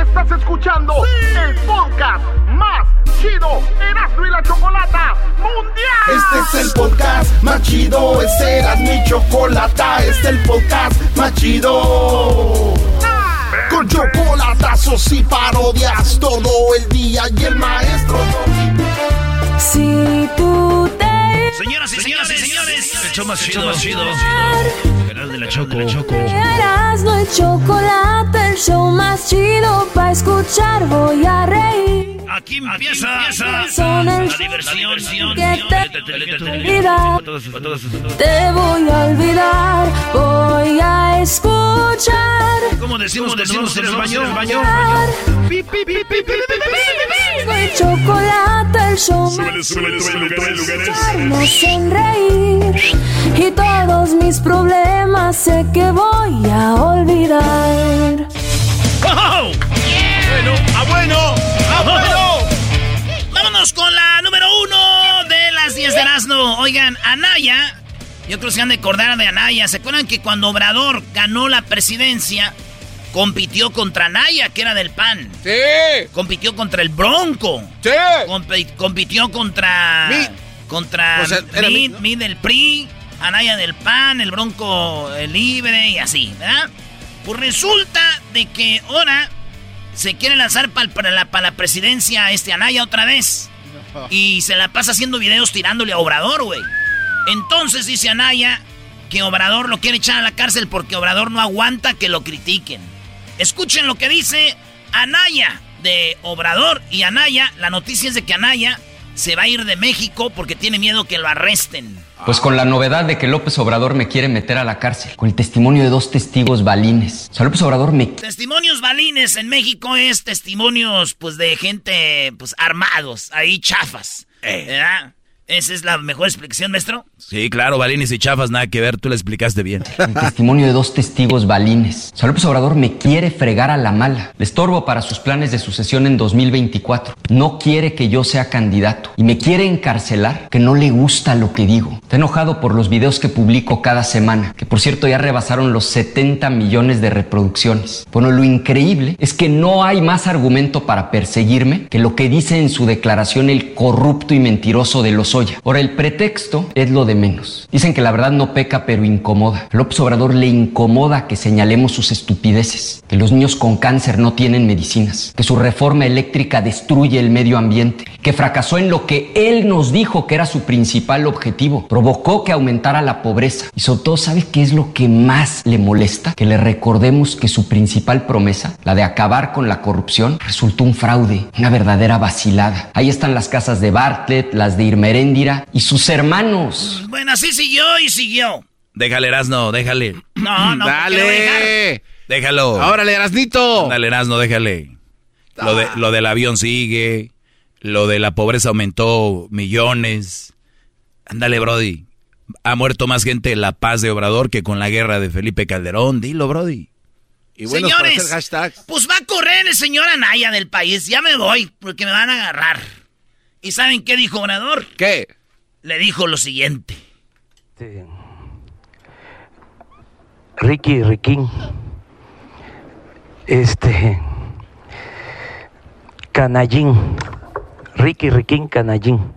Estás escuchando el podcast más chido Erasmo y la Chocolata Mundial. Este es el podcast más chido, este era mi chocolata, este es el podcast más chido. Con chocolatazos y parodias todo el día y el maestro Si tú te Señoras y señores, señores, el show más chido, más chido. Canal de la Choco. Erasmo y chocolate, el show más chido para escuchar voy a reír. Aquí empieza, Son el la diversión. que te olvidar. Te voy a olvidar, voy a escuchar. ¿Cómo decimos, decimos en el baño? Y chocolate, el show más Hacernos sonreír y todos mis problemas sé que voy a olvidar. ¡Oh! Bueno, a bueno, a bueno. Vámonos con la número uno de las 10 de Erasmo. Oigan, Anaya, yo creo que se han de acordar de Anaya. ¿Se acuerdan que cuando Obrador ganó la presidencia, compitió contra Anaya, que era del PAN? Sí. Compitió contra el Bronco. Sí. Compi- compitió contra. Mi- Contra O sea, mi- del PRI, Anaya del PAN, el Bronco eh, Libre y así, ¿verdad? Pues resulta de que ahora se quiere lanzar para, la, para la presidencia este Anaya otra vez. Y se la pasa haciendo videos tirándole a Obrador, güey. Entonces dice Anaya que Obrador lo quiere echar a la cárcel porque Obrador no aguanta que lo critiquen. Escuchen lo que dice Anaya de Obrador y Anaya. La noticia es de que Anaya se va a ir de México porque tiene miedo que lo arresten. Pues con la novedad de que López Obrador me quiere meter a la cárcel, con el testimonio de dos testigos balines. O sea, López Obrador me... Testimonios balines en México es testimonios pues de gente pues armados, ahí chafas. ¿Verdad? Esa es la mejor explicación, maestro. Sí, claro, balines y chafas, nada que ver, tú le explicaste bien. El testimonio de dos testigos balines. O sea, López Obrador me quiere fregar a la mala. Le estorbo para sus planes de sucesión en 2024. No quiere que yo sea candidato. Y me quiere encarcelar, que no le gusta lo que digo. Está enojado por los videos que publico cada semana, que por cierto ya rebasaron los 70 millones de reproducciones. Bueno, lo increíble es que no hay más argumento para perseguirme que lo que dice en su declaración el corrupto y mentiroso de Lozoya. Ahora, el pretexto es lo de menos. Dicen que la verdad no peca, pero incomoda. A López Obrador le incomoda que señalemos sus estupideces, que los niños con cáncer no tienen medicinas, que su reforma eléctrica destruye el medio ambiente, que fracasó en lo que él nos dijo que era su principal objetivo, provocó que aumentara la pobreza. Y sobre todo, ¿sabe qué es lo que más le molesta? Que le recordemos que su principal promesa, la de acabar con la corrupción, resultó un fraude, una verdadera vacilada. Ahí están las casas de Bartlett, las de Irma Y sus hermanos. Bueno, así siguió y siguió. Déjale, Erasno, déjale. No, no. Dale. Déjalo. Órale, Erasnito. Dale, Erasno, déjale. Lo, de, lo del avión sigue. Lo de la pobreza aumentó millones. Ándale, Brody. Ha muerto más gente en la paz de Obrador que con la guerra de Felipe Calderón. Dilo, Brody. Y para Señores, hacer hashtags. pues va a correr el señor Anaya del país. Ya me voy, porque me van a agarrar. ¿Y saben qué dijo Obrador? ¿Qué? Le dijo lo siguiente. Ricky Riquín. Este. Canallín. Ricky Riquín Canallín.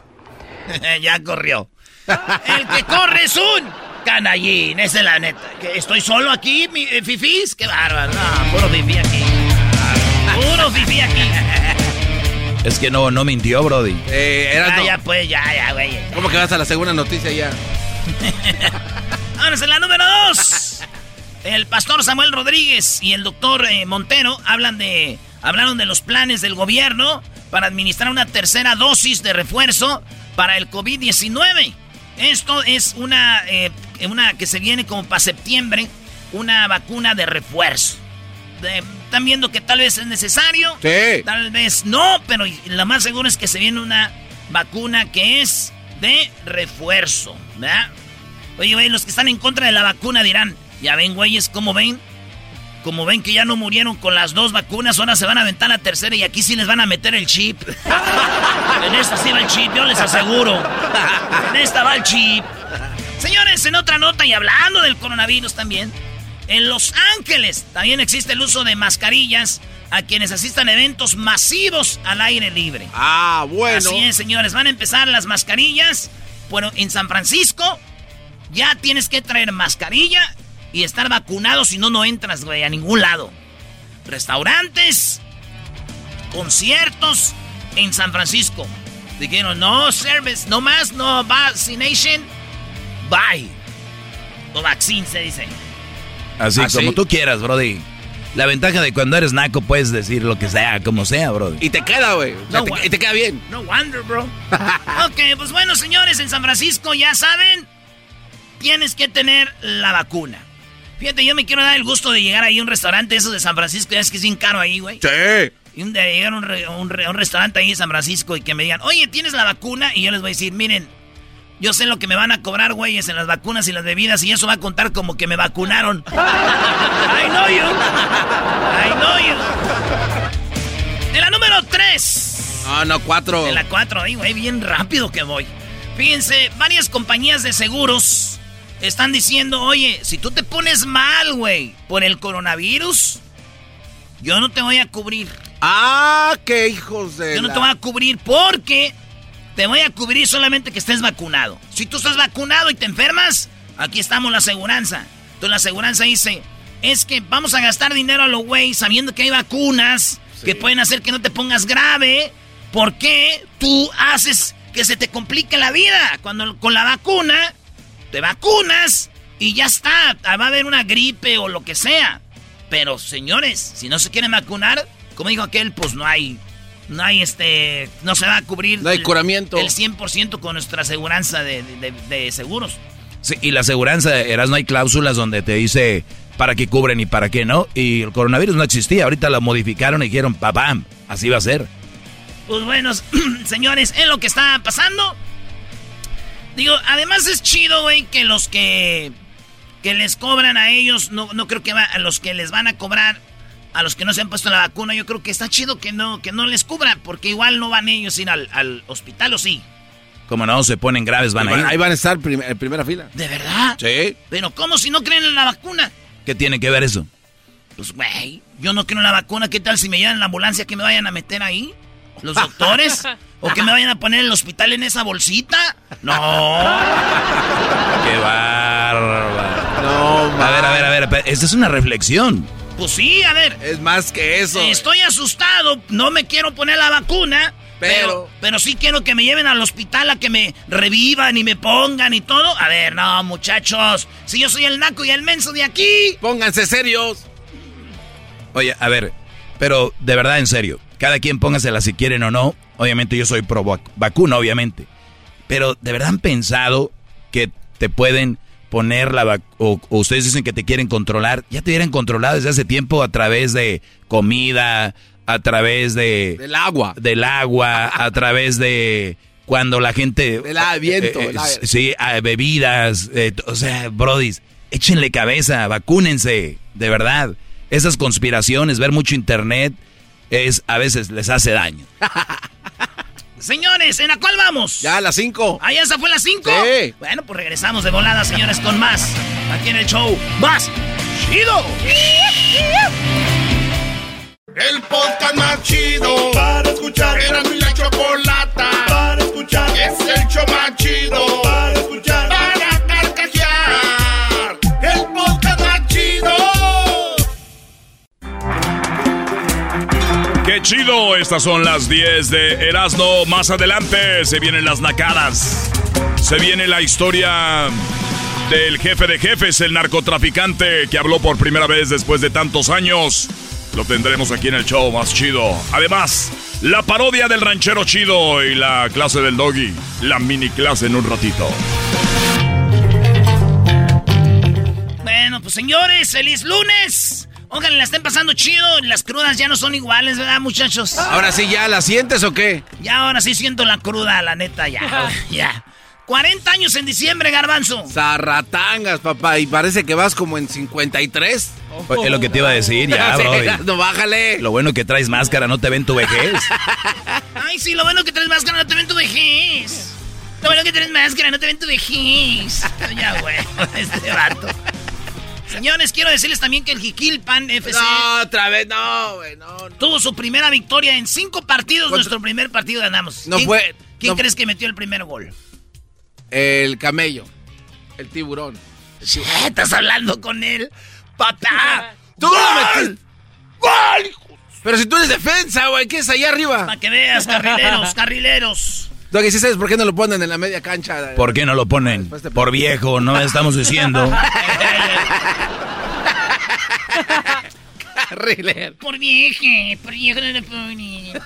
ya corrió. El que corre es un canallín, esa es la neta. ¿Que ¿Estoy solo aquí, mi, eh, fifís? Qué bárbaro. No, puro fifí aquí. Puro puro fifi aquí. Es que no, no mintió, Brody. Eh, era ya, ya, pues, ya, ya, güey. ¿Cómo que vas a la segunda noticia ya? Ahora en la número dos. El pastor Samuel Rodríguez y el doctor eh, Montero hablan de, hablaron de los planes del gobierno para administrar una tercera dosis de refuerzo para el COVID-19. Esto es una, eh, una que se viene como para septiembre, una vacuna de refuerzo. Están viendo que tal vez es necesario. Sí. Tal vez no, pero lo más seguro es que se viene una vacuna que es de refuerzo. ¿Verdad? Oye, güey, los que están en contra de la vacuna dirán, ya ven, güeyes, ¿cómo ven? Como ven que ya no murieron con las dos vacunas, ahora se van a aventar la tercera y aquí sí les van a meter el chip. en esta sí va el chip, yo les aseguro. En esta va el chip. Señores, en otra nota y hablando del coronavirus también, en Los Ángeles también existe el uso de mascarillas a quienes asistan a eventos masivos al aire libre. Ah, bueno. Así es, señores, van a empezar las mascarillas. Bueno, en San Francisco ya tienes que traer mascarilla y estar vacunado, si no, no entras, güey, a ningún lado. Restaurantes, conciertos en San Francisco. Dijeron, no service, no más, no vaccination, bye. O vaccine se dice. Así ¿Ah, como sí? tú quieras, Brody. La ventaja de cuando eres naco puedes decir lo que sea, como sea, Brody. Y te queda, güey. O sea, No, te- güey. y te queda bien. No wonder, bro. ok, pues bueno, señores, en San Francisco ya saben, tienes que tener la vacuna. Fíjate, yo me quiero dar el gusto de llegar ahí a un restaurante, esos de San Francisco, ya es que es bien caro ahí, güey. Sí. Y un día llegar a un, re- un re- un restaurante ahí en San Francisco y que me digan, oye, ¿tienes la vacuna? Y yo les voy a decir, miren, yo sé lo que me van a cobrar, güeyes, en las vacunas y las bebidas y eso va a contar como que me vacunaron. I know you. I know you. En la número 3. No, no, cuatro. En la 4, ahí, güey, bien rápido que voy. Fíjense, varias compañías de seguros están diciendo, oye, si tú te pones mal, güey, por el coronavirus, yo no te voy a cubrir. Ah, qué hijos de. Yo no la- te voy a cubrir porque te voy a cubrir solamente que estés vacunado. Si tú estás vacunado y te enfermas, aquí estamos la aseguranza. Entonces la aseguranza dice, es que vamos a gastar dinero a lo güey sabiendo que hay vacunas que pueden hacer que no te pongas grave. ¿Por qué tú haces que se te complique la vida? Cuando con la vacuna te vacunas y ya está. Va a haber una gripe o lo que sea. Pero señores, si no se quieren vacunar, como dijo aquel, pues no hay, no hay este, no se va a cubrir. No hay el- curamiento. El 100% con nuestra aseguranza de, de- de seguros. Sí, y la aseguranza, eras no hay cláusulas donde te dice para qué cubren y para qué no. Y el coronavirus no existía. Ahorita lo modificaron y dijeron, papam, así va a ser. Pues bueno, señores, es lo que está pasando. Digo, además es chido, güey, que los que, que les cobran a ellos, no, no creo que va, a los que les van a cobrar, a los que no se han puesto la vacuna, yo creo que está chido que no, que no les cubran, porque igual no van ellos a ir al, al hospital, ¿o sí? Como no se ponen graves, van a ir. Ahí van a estar prim- en primera fila. ¿De verdad? Sí. Pero ¿cómo si no creen en la vacuna? ¿Qué tiene que ver eso? Pues, güey, yo no creo en la vacuna. ¿Qué tal si me llevan en la ambulancia que me vayan a meter ahí? ¿Los doctores? ¿O que me vayan a poner en el hospital en esa bolsita? No. ¡Qué bárbaro! No, A ver, a ver, a ver, a ver, esta es una reflexión. Pues sí, a ver. Es más que eso. Estoy asustado, no me quiero poner la vacuna. Pero, Pero- pero sí quiero que me lleven al hospital a que me revivan y me pongan y todo. A ver, no, muchachos. Si yo soy el naco y el menso de aquí. Pónganse serios. Oye, a ver, pero de verdad, en serio, cada quien póngasela si quieren o no. Obviamente yo soy pro vac- vacuna, obviamente. Pero de verdad han pensado que te pueden poner la vacuna, o, o ustedes dicen que te quieren controlar, ya te hubieran controlado desde hace tiempo a través de comida, a través de... Del agua. Del agua, a través de cuando la gente... Del viento, eh, aire. sí, a- bebidas, eh, o sea, brodis, échenle cabeza, vacúnense, de verdad. Esas conspiraciones, ver mucho internet, es a veces les hace daño. Señores, ¿en la cuál vamos? Ya, a las 5. ¿Ah, ya esa fue la 5? Sí. Bueno, pues regresamos de volada, señores, con más. Aquí en el show. ¡Más! ¡Chido! El podcast más chido para escuchar. Era mi la chocolata para escuchar. Es el show más Estas son las 10 de Erasmo. Más adelante se vienen las nacadas. Se viene la historia del jefe de jefes, el narcotraficante que habló por primera vez después de tantos años. Lo tendremos aquí en el show más chido. Además, la parodia del ranchero chido y la clase del doggy. La mini clase en un ratito. Bueno, pues señores, feliz lunes. Ojalá la estén pasando chido. Las crudas ya no son iguales, ¿verdad, muchachos? Ahora sí, ¿ya la sientes o qué? Ya ahora sí siento la cruda, la neta, ya. ya. 40 años en diciembre, garbanzo. Zarratangas, papá. Y parece que vas como en 53. Pues, Es lo que te iba a decir, ya, bro. No, bájale. Lo bueno que traes máscara, no te ven tu vejez. Ay, sí, lo bueno que traes máscara no te ven tu vejez. Lo bueno que traes máscara no te ven tu vejez. Ya, güey, este vato. Señores, quiero decirles también que el Jiquilpan FC No, otra vez, no, güey, no. no. tuvo su primera victoria en cinco partidos. Nuestro primer partido ganamos. No ¿Quién, fue- ¿Quién no- crees que metió el primer gol? El camello. El tiburón. Eh, Estás hablando con él, papá. ¡Tú lo metiste! ¡Gol! Pero si tú eres defensa, güey, ¿qué es allá arriba? Para que veas, carrileros, carrileros. Doggy, ¿sí sabes por qué no lo ponen en la media cancha? ¿Por qué no lo ponen? Por viejo, no estamos diciendo. Por vieje, por viejo no le ponen.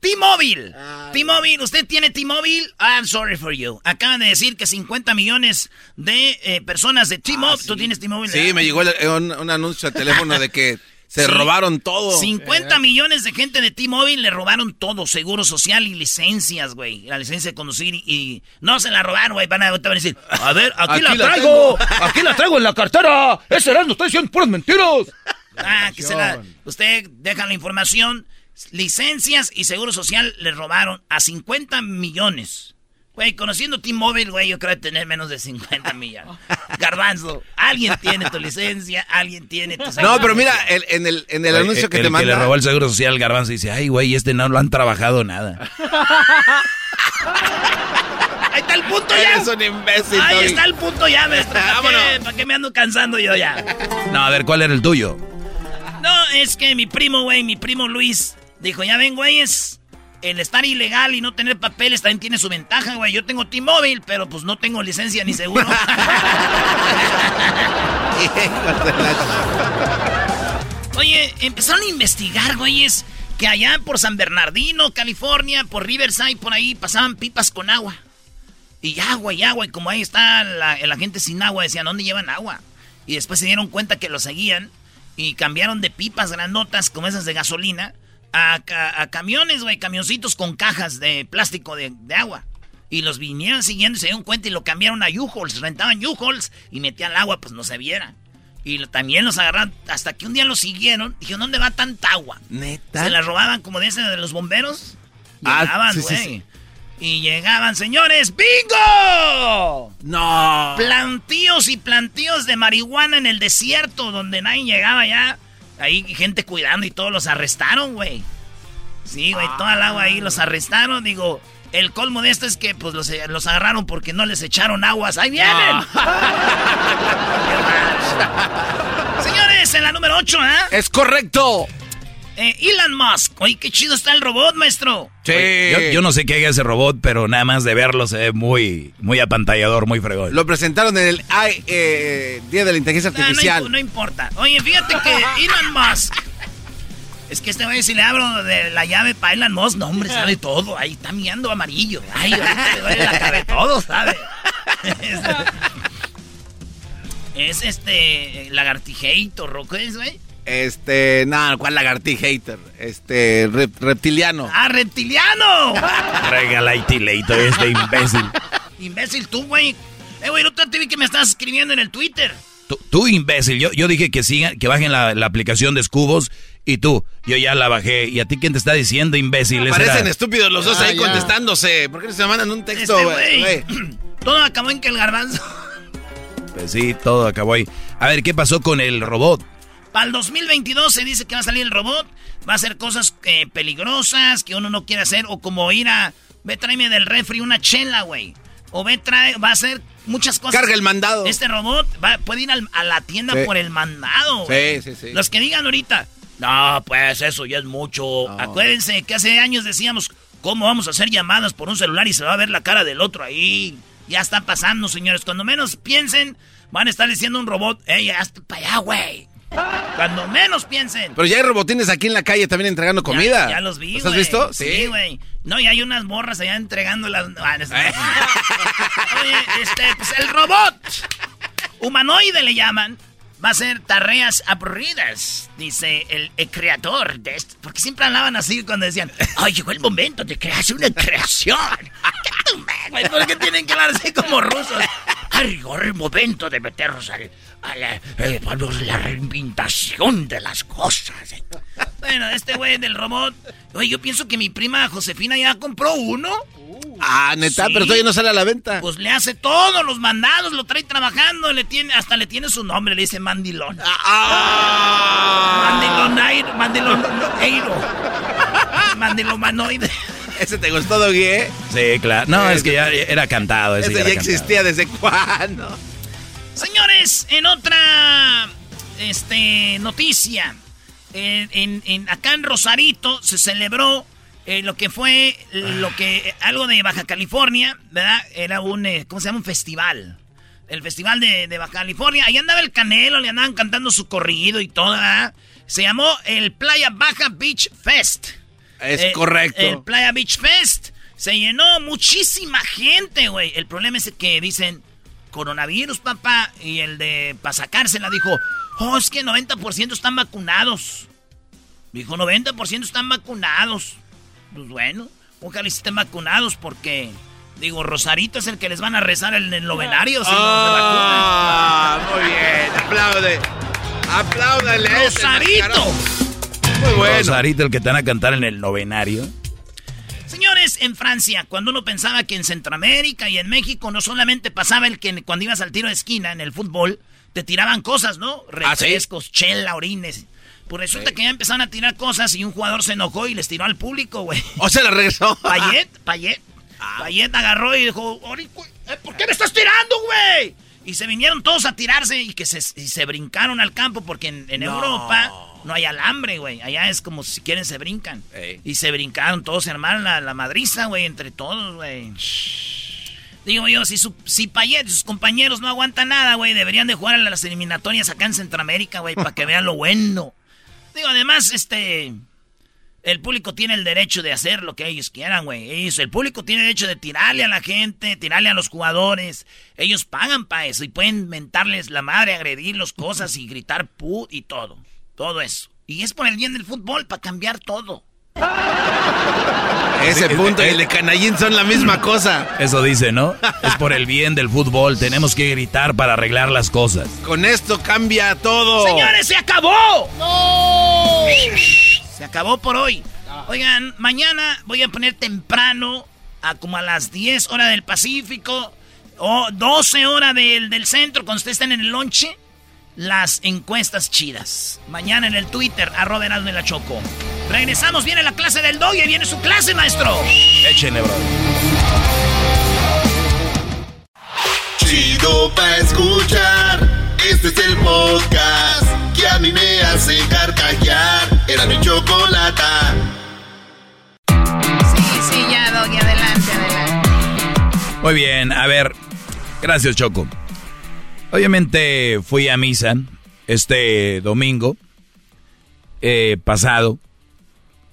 T-Mobile. T-Mobile, ¿usted tiene T-Mobile? I'm sorry for you. Acaban de decir que 50 millones de eh, personas de T-Mobile. ¿Tú tienes T-Mobile? Sí, verdad? me llegó el- un, un anuncio al teléfono de que se Sí. robaron todo. 50 millones de gente de T-Mobile le robaron todo, seguro social y licencias, güey. La licencia de conducir y, y no se la robaron, güey. Van a, van a decir, a ver, aquí, Aquí la traigo, aquí la traigo en la cartera. Ese no está diciendo puras mentiras. Ah, que se la, usted deja la información, licencias y seguro social le robaron a 50 millones. Güey, conociendo T-Mobile, güey, yo creo que tener menos de 50 millones. Garbanzo, alguien tiene tu licencia, alguien tiene tu No, pero mira, el- en el, en el Oye, anuncio que el te manda. le robó el seguro social, Garbanzo, dice, ay, güey, este no lo han trabajado nada. Ahí está el punto ya. Eres un imbécil, Ahí está el punto ya, maestro. ¿Para Vámonos. qué, ¿Para qué me ando cansando yo ya? No, a ver, ¿cuál era el tuyo? No, es que mi primo, güey, mi primo Luis, dijo, ya ven, güeyes, el estar ilegal y no tener papeles también tiene su ventaja, güey. Yo tengo T-Mobile, pero pues no tengo licencia ni seguro. Oye, empezaron a investigar, güeyes, que allá por San Bernardino, California, por Riverside, por ahí, pasaban pipas con agua. Y agua, y agua, y como ahí está la, la gente sin agua, decían, ¿dónde llevan agua? Y después se dieron cuenta que lo seguían y cambiaron de pipas grandotas como esas de gasolina a, ca- a camiones, güey, camioncitos con cajas de plástico de, de agua. Y los vinieron siguiendo y se dieron cuenta y lo cambiaron a U-Hauls, rentaban U-Hauls y metían el agua, pues no se viera. Y lo- también los agarraron, hasta que un día los siguieron, dijeron, ¿dónde va tanta agua? Neta. Se la robaban como de ese de los bomberos. Ah, Llegaban, sí, sí, güey. sí. Y llegaban, señores, ¡bingo! No. Plantíos y plantíos de marihuana en el desierto, donde nadie llegaba ya. Ahí gente cuidando y todos los arrestaron, güey. Sí, güey, toda el agua ahí los arrestaron. Digo, el colmo de esto es que pues los, los agarraron porque no les echaron aguas. ¡Ahí vienen! Señores, en la número 8, ¿eh? Es correcto. Eh, Elon Musk. Oye, qué chido está el robot, maestro. Sí. Oye, Yo, yo no sé qué haga ese robot, pero nada más de verlo se ve muy, muy apantallador, muy fregón. Lo presentaron en el ay, eh, Día de la Inteligencia no, Artificial. no importa. Oye, fíjate que Elon Musk. Es que este güey, si le abro de la llave para Elon Musk, no, hombre, sabe todo. Ahí está mirando amarillo. Ay, ahorita le duele la cara de todo, ¿sabe? Es, es este. Lagartijator, ¿o qué es, güey? Este, no, ¿cuál lagartijator? Este, rep- reptiliano. ¡Ah, reptiliano! Regalaitilator este imbécil. Imbécil tú, güey. Eh, güey, otro te vi que me estás escribiendo en el Twitter. Tú, tú, imbécil, yo, yo dije que sigan, que bajen la, la aplicación de Scubos y tú, yo ya la bajé. ¿Y a ti quién te está diciendo, imbécil? Parecen era- estúpidos los dos Ah, ahí ya. contestándose. ¿Por qué no se mandan un texto, Este güey? güey? Todo acabó en que el garbanzo. Pues sí, todo acabó ahí. A ver, ¿qué pasó con el robot? Para el 2022 se dice que va a salir el robot. Va a hacer cosas eh, peligrosas que uno no quiere hacer. O como ir a. Ve, tráeme del refri una chela, güey. O ve, trae. Va a hacer muchas cosas. Carga el mandado. Este robot va, puede ir al- a la tienda Sí. por el mandado. Sí, sí, sí. Los que digan ahorita. No, pues eso ya es mucho. Acuérdense que hace años decíamos, ¿cómo vamos a hacer llamadas por un celular y se va a ver la cara del otro ahí? Ya está pasando, señores. Cuando menos piensen, van a estar diciendo un robot, ey, hasta para allá, güey. Cuando menos piensen. Pero ya hay robotines aquí en la calle también entregando comida. Ya, los vi, ¿Los has visto? Sí, güey. no, y hay unas morras allá entregando las... Ah, Oye, este, pues el robot humanoide le llaman va a ser tareas aburridas, dice el, creador de esto. Porque siempre hablaban así cuando decían, ay, llegó el momento de crear una creación. ¿Qué ¿Por qué tienen que hablar así como rusos? Llegó el momento de meternos al, la, eh, la reinventación de las cosas. Bueno, este güey del robot, oye, yo pienso que mi prima Josefina ya compró uno. Ah, neta, pero todavía no sale a la venta. Pues le hace todos los mandados, lo trae trabajando, le tiene, hasta le tiene su nombre, le dice Mandilón. Ah. Mandilón Mandiloneiro. Mandilomanoide. ¿Ese te gustó, Doggy, eh? Sí, claro. No, es que ya era cantado. Ese, ya, existía desde cuándo. Señores, en otra este, noticia, en, acá en Rosarito se celebró eh, lo que fue lo que algo de Baja California, ¿verdad? Era un eh, ¿cómo se llama? un festival. El festival de, Baja California. Ahí andaba el Canelo, le andaban cantando su corrido y todo, ¿verdad? Se llamó el Playa Baja Beach Fest. Es eh, correcto. El Playa Beach Fest se llenó muchísima gente, güey. El problema es que dicen coronavirus, papá, y el de para sacársela dijo, "Oh, es que 90% están vacunados." Dijo, "90% están vacunados." Pues bueno, ojalá estén vacunados porque, digo, Rosarito es el que les van a rezar en el novenario si ah, Muy bien, aplaude. Apláudale. Rosarito. Muy bueno. Rosarito el que te van a cantar en el novenario. Señores, en Francia, cuando uno pensaba que en Centroamérica y en México no solamente pasaba el que cuando ibas al tiro de esquina en el fútbol, te tiraban cosas, ¿no? ¿Ah, Refrescos, chela, orines. Pues resulta que ya empezaron a tirar cosas y un jugador se enojó y les tiró al público, güey. ¿O se la regresó? Payet, Payet. Ah. Payet agarró y dijo, eh, ¿por qué me estás tirando, güey? Y se vinieron todos a tirarse y que se, se brincaron al campo porque en, Europa no hay alambre, güey. Allá es como si quieren se brincan. Y se brincaron todos, se armaron la, la madriza, güey, entre todos, güey. Digo yo, si, su, si Payet y sus compañeros no aguantan nada, güey, deberían de jugar a las eliminatorias acá en Centroamérica, güey, para que vean lo bueno. Digo, además, este. El público tiene el derecho de hacer lo que ellos quieran, güey. El público tiene el derecho de tirarle a la gente, tirarle a los jugadores. Ellos pagan para eso y pueden mentarles la madre, agredirlos cosas y gritar put y todo. Todo eso. Y es por el bien del fútbol, para cambiar todo. Ese punto y el de Canallín son la misma cosa. Eso dice, ¿no? Es por el bien del fútbol. Tenemos que gritar para arreglar las cosas. Con esto cambia todo. ¡Señores, se acabó! ¡No! Se acabó por hoy. Oigan, mañana voy a poner temprano, a como a las 10 horas del Pacífico, o 12 horas del, del centro, cuando ustedes estén en el lonche las encuestas chidas. Mañana en el Twitter, arroba de la Choco. Regresamos, viene la clase del dog y viene su clase, maestro. Échenle, bro. Chido pa' escuchar. Este es el podcast que a mí me hace carcajear. Era mi chocolata. Sí, sí, ya, Doggy, adelante, adelante. Muy bien, a ver. Gracias, Choco. Obviamente fui a misa este domingo eh, pasado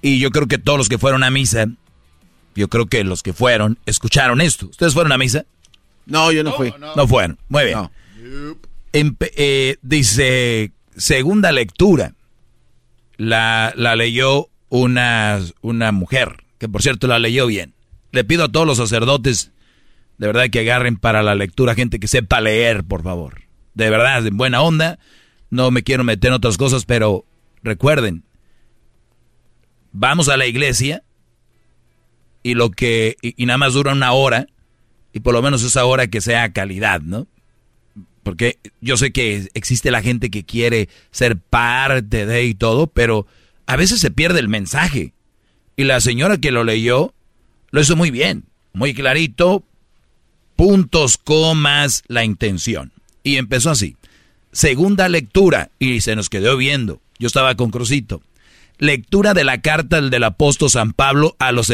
y yo creo que todos los que fueron a misa, yo creo que los que fueron escucharon esto. ¿Ustedes fueron a misa? No, yo no fui. No, fueron. Muy bien. Eh, dice, segunda lectura, la, la leyó una, una mujer, que por cierto la leyó bien. Le pido a todos los sacerdotes de verdad que agarren para la lectura gente que sepa leer, por favor. De verdad, en buena onda. No me quiero meter en otras cosas, pero recuerden, vamos a la iglesia y lo que y, nada más dura una hora y por lo menos esa hora que sea calidad, ¿no? Porque yo sé que existe la gente que quiere ser parte de y todo, pero a veces se pierde el mensaje. Y la señora que lo leyó lo hizo muy bien, muy clarito, puntos, comas, la intención. Y empezó así. Segunda lectura, y se nos quedó viendo. Yo estaba con Crucito. lectura de la carta del apóstol San Pablo a los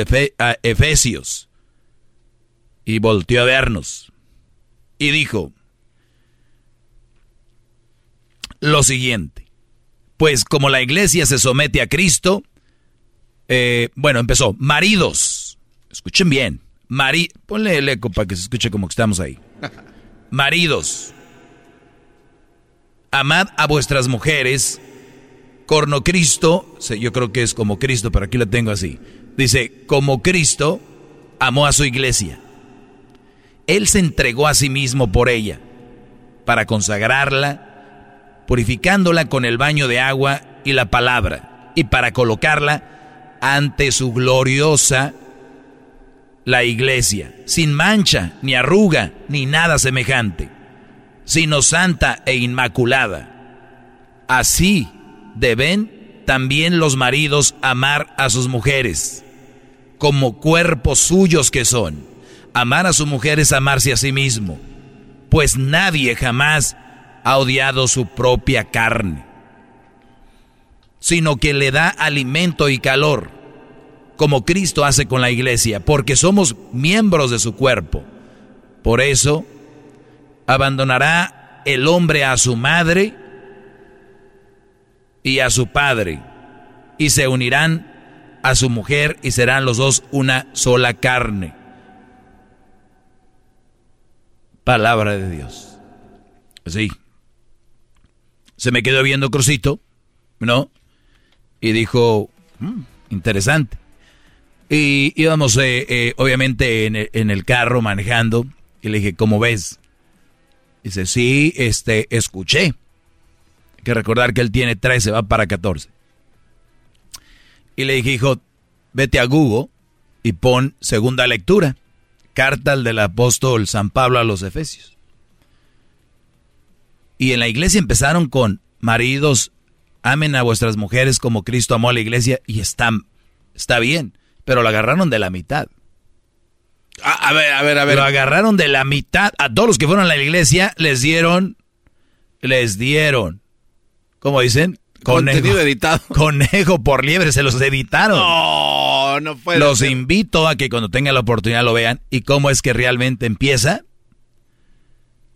Efesios. Y volteó a vernos. Y dijo lo siguiente. Pues como la iglesia se somete a Cristo, eh, bueno, empezó. Maridos, escuchen bien. Mari Ponle el eco para que se escuche como que estamos ahí. Maridos, amad a vuestras mujeres Corno Cristo, yo creo que es como Cristo, pero aquí lo tengo así. Dice, como Cristo amó a su iglesia. Él se entregó a sí mismo por ella, para consagrarla, purificándola con el baño de agua y la palabra, y para colocarla ante su gloriosa la iglesia, sin mancha, ni arruga, ni nada semejante, sino santa e inmaculada. Así deben también los maridos amar a sus mujeres, como cuerpos suyos que son. Amar a su mujer es amarse a sí mismo, pues nadie jamás ha odiado su propia carne, sino que le da alimento y calor, como Cristo hace con la iglesia, porque somos miembros de su cuerpo. Por eso, abandonará el hombre a su madre, y a su padre, y se unirán a su mujer y serán los dos una sola carne. Palabra de Dios. Sí. Se me quedó viendo Crucito, ¿no? Y dijo, mm, interesante. Y íbamos, eh, eh, obviamente, en el, carro manejando. Y le dije, ¿cómo ves? Dice, sí, este, escuché que recordar que él tiene 13, va para 14. Y le dije, hijo, vete a Google y pon segunda lectura, carta del apóstol San Pablo a los Efesios. Y en la iglesia empezaron con maridos, amen a vuestras mujeres como Cristo amó a la iglesia y está, está bien, pero lo agarraron de la mitad. A, a, ver, a ver, a ver. Lo agarraron de la mitad. A todos los que fueron a la iglesia les dieron, les dieron ¿cómo dicen? Conejo, editado. Conejo por liebre, se los editaron. No, no puede Los invito a que cuando tengan la oportunidad lo vean. ¿Y cómo es que realmente empieza?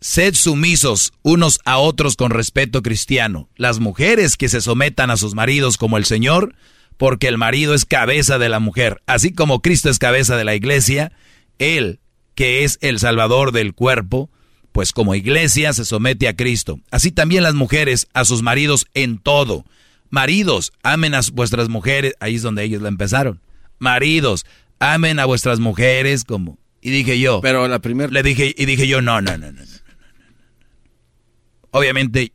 Sed sumisos unos a otros con respeto cristiano. Las mujeres que se sometan a sus maridos como el Señor, porque el marido es cabeza de la mujer. Así como Cristo es cabeza de la iglesia, Él, que es el Salvador del cuerpo, pues como iglesia se somete a Cristo. Así también las mujeres a sus maridos en todo. Maridos, amen a vuestras mujeres. Ahí es donde ellos la empezaron. Maridos, amen a vuestras mujeres como... Y dije yo... Pero la primera... Le dije, y dije yo, no, no, no, no, no, Obviamente,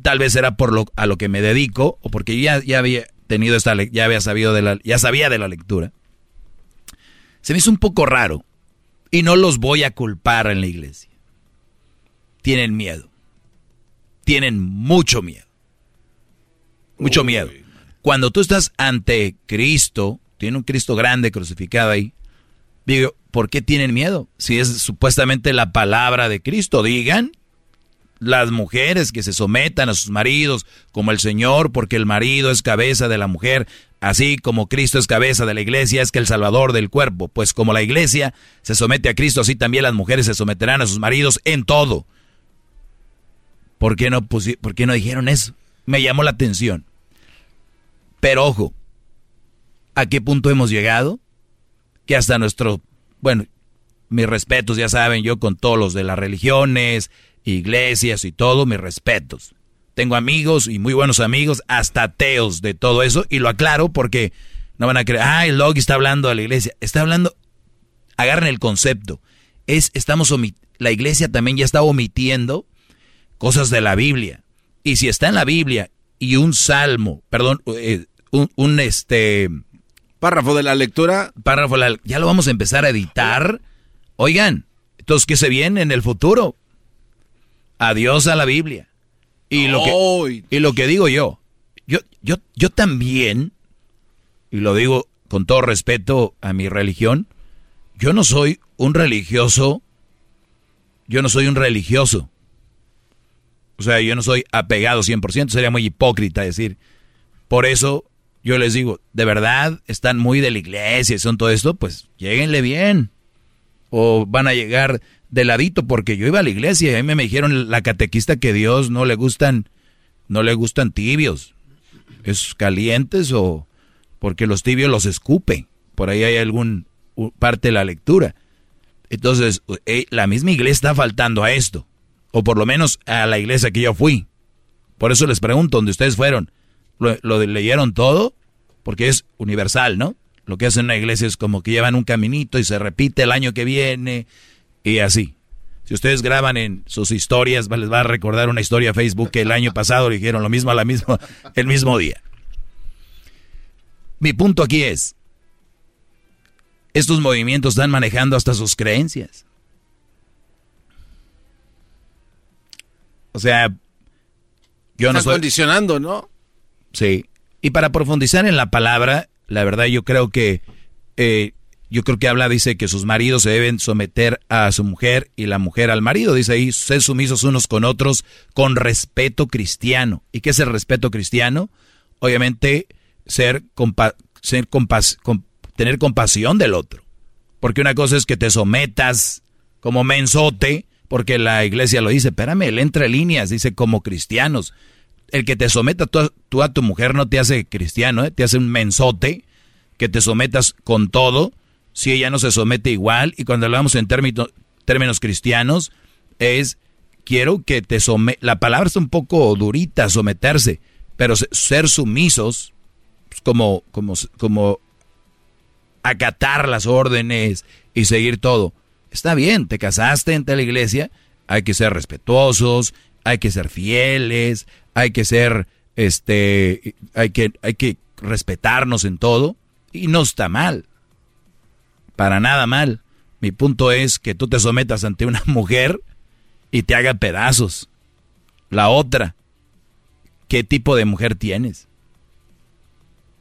tal vez era por lo, a lo que me dedico, o porque ya, ya había tenido esta, ya había sabido de la, ya sabía de la lectura. Se me hizo un poco raro y no los voy a culpar en la iglesia. Tienen miedo. Tienen mucho miedo. Mucho miedo. Cuando tú estás ante Cristo, tiene un Cristo grande crucificado ahí, digo, ¿por qué tienen miedo? Si es supuestamente la palabra de Cristo, digan las mujeres que se sometan a sus maridos como el Señor, porque el marido es cabeza de la mujer, así como Cristo es cabeza de la iglesia, es que el Salvador del cuerpo, pues como la iglesia se somete a Cristo, así también las mujeres se someterán a sus maridos en todo. ¿Por qué no, por no dijeron eso? Me llamó la atención. Pero ojo, ¿a qué punto hemos llegado? Que hasta nuestro, bueno, mis respetos, ya saben, yo con todos los de las religiones, iglesias y todo, mis respetos. Tengo amigos y muy buenos amigos, hasta ateos de todo eso, y lo aclaro porque no van a creer, ah, el Logi está hablando de la iglesia. Está hablando, agarren el concepto. Es, estamos la iglesia también ya está omitiendo cosas de la Biblia. Y si está en la Biblia y un salmo, perdón, eh, un, un, este párrafo de la lectura, párrafo de la, ya lo vamos a empezar a editar. Oigan, entonces qué se viene en el futuro? Adiós a la Biblia. Y lo que, y lo que digo yo, yo, yo, yo también, y lo digo con todo respeto a mi religión, yo no soy un religioso, yo no soy un religioso. O sea, yo no soy apegado 100%, sería muy hipócrita decir, por eso yo les digo, de verdad están muy de la iglesia y son todo esto, pues lleguenle bien. O van a llegar de ladito, porque yo iba a la iglesia y a mí me dijeron la catequista que Dios no le gustan, no le gustan tibios. Es calientes o porque los tibios los escupe. Por ahí hay algún parte de la lectura. Entonces, eh, la misma iglesia está faltando a esto. O por lo menos a la iglesia que yo fui. Por eso les pregunto, ¿dónde ustedes fueron? ¿Lo, leyeron todo? Porque es universal, ¿no? Lo que hacen en una iglesia es como que llevan un caminito y se repite el año que viene y así. Si ustedes graban en sus historias, les va a recordar una historia a Facebook que el año pasado le dijeron lo mismo a la misma, el mismo día. Mi punto aquí es, estos movimientos están manejando hasta sus creencias. O sea, yo no estoy condicionando, ¿no? Sí. Y para profundizar en la palabra, la verdad yo creo que eh, yo creo que habla, dice que sus maridos se deben someter a su mujer y la mujer al marido. Dice ahí, ser sumisos unos con otros con respeto cristiano. ¿Y qué es el respeto cristiano? Obviamente, ser, ser tener compasión del otro. Porque una cosa es que te sometas como mensote, porque la iglesia lo dice, espérame, él entre líneas, dice como cristianos. El que te someta tú, a tu mujer no te hace cristiano, ¿eh? te hace un mensote, que te sometas con todo, si ella no se somete igual, y cuando hablamos en términos, términos cristianos, es, quiero que te sometas, la palabra está un poco durita, someterse, pero ser sumisos, pues, como, como, como acatar las órdenes y seguir todo. Está bien, te casaste en la iglesia, hay que ser respetuosos, hay que ser fieles, hay que ser, este, hay que, hay que respetarnos en todo y no está mal, para nada mal. Mi punto es que tú te sometas ante una mujer y te haga pedazos. La otra, ¿qué tipo de mujer tienes?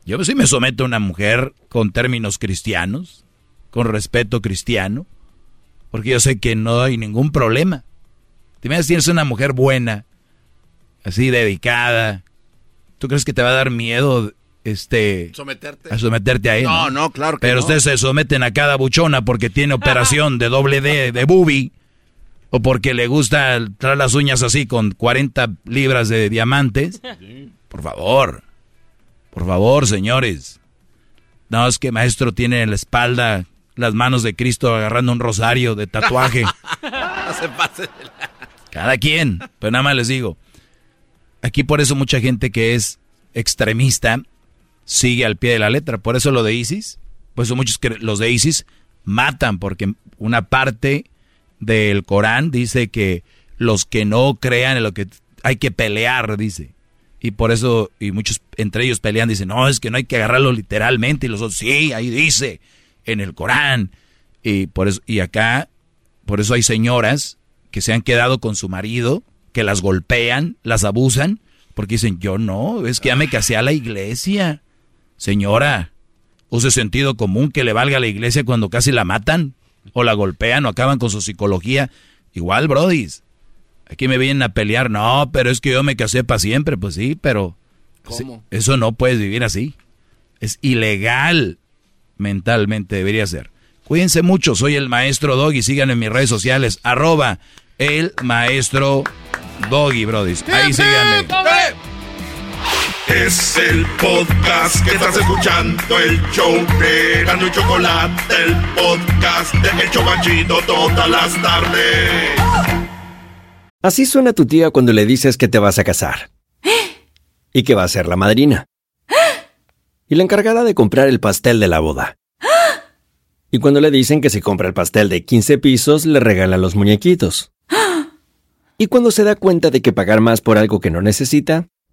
Yo sí me someto a una mujer con términos cristianos, con respeto cristiano, porque yo sé que no hay ningún problema. Te si tienes una mujer buena, así dedicada, ¿tú crees que te va a dar miedo este someterte a someterte a él? No, no, claro que Pero ustedes se someten a cada buchona porque tiene operación de doble D de bubi o porque le gusta traer las uñas así con 40 libras de diamantes. Por favor. Por favor, señores. No, es que maestro tiene en la espalda las manos de Cristo agarrando un rosario de tatuaje. no se pase. Cada quien. Pero nada más les digo. Aquí por eso mucha gente que es extremista sigue al pie de la letra. Por eso lo de ISIS, pues son muchos que los de ISIS matan porque una parte del Corán dice que los que no crean en lo que hay que pelear, dice. Y por eso, y muchos entre ellos pelean, dicen, no, es que no hay que agarrarlo literalmente. Y los otros, sí, ahí dice, en el Corán. Y por eso, y acá, por eso hay señoras que se han quedado con su marido, que las golpean, las abusan, porque dicen, yo no, es que ya me casé a la iglesia. Señora, use sentido común que le valga a la iglesia cuando casi la matan, o la golpean, o acaban con su psicología. Igual, brodis. Aquí me vienen a pelear, no, pero es que yo me casé para siempre, pues sí, pero ¿Cómo? eso no puedes vivir así. Es ilegal mentalmente, debería ser. Cuídense mucho, soy el maestro Doggy, síganme en mis redes sociales, arroba el maestro Doggy, brodis. Ahí síganme. Es el podcast que estás escuchando, el show de Gano y Chocolate, el podcast de El Chocachito todas las tardes. Así suena tu tía cuando le dices que te vas a casar. Y que va a ser la madrina. Y la encargada de comprar el pastel de la boda. Y cuando le dicen que si compra el pastel de 15 pisos, le regalan los muñequitos. Y cuando se da cuenta de que pagar más por algo que no necesita,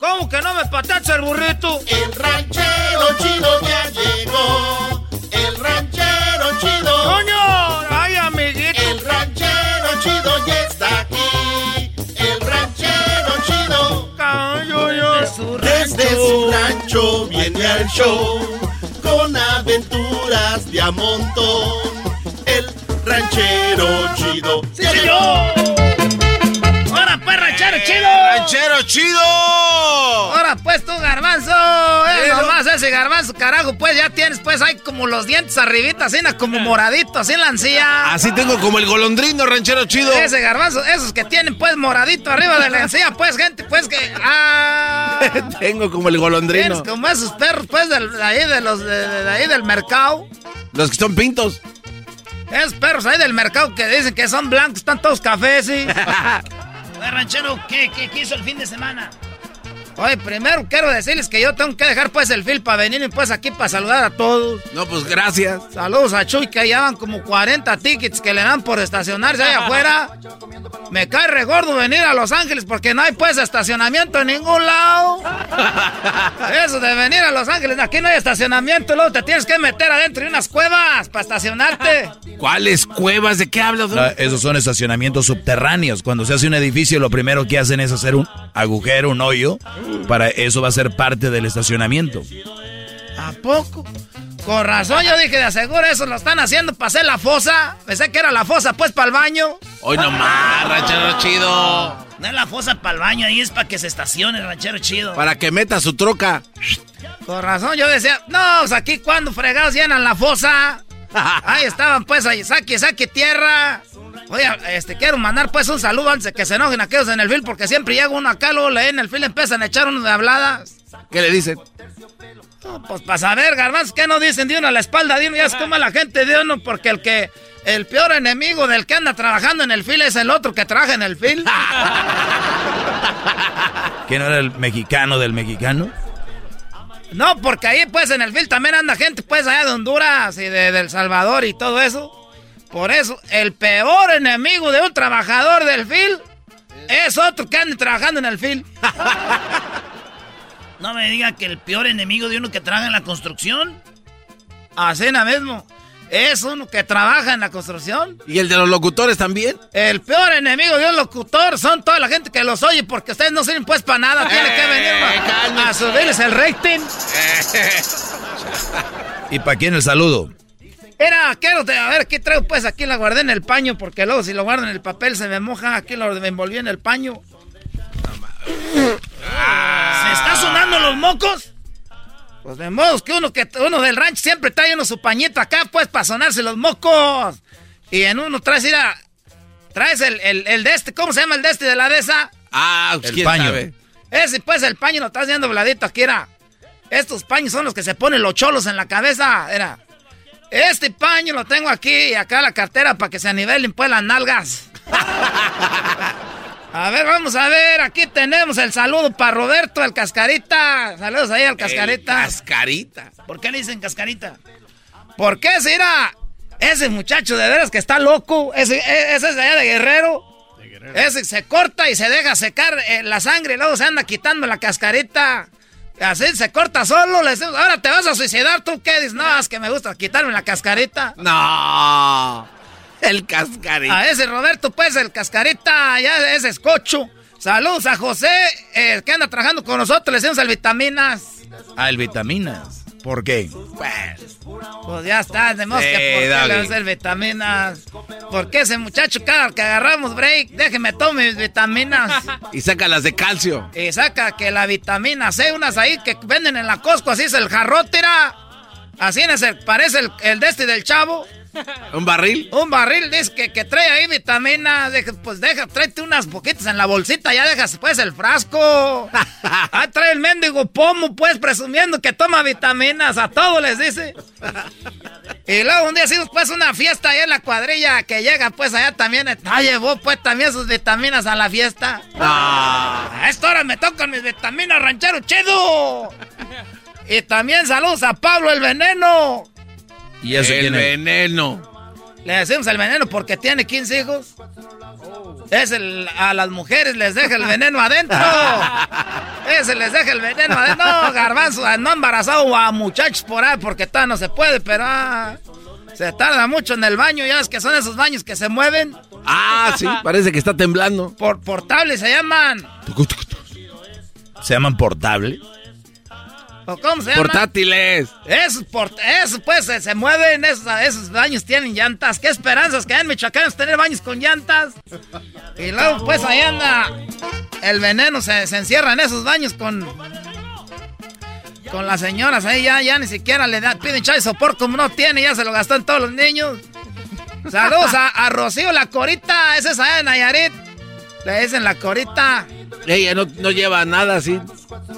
¿Cómo que no me patacha el burrito? El ranchero chido ya llegó. El ranchero chido. ¡Coño! ¡Ay, amiguito! El ranchero chido ya está aquí. El ranchero chido. Desde su Desde su rancho viene al show. Con aventuras de a montón. El ranchero chido. ¡Sí, señor! ¡Ranchero chido! Ahora pues tú, garbanzo, eh, ¿no? nomás ese garbanzo, carajo, pues ya tienes, pues hay como los dientes arribita, así como moradito, así en la encía. Así tengo como el golondrino, ranchero chido. Ese garbanzo, esos que tienen pues moradito arriba de la encía, pues gente, pues que... Ah, tengo como el golondrino. tienes como esos perros pues del- de, ahí, de los, de, de ahí del mercado. Los que son pintos. Esos perros ahí del mercado que dicen que son blancos, están todos cafés, ¿sí? Ranchero, ¿qué, qué, qué hizo el fin de semana? Oye, primero quiero decirles que yo tengo que dejar pues el fil para venirme pues aquí para saludar a todos. No, pues gracias. Saludos a Chuy que llevan como 40 tickets que le dan por estacionarse ahí afuera. Me cae regordo venir a Los Ángeles porque no hay pues estacionamiento en ningún lado. Eso de venir a Los Ángeles, aquí no hay estacionamiento, luego te tienes que meter adentro de unas cuevas para estacionarte. ¿Cuáles cuevas? ¿De qué hablas? No, esos son estacionamientos subterráneos. Cuando se hace un edificio, lo primero que hacen es hacer un agujero, un hoyo. Para eso va a ser parte del estacionamiento. ¿A poco? Con razón, yo dije, de aseguro eso lo están haciendo para hacer la fosa. Pensé que era la fosa, pues, para el baño. Hoy nomás, ranchero chido. No es la fosa para el baño, ahí es para que se estacione, ranchero chido. Para que meta su troca. Con razón, yo decía, no, pues aquí cuando fregados llenan la fosa. Ahí estaban, pues, ahí, saque, saque tierra. Oye, este, quiero mandar, pues, un saludo antes de que se enojen aquellos en el fil, porque siempre llega uno acá, luego leen el fil, empiezan a echar uno de habladas. ¿Qué le dicen? No, pues para saber, garbanzos, ¿qué no dicen de uno a la espalda de uno? Ya es como la gente de uno, porque el que, el peor enemigo del que anda trabajando en el fil es el otro que trabaja en el fil. ¿Que no era el mexicano del mexicano? No, porque ahí pues en el fil también anda gente pues allá de Honduras y de, de El Salvador y todo eso. Por eso, el peor enemigo de un trabajador del fil es otro que anda trabajando en el fil. no me diga que el peor enemigo de uno que trabaja en la construcción. Nada mismo. Es uno que trabaja en la construcción. ¿Y el de los locutores también? El peor enemigo de un locutor son toda la gente que los oye porque ustedes no sirven pues para nada. Tiene que venir a, a subirles el rating. ¿Y para quién el saludo? Era, quiero, te- a ver, ¿qué traigo? Pues aquí la guardé en el paño, porque luego si lo guardo en el papel se me moja. Aquí lo envolví en el paño. ¿Se está sonando los mocos? Pues de modos que uno, que uno del rancho siempre trae uno su pañito acá, pues, para sonarse los mocos. Y en uno traes, mira, traes el, el, el de este, ¿cómo se llama el de este de la de esa? Ah, El quién paño. sabe. Ese, pues, el paño lo estás viendo dobladito aquí, era. Estos paños son los que se ponen los cholos en la cabeza, era. Este paño lo tengo aquí y acá la cartera para que se anivelen, pues, las nalgas. A ver, vamos a ver, aquí tenemos el saludo para Roberto, el cascarita. Saludos ahí al cascarita. Cascarita. ¿Por qué le dicen cascarita? ¿Por qué se irá? Ese muchacho de veras que está loco, ese, e- ese es de allá de Guerrero. Ese se corta y se deja secar eh, la sangre y luego se anda quitando la cascarita. Así se corta solo. Le decimos, ahora te vas a suicidar. ¿Tú qué dices? No, es que me gusta quitarme la cascarita. No. El cascarita. A ese Roberto, pues, el cascarita, ya ese escocho. Saludos a José, eh, que anda trabajando con nosotros. Le decimos el vitaminas. El vitaminas. ¿Por qué? Pues ya está, tenemos que por qué le hacer vitaminas. Porque ese muchacho, cada que agarramos break, déjeme tomar mis vitaminas. Y saca las de calcio. Y saca que la vitamina C, unas ahí que venden en la Costco, así es el jarrotera. Así es el, parece el, el de este del chavo. ¿Un barril? Un barril, dice que, que trae ahí vitamina. pues deja, tráete unas poquitas en la bolsita, ya dejas pues el frasco. ah, trae el mendigo pomo, pues, presumiendo que toma vitaminas. A todos les dice. y luego un día hicimos pues una fiesta allá en la cuadrilla que llega pues allá también. Ah, llevó pues también sus vitaminas a la fiesta. Ah. A esta hora me tocan mis vitaminas, ranchero chido. y también saludos a Pablo el Veneno. ¿Y eso el veneno. Le decimos el veneno porque tiene 15 hijos. Es el, a las mujeres les deja el veneno adentro. Ese les deja el veneno adentro. No, garbanzo, no embarazado a muchachos por ahí porque todavía no se puede, pero ah, se tarda mucho en el baño. Ya es que son esos baños que se mueven. Ah, sí, parece que está temblando. Por portables se llaman. ¿Se llaman portables? Cómo se? Portátiles. Esos, pues se, mueven, esos, esos, baños tienen llantas. ¿Qué esperanzas que hay en Michoacán tener baños con llantas? Y luego pues ahí anda el veneno, se, encierra en esos baños con... Con las señoras ahí ya, ya ni siquiera le da, piden chai sopor como no tiene, ya se lo gastó en todos los niños. Saludos a, Rocío la Corita, esa es allá de Nayarit. Le dicen la Corita. Ella no, no lleva nada así.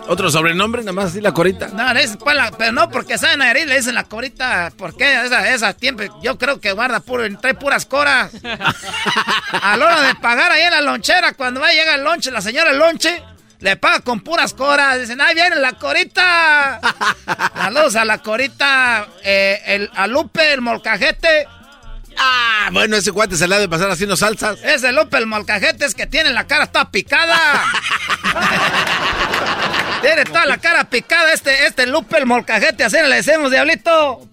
Otro sobrenombre, nada más así la corita. No, es, pues, la, pero no, porque saben Nayarit le dicen la corita. Porque esa, esa tiempo, yo creo que guarda puro, trae puras coras. a la hora de pagar ahí en la lonchera, cuando va a llegar el lonche, la señora el lonche, le paga con puras coras. Dicen, ahí viene la corita. Saludos a la corita, eh, el, a Lupe, el molcajete. Ah, bueno, ese guante se le ha de pasar haciendo salsas. Ese Lupe el molcajete es que tiene la cara toda picada. tiene toda la cara picada este, este Lupe el molcajete, así le decimos, diablito.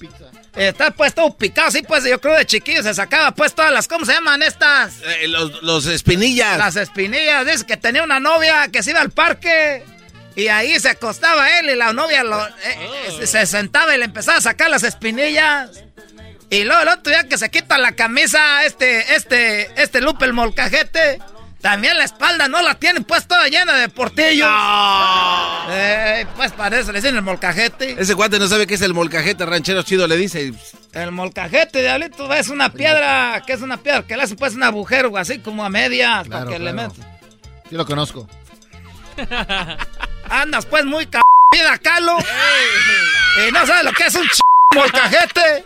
Está pues todo picado, sí, pues yo creo de chiquillo se sacaba pues todas las, ¿cómo se llaman estas? Eh, los, los espinillas. Las espinillas, dice que tenía una novia que se iba al parque. Y ahí se acostaba él y la novia lo, eh, eh, se sentaba y le empezaba a sacar las espinillas. Y luego el otro día que se quita la camisa, este, este, este Lupe el molcajete, también la espalda no la tiene pues toda llena de portillos. Eh, pues parece, le dicen el molcajete. Ese guante no sabe qué es el molcajete, ranchero chido le dice. El molcajete, diablito, es una piedra, que es una piedra, que le hace pues un agujero así como a media, para que le. Yo lo conozco. Andas pues muy c... calo. y no sabes lo que es un ch... ¡Molcajete!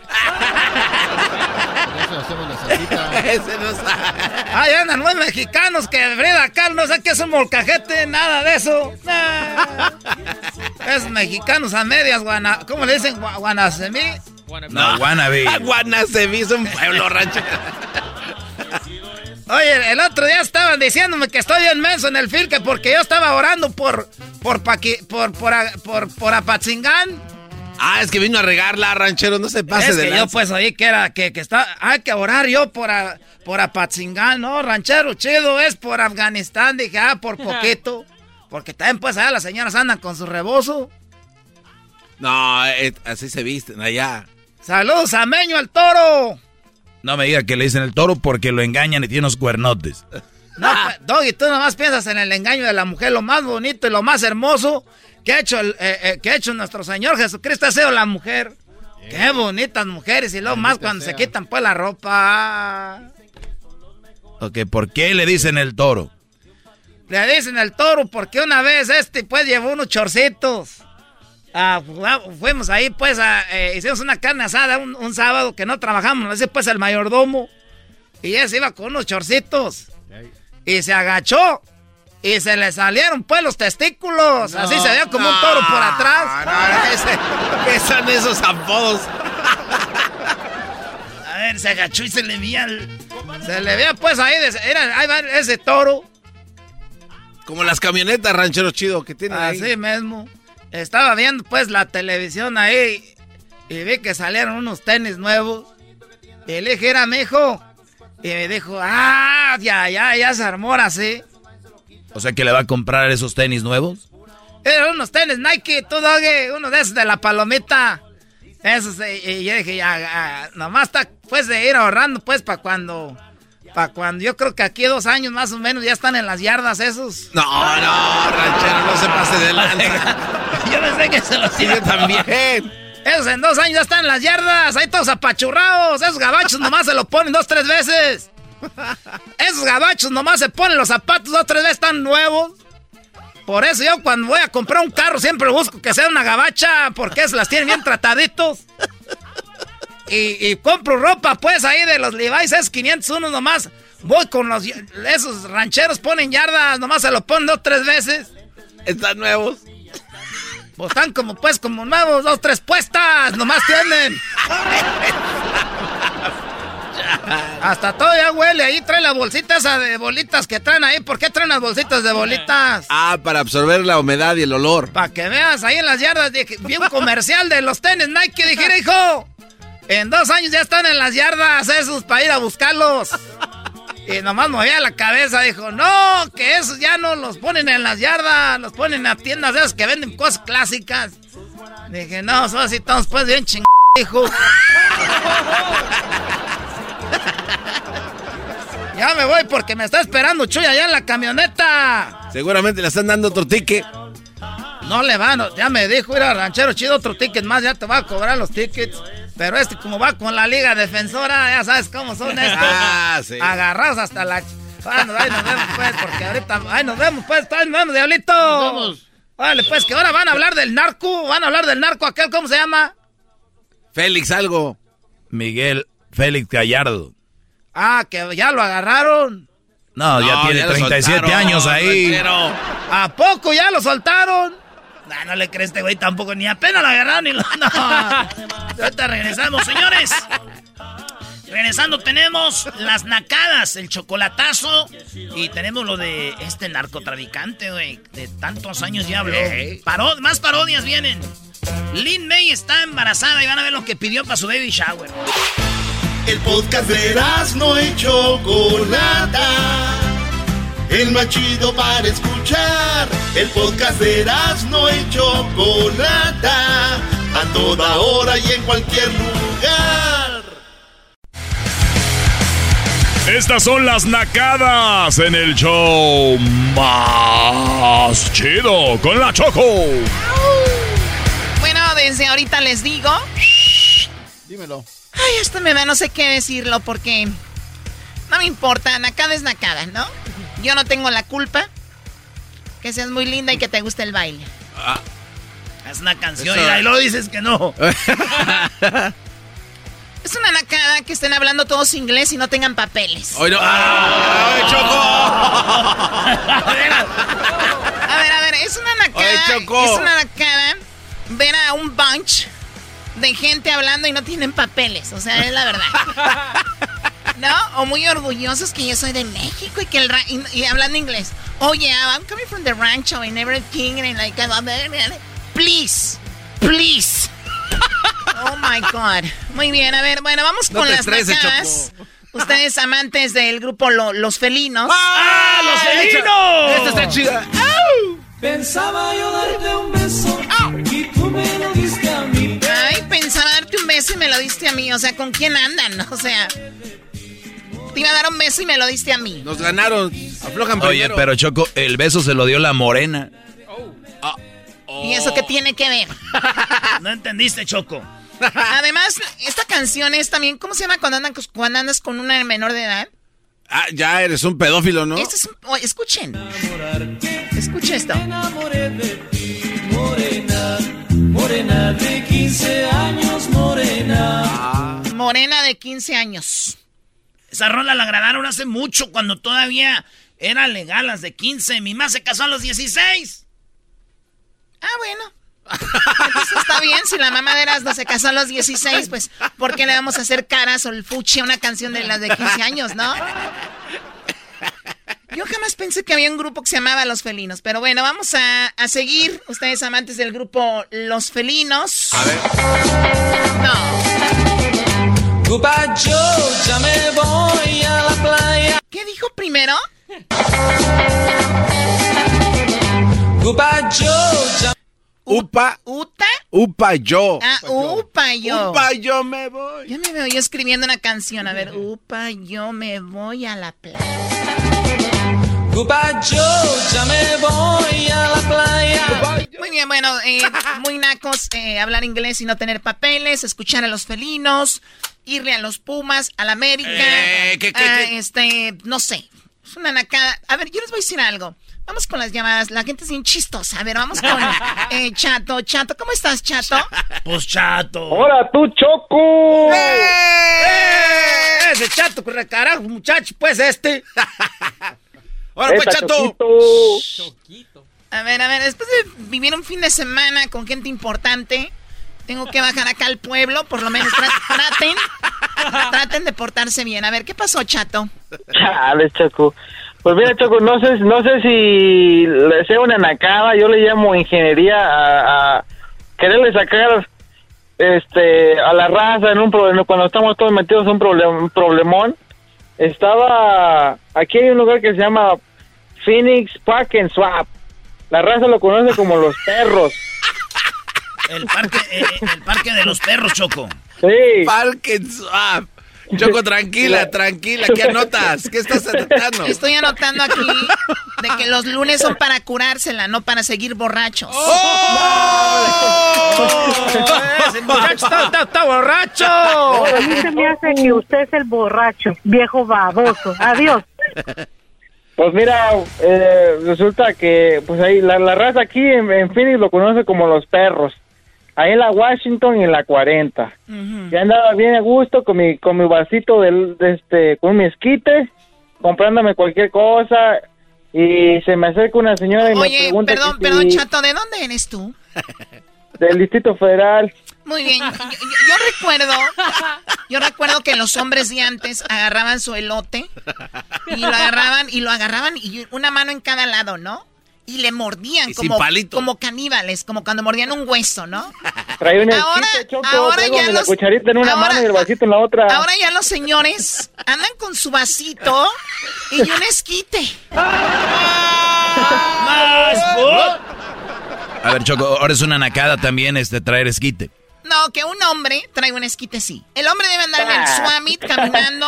Ese no sabe. Ay, andan muy mexicanos que Frida Kahlo no sé qué es un molcajete, nada de eso. Es mexicanos a medias, guana, ¿cómo le dicen? Guanasemí. No, Guanabi. Guanasemí es un pueblo rancho. Oye, el otro día estaban diciéndome que estoy inmenso en el fil que porque yo estaba orando por por por por, por, por Apatzingán. Ah, es que vino a regarla, ranchero, no se pase es de que yo pues oí que era, que, que está, hay que orar yo por, a, por Apatzingán, ¿no? Ranchero chido es por Afganistán, dije, ah, por poquito. Porque también pues allá las señoras andan con su rebozo. No, eh, así se visten allá. Saludos a Meño el toro. No me diga que le dicen el toro porque lo engañan y tiene unos cuernotes. No, pues, Doggy, tú nomás piensas en el engaño de la mujer, lo más bonito y lo más hermoso ¿Qué ha hecho, el, eh, eh, ha hecho nuestro Señor Jesucristo? Ha sido la mujer. Qué bonitas mujeres. Y luego más cuando se quitan pues la ropa. Ok, ¿por qué le dicen el toro? Le dicen el toro porque una vez este pues llevó unos chorcitos. Ah, fuimos ahí pues, eh, hicimos una carne asada un, sábado que no trabajamos, así pues el mayordomo. Y ella se iba con unos chorcitos. Y se agachó y se le salieron pues los testículos. Así se veía como un toro por atrás. No, ¿Qué son esos apodos? A ver, se agachó y se le veía. se le veía pues ahí, era, ahí va ese toro. Como las camionetas ranchero chido que tienen Así mismo. Estaba viendo pues la televisión ahí y vi que salieron unos tenis nuevos. Y le dije, era mi hijo. Y me dijo, ah, ya, ya, ya se armó así. O sea que le va a comprar esos tenis nuevos. Eran unos tenis Nike, tú doge, uno de esos de la palomita. Eso sí, y yo dije, ya, ya, nomás está, pues, de ir ahorrando, pues, para cuando... Para cuando yo creo que aquí dos años más o menos ya están en las yardas esos. No, no, ranchero, no se pase de lanza. yo pensé que se los yo también. Esos en dos años ya están en las yardas, ahí todos apachurrados. Esos gabachos nomás se lo ponen dos, tres veces. Esos gabachos nomás se ponen los zapatos dos, tres veces, están nuevos. Por eso yo cuando voy a comprar un carro siempre busco que sea una gabacha, porque se las tienen bien trataditos. Y, y compro ropa, pues, ahí de los Levi's S501 nomás. Voy con los... Esos rancheros ponen yardas, nomás se lo ponen dos, tres veces. Están nuevos. Pues están como, pues, como nuevos, dos, tres puestas, nomás tienen. Hasta todo ya huele, ahí trae la bolsita esa de bolitas que traen ahí. ¿Por qué traen las bolsitas de bolitas? Ah, para absorber la humedad y el olor. Para que veas, ahí en las yardas dije, vi un comercial de los tenis Nike dijera, hijo, en dos años ya están en las yardas esos para ir a buscarlos. Y nomás movía la cabeza, dijo, no, que esos ya no los ponen en las yardas, los ponen a tiendas de esas que venden cosas clásicas. Dije, no, son así, estamos pues bien chingados, hijo. ya me voy porque me está esperando Chuy allá en la camioneta. Seguramente le están dando otro ticket. No le van, ya me dijo, ir a ranchero chido, otro ticket más, ya te va a cobrar los tickets. Pero este, como va con la liga defensora, ya sabes cómo son estos. Ah, sí. Agarrados hasta la. Bueno, ahí nos vemos, pues, porque ahorita. Ahí nos vemos, pues, ahí nos vemos, diablito. Nos vemos. Vale, pues, que ahora van a hablar del narco. Van a hablar del narco aquel, ¿cómo se llama? Félix, algo. Miguel Félix Gallardo. Ah, que ya lo agarraron. No, ya tiene ya lo 37 soltaron, años ahí. ranchero. ¿A poco ya lo soltaron? No, no le crees este güey tampoco, ni apenas lo agarraron ni lo. No. Ahorita regresamos, señores. Regresando tenemos las nacadas, el chocolatazo y tenemos lo de este narcotraficante, güey. De tantos años ya habló. Paro- más parodias vienen. Lin May está embarazada y van a ver lo que pidió para su baby shower. El podcast de no y Chocolata. El más chido para escuchar. El podcast de no y Chocolata. A toda hora y en cualquier lugar. Estas son las nacadas en el show más chido con la Choco. Bueno, desde ahorita les digo. Dímelo. Ay, esto me da no sé qué decirlo porque. No me importa, nacada es nacada, ¿no? Yo no tengo la culpa. Que seas muy linda y que te guste el baile. Es una canción Eso- y ahí lo dices que no. Es una nacada que estén hablando todos inglés y no tengan papeles. Hoy no. ¡Ay, Choco! A ver, a ver, es una nacada. Oye, Choco. Es una nacada ver a un bunch de gente hablando y no tienen papeles. O sea, es la verdad. ¿No? O muy orgullosos que yo soy de México y que el ra- y, y hablando inglés. Oh yeah, I'm coming from the rancho and everything and like please, please. Oh my god. Muy bien, a ver, bueno, vamos No con las estreses. Ustedes amantes del grupo Lo- Los Felinos. ¡Ah, los felinos! Esta está chida. Pensaba yo darte un beso y tú me lo beso y me lo diste a mí. O sea, ¿con quién andan? O sea, te iba a dar un beso y me lo diste a mí. Nos ganaron. Aflojan Oye, primero. pero Choco, el beso se lo dio la morena. ¿Y eso qué tiene que ver? No entendiste, Choco. Además, esta canción es también, ¿cómo se llama cuando, andan, cuando andas con una menor de edad? Ah, ya eres un pedófilo, ¿no? Este es un- oye, escuchen. Escuchen esto. Morena, morena de 15 años, morena. De 15 años. Esa rola la grabaron hace mucho, cuando todavía eran legal las de 15. Mi mamá se casó a los 16. Ah, bueno. Entonces está bien, si la mamá de Erasmo se casó a los 16, pues, ¿por qué le vamos a hacer caras o el fuchi a una canción de las de 15 años, no? Yo jamás pensé que había un grupo que se llamaba Los Felinos, pero bueno, vamos a, a seguir. Ustedes amantes del grupo Los Felinos. A ver. No. Goodbye, Joe, ya me voy a la playa. ¿Qué dijo primero? Goodbye, Joe, ya Upa. ¿Uta? Upa yo. Ah, upa yo. Upa yo me voy. Ya me veo yo escribiendo una canción. A ver, upa yo me voy a la playa. Yo ya me voy a la playa. Muy bien, bueno, eh, muy nacos eh, hablar inglés y no tener papeles, escuchar a los felinos, irle a los Pumas, a la América. Eh, ¿qué, qué, ah, qué? Este, no sé. Es una nacada. A ver, yo les voy a decir algo. Vamos con las llamadas. La gente es bien chistosa. A ver, vamos con eh, Chato. Chato, ¿cómo estás, Chato? Pues chato. ¡Hola, tú, Choco! ¡Eh! Ese chato, corre carajo, muchacho, pues este. Ahora pues, chato. Choquito. A ver, a ver, después de vivir un fin de semana con gente importante, tengo que bajar acá al pueblo, por lo menos tra- traten, traten de portarse bien. A ver, ¿qué pasó, Chato? Chale, Choco. Pues mira, Choco, no sé, no sé si le sea una nacada, yo le llamo ingeniería a, a quererle sacar este a la raza en un problema cuando estamos todos metidos en un, problem- un problemón. Estaba aquí hay un lugar que se llama Phoenix Park and Swap. La raza lo conoce como los perros. El parque, eh, el parque de los perros, Choco. Sí. Parque Swap. Choco, tranquila, tranquila. ¿Qué anotas? ¿Qué estás anotando? Estoy anotando aquí de que los lunes son para curársela, no para seguir borrachos. Ese muchacho está, está- está borracho. A mí se me hace que usted es el borracho, viejo baboso. Adiós. Pues mira, eh, resulta que pues ahí la, la raza aquí en, en Phoenix lo conoce como los perros. Ahí en la Washington y en la 40. Ya andaba bien a gusto con mi con mi vasito del, de este con mi esquite, comprándome cualquier cosa y se me acerca una señora y me Oye, pregunta perdón, perdón, si- Chato, ¿de dónde eres tú? del Distrito Federal. Muy bien, yo, yo- yo recuerdo, yo recuerdo que los hombres de antes agarraban su elote y lo agarraban y lo agarraban y una mano en cada lado, ¿no? Y le mordían Y como, como caníbales, como cuando mordían un hueso, ¿no? Trae un Ahora- Choco, ahora la cucharita en una ahora- mano y el vasito en la otra. Ahora ya los señores andan con su vasito y un esquite. A ver, Choco, ahora es una nacada también este traer esquite. No, que un hombre trae un esquite sí. El hombre debe andar en el Swamit caminando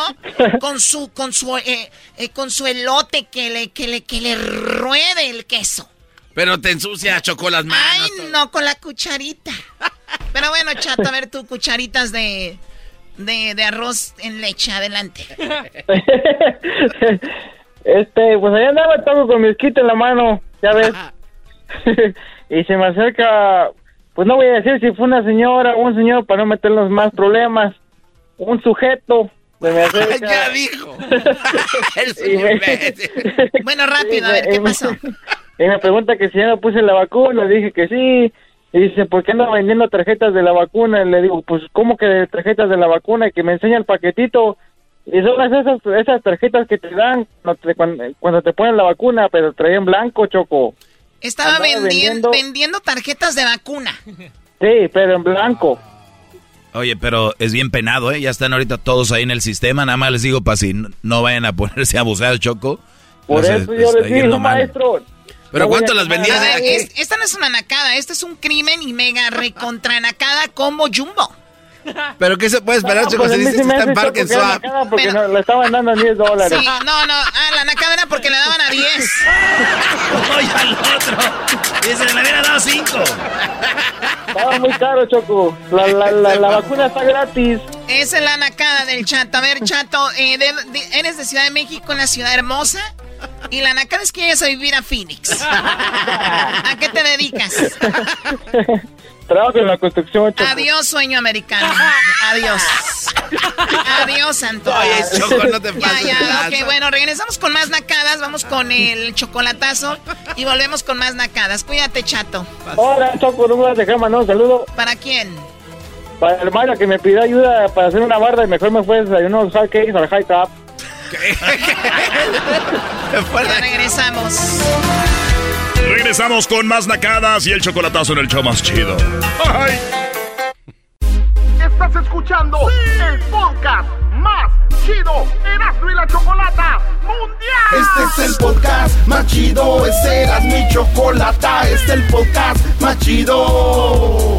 con su con su eh, eh, con su elote que le que le que le ruede el queso. Pero te ensucia, Choco, las manos. Ay, no con la cucharita. Pero bueno, chato, a ver tú cucharitas de de, de arroz en leche, adelante. Este, pues allá andaba todo con mi esquite en la mano, ya ves. y se me acerca, pues no voy a decir si fue una señora o un señor para no meternos más problemas. Un sujeto se me acerca. ya dijo. me, Bueno, rápido, a ver qué pasó. y me pregunta que si ya me puse la vacuna, le dije que sí. Y dice, ¿por qué anda vendiendo tarjetas de la vacuna? Y le digo, pues, ¿cómo que tarjetas de la vacuna? Y que me enseña el paquetito. Y son esas, esas tarjetas que te dan cuando te, cuando te ponen la vacuna, pero traían blanco, Choco. Estaba vendiendo, vendiendo- tarjetas de vacuna. Sí, pero en blanco. Oye, pero es bien penado, ¿eh? Ya están ahorita todos ahí en el sistema. Nada más les digo para si no- no vayan a ponerse abusados, Choco. Por eso yo les digo, maestro. ¿Pero no cuánto las vendías? Ver, es- esta no es una nacada, este es un crimen y mega recontra nacada como Jumbo. ¿Pero qué se puede esperar, No, Choco? pues Se sí que está en era Swap. nacada Porque Pero- no- le estaban dando 10 dólares. Sí, no, no, ah, la nacada era porque le daban a 10. Oye, al otro. Dice, le hubiera dado cinco. Estaba muy caro, Choco. La, la, la, la vacuna está gratis. Esa es la nacada del chato. A ver, chato, eh, de- de- eres de Ciudad de México, una ciudad hermosa. Y la nacada es que vayas a vivir a Phoenix. ¿A qué te dedicas? Trabajo en la construcción, Choco. Adiós, sueño americano. Adiós. Adiós, Antonio. Oye, Choco, no te Ya, pases ya, ok, bueno, regresamos con más nacadas. Vamos con el chocolatazo y volvemos con más nacadas. Cuídate, chato. Hola, Choco, no me vas a dejar mandar un saludo ¿Para quién? para el Mario que me pidió ayuda para hacer una barda y mejor me fue a desayunar unos hot cakes al high top. Ya regresamos. Regresamos con más nacadas y el chocolatazo en el show más chido. Ay. Estás escuchando el podcast más chido Erasmo y la Chocolata Mundial. Este es el podcast más chido. Este era mi chocolata. Este es el podcast más chido.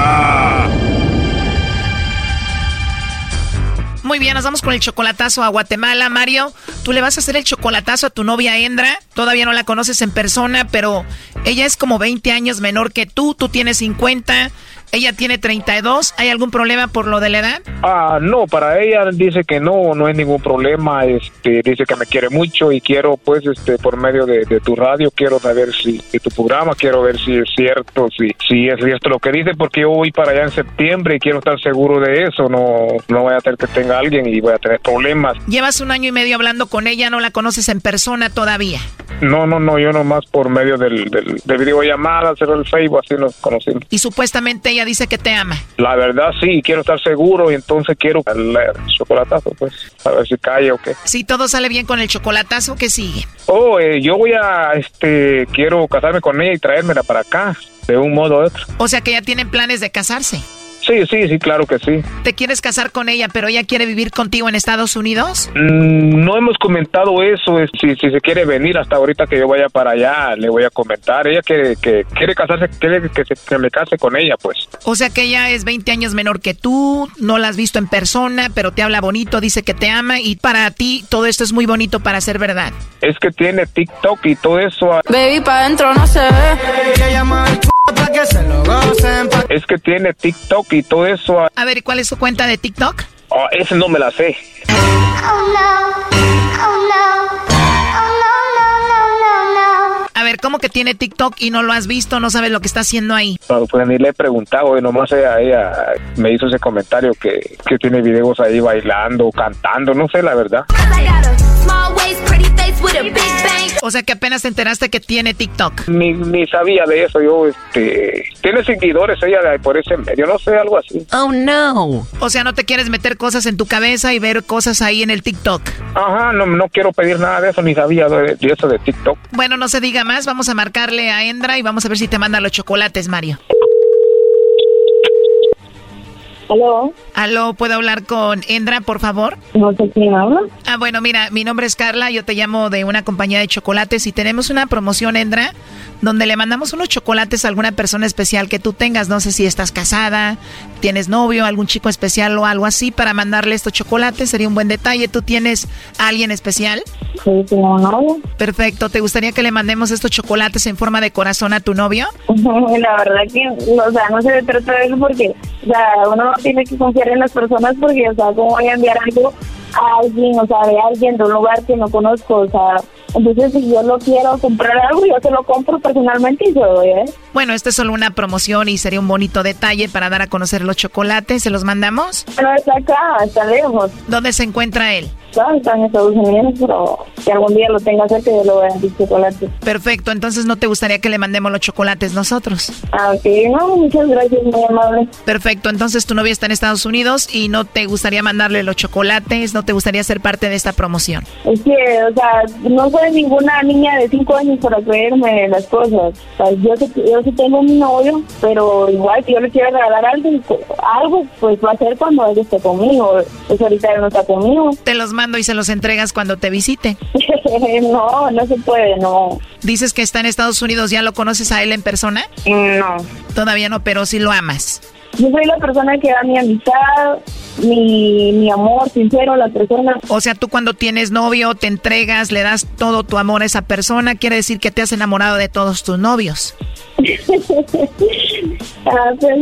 Muy bien, nos vamos con el chocolatazo a Guatemala. Mario, tú le vas a hacer el chocolatazo a tu novia Endra. Todavía no la conoces en persona, pero ella es como 20 años menor que tú. Tú tienes 50. Ella tiene 32. ¿Hay algún problema por lo de la edad? Ah, no, para ella dice que no, no hay ningún problema. Este, dice que me quiere mucho y quiero, pues, este, por medio de, de tu radio, quiero saber si, de tu programa, quiero ver si es cierto, si, si es cierto lo que dice, porque yo voy para allá en septiembre y quiero estar seguro de eso. No, no voy a tener que tenga alguien y voy a tener problemas. Llevas un año y medio hablando con ella, no la conoces en persona todavía. No, no, no, yo nomás por medio del, del, de videollamada, hacer el Facebook, así nos conocimos. Y supuestamente ella dice que te ama. La verdad sí, quiero estar seguro y entonces quiero el, el chocolatazo, pues, a ver si cae o qué. Si todo sale bien con el chocolatazo, ¿qué sigue? Oh, eh, yo voy a, este, quiero casarme con ella y traérmela para acá, de un modo u otro. O sea que ya tienen planes de casarse. Sí, sí, sí, claro que sí. ¿Te quieres casar con ella, pero ella quiere vivir contigo en Estados Unidos? Mm, no hemos comentado eso, es, si, si se quiere venir hasta ahorita que yo vaya para allá, le voy a comentar. Ella que, que quiere casarse, quiere que, se, que me case con ella, pues. O sea que ella es 20 años menor que tú, no la has visto en persona, pero te habla bonito, dice que te ama y para ti todo esto es muy bonito para ser verdad. Es que tiene TikTok y todo eso. Baby, pa' adentro no se ve. Es que tiene TikTok y todo eso. A ver, ¿y cuál es su cuenta de TikTok? Oh, ese no me la sé. A ver, ¿cómo que tiene TikTok y no lo has visto? No sabes lo que está haciendo ahí. No, pues ni le he preguntado, y nomás ella, ella me hizo ese comentario que, que tiene videos ahí bailando, cantando, no sé la verdad. O sea que apenas te enteraste que tiene TikTok. Ni, ni sabía de eso, yo, este, tiene seguidores ella de- por ese medio, no sé, algo así. Oh no. O sea, no te quieres meter cosas en tu cabeza y ver cosas ahí en el TikTok. Ajá, no, no quiero pedir nada de eso, ni sabía de, de eso de TikTok. Bueno, no se diga más, vamos a marcarle a Endra y vamos a ver si te manda los chocolates, Mario. ¿Aló? Aló, ¿puedo hablar con Endra, por favor? No sé quién habla. Ah, bueno, mira, mi nombre es Carla, yo te llamo de una compañía de chocolates y tenemos una promoción, Endra, donde le mandamos unos chocolates a alguna persona especial que tú tengas. No sé si estás casada, tienes novio, algún chico especial o algo así para mandarle estos chocolates. Sería un buen detalle. ¿Tú tienes a alguien especial? Sí, tengo un novio. Perfecto. ¿Te gustaría que le mandemos estos chocolates en forma de corazón a tu novio? La verdad que, o sea, no se trata de eso porque, o sea, uno no tiene que confiar en las personas porque, o sea, ¿cómo voy a enviar algo a alguien, o sea, de alguien de un lugar que no conozco, o sea, entonces si yo lo quiero comprar algo, yo se lo compro personalmente y se lo doy, ¿eh? Bueno, esta es solo una promoción y sería un bonito detalle para dar a conocer los chocolates. ¿Se los mandamos? No está acá, está lejos. ¿Dónde se encuentra él? Está en Estados Unidos, pero si algún día lo tenga cerca, yo le voy a dar chocolate. Perfecto, entonces no te gustaría que le mandemos los chocolates nosotros. Ah, ok, no, muchas gracias, muy amable. Perfecto, entonces tu novia está en Estados Unidos y no te gustaría mandarle los chocolates, no te gustaría ser parte de esta promoción. Es que, o sea, no soy ninguna niña de cinco años para creerme las cosas. O sea, yo, yo sí tengo mi novio, pero igual si yo le quiero regalar algo, algo pues va a ser cuando él esté conmigo. Pues ahorita él no está conmigo. Te los mando y se los entregas cuando te visite. no, no se puede, no. Dices que está en Estados Unidos, ¿ya lo conoces a él en persona? No. Todavía no, pero sí lo amas. Yo soy la persona que da mi amistad, mi, mi amor sincero a la persona. O sea, tú cuando tienes novio te entregas, le das todo tu amor a esa persona, quiere decir que te has enamorado de todos tus novios. Ah, pues,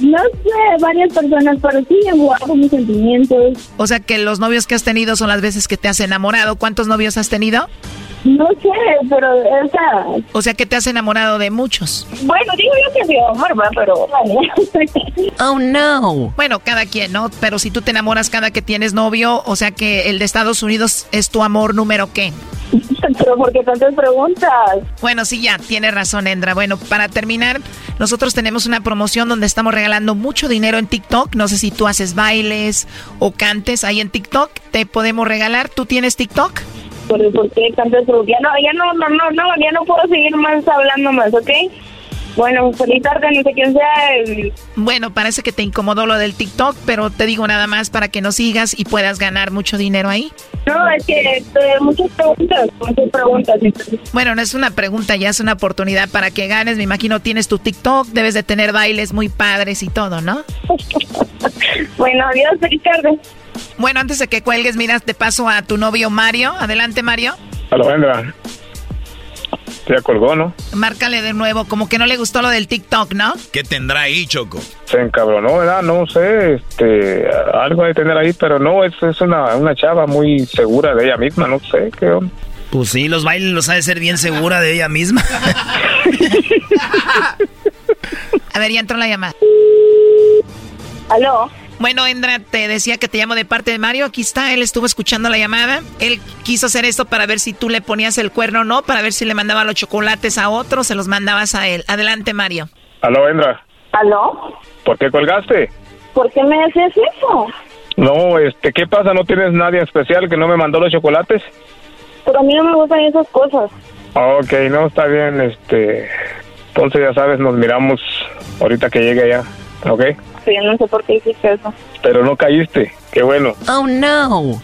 no sé, varias personas, pero sí, guardo mis sentimientos. O sea que los novios que has tenido son las veces que te has enamorado. ¿Cuántos novios has tenido? No sé, pero, o sea... O sea que te has enamorado de muchos. Bueno, digo yo que sí, amor, ¿va? pero... Oh, no. Bueno, cada quien, ¿no? Pero si tú te enamoras cada que tienes novio, o sea que el de Estados Unidos es tu amor número qué? Pero ¿por qué tantas preguntas? Bueno, sí, ya, tiene razón, Endra. Bueno, para terminar, nosotros tenemos una promoción donde estamos regalando mucho dinero en TikTok. No sé si tú haces bailes o cantes ahí en TikTok. Te podemos regalar. ¿Tú tienes TikTok? ¿Por, por qué tantas preguntas? Ya no, ya no, no, no, no, ya no puedo seguir más hablando más, ¿ok? Bueno, feliz tarde, no sé quién sea. Bueno, parece que te incomodó lo del TikTok, pero te digo nada más para que nos sigas y puedas ganar mucho dinero ahí. No, es que eh, muchas preguntas, muchas preguntas. Bueno, no es una pregunta, ya es una oportunidad para que ganes. Me imagino tienes tu TikTok, debes de tener bailes muy padres y todo, ¿no? bueno, adiós, feliz tarde. Bueno, antes de que cuelgues, miras de paso a tu novio Mario. Adelante, Mario. Aló, Vendra. Ya colgó, ¿no? Márcale de nuevo, como que no le gustó lo del TikTok, ¿no? ¿Qué tendrá ahí, Choco? Se encabronó, ¿verdad? No sé, este, algo que tener ahí, pero no, es, es una, una chava muy segura de ella misma, no sé qué onda. Pues sí, los bailes los ha de ser bien segura de ella misma. A ver, ya entró la llamada. ¿Aló? Bueno, Endra, te decía que te llamo de parte de Mario. Aquí está, él estuvo escuchando la llamada. Él quiso hacer esto para ver si tú le ponías el cuerno o no, para ver si le mandaba los chocolates a otro, se los mandabas a él. Adelante, Mario. Aló, Endra. ¿Aló? ¿Por qué colgaste? ¿Por qué me haces eso? No, este, ¿qué pasa? ¿No tienes nadie especial que no me mandó los chocolates? Pero a mí no me gustan esas cosas. Ok, no, está bien, este... Entonces, ya sabes, nos miramos ahorita que llegue allá, ¿ok? Sí, yo no sé por qué hiciste eso. Pero no caíste, qué bueno. Oh, no.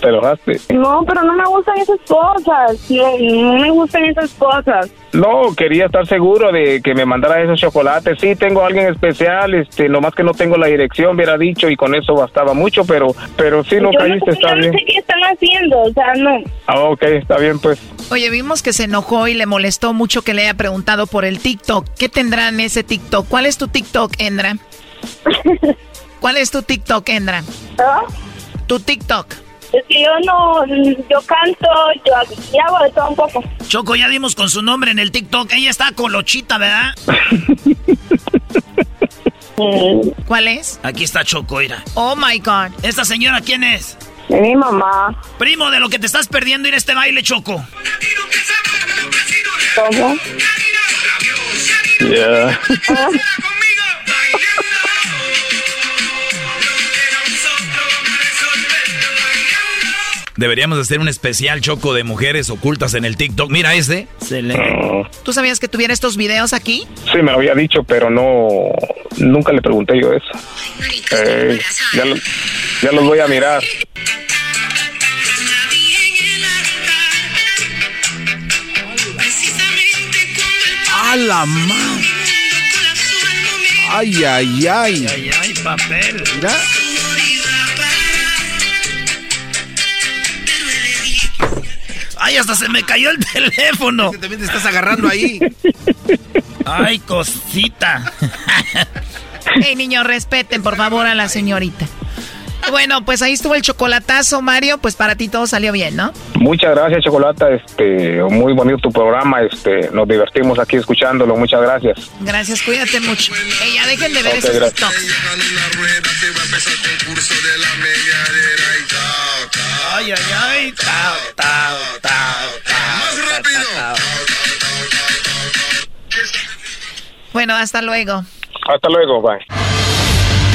Te enojaste. No, pero no me gustan esas cosas. No, no me gustan esas cosas. No, quería estar seguro de que me mandara esos chocolates. Sí, tengo a alguien especial, este, nomás que no tengo la dirección, hubiera dicho, y con eso bastaba mucho, pero, pero sí, no yo caíste, no, está yo bien. no sé qué están haciendo, o sea, no. Ah, ok, está bien, pues. Oye, vimos que se enojó y le molestó mucho que le haya preguntado por el TikTok. ¿Qué tendrá en ese TikTok? ¿Cuál es tu TikTok, Endra? ¿Cuál es tu TikTok, Endra? ¿Ah? Tu TikTok. Es que yo no, yo canto, yo, yo hago de todo un poco. Choco, ya dimos con su nombre en el TikTok. Ella está colochita, ¿verdad? ¿Cuál es? Aquí está Choco, mira. Oh my God. ¿Esta señora quién es? Mi mamá. Primo, de lo que te estás perdiendo ir a este baile, Choco. ¿Cómo? Ya. Deberíamos hacer un especial Choco de mujeres ocultas en el TikTok. Mira este. ¿Tú sabías que tuviera estos videos aquí? Sí, me lo había dicho, pero no, nunca le pregunté yo eso. Eh, ya, lo- ya los voy a mirar. ¡A la madre! ¡Ay, ay, ay! Ay, ay, papel. Mira. Ay, hasta se me cayó el teléfono. También te estás agarrando ahí. Ay, cosita. Hey, niños, respeten por favor a la señorita. Bueno, pues ahí estuvo el chocolatazo, Mario. Pues para ti todo salió bien, ¿no? Muchas gracias, Chocolata. Este, muy bonito tu programa. Este, nos divertimos aquí escuchándolo. Muchas gracias. Gracias, cuídate mucho. Ey, ya dejen de ver Ok, esos gracias. TikToks. Ay, ay, ay. Tao, tao, tao, tao, tao, tao. Bueno, hasta luego. Hasta luego, bye.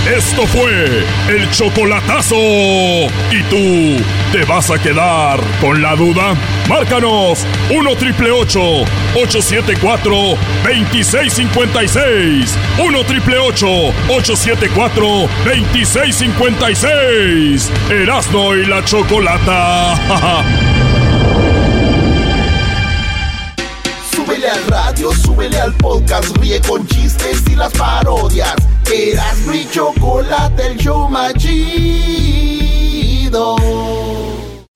Esto fue el chocolatazo. ¿Y tú te vas a quedar con la duda? Márcanos 1 triple 874 2656. 1 triple 874 2656. Erasno y la chocolata. Súbele al radio, súbele al podcast, ríe con chistes y las parodias. Eras mi chocolate, el show más chido.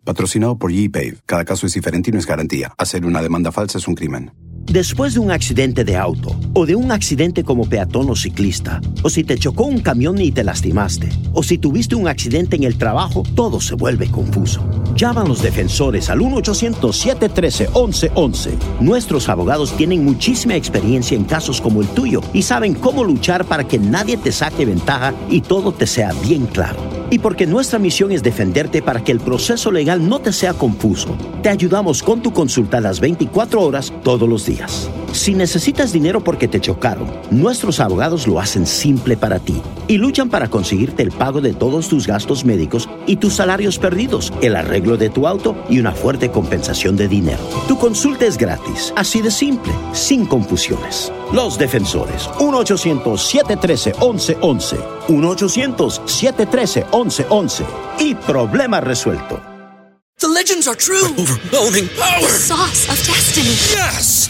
Patrocinado por G-Pave. Cada caso es diferente y no es garantía. Hacer una demanda falsa es un crimen. Después de un accidente de auto o de un accidente como peatón o ciclista, o si te chocó un camión y te lastimaste, o si tuviste un accidente en el trabajo, todo se vuelve confuso. Llama a los defensores al 1-800-713-1111. Nuestros abogados tienen muchísima experiencia en casos como el tuyo y saben cómo luchar para que nadie te saque ventaja y todo te sea bien claro. Y porque nuestra misión es defenderte para que el proceso legal no te sea confuso, te ayudamos con tu consulta las 24 horas todos los días. Si necesitas dinero porque te chocaron, nuestros abogados lo hacen simple para ti y luchan para conseguirte el pago de todos tus gastos médicos y tus salarios perdidos, el arreglo de tu auto y una fuerte compensación de dinero. Tu consulta es gratis, así de simple, sin confusiones. Los defensores, 1-800-713-1111, 1-800-713-1111 y problema resuelto. The legends are true. overwhelming power! The sauce of destiny. Yes!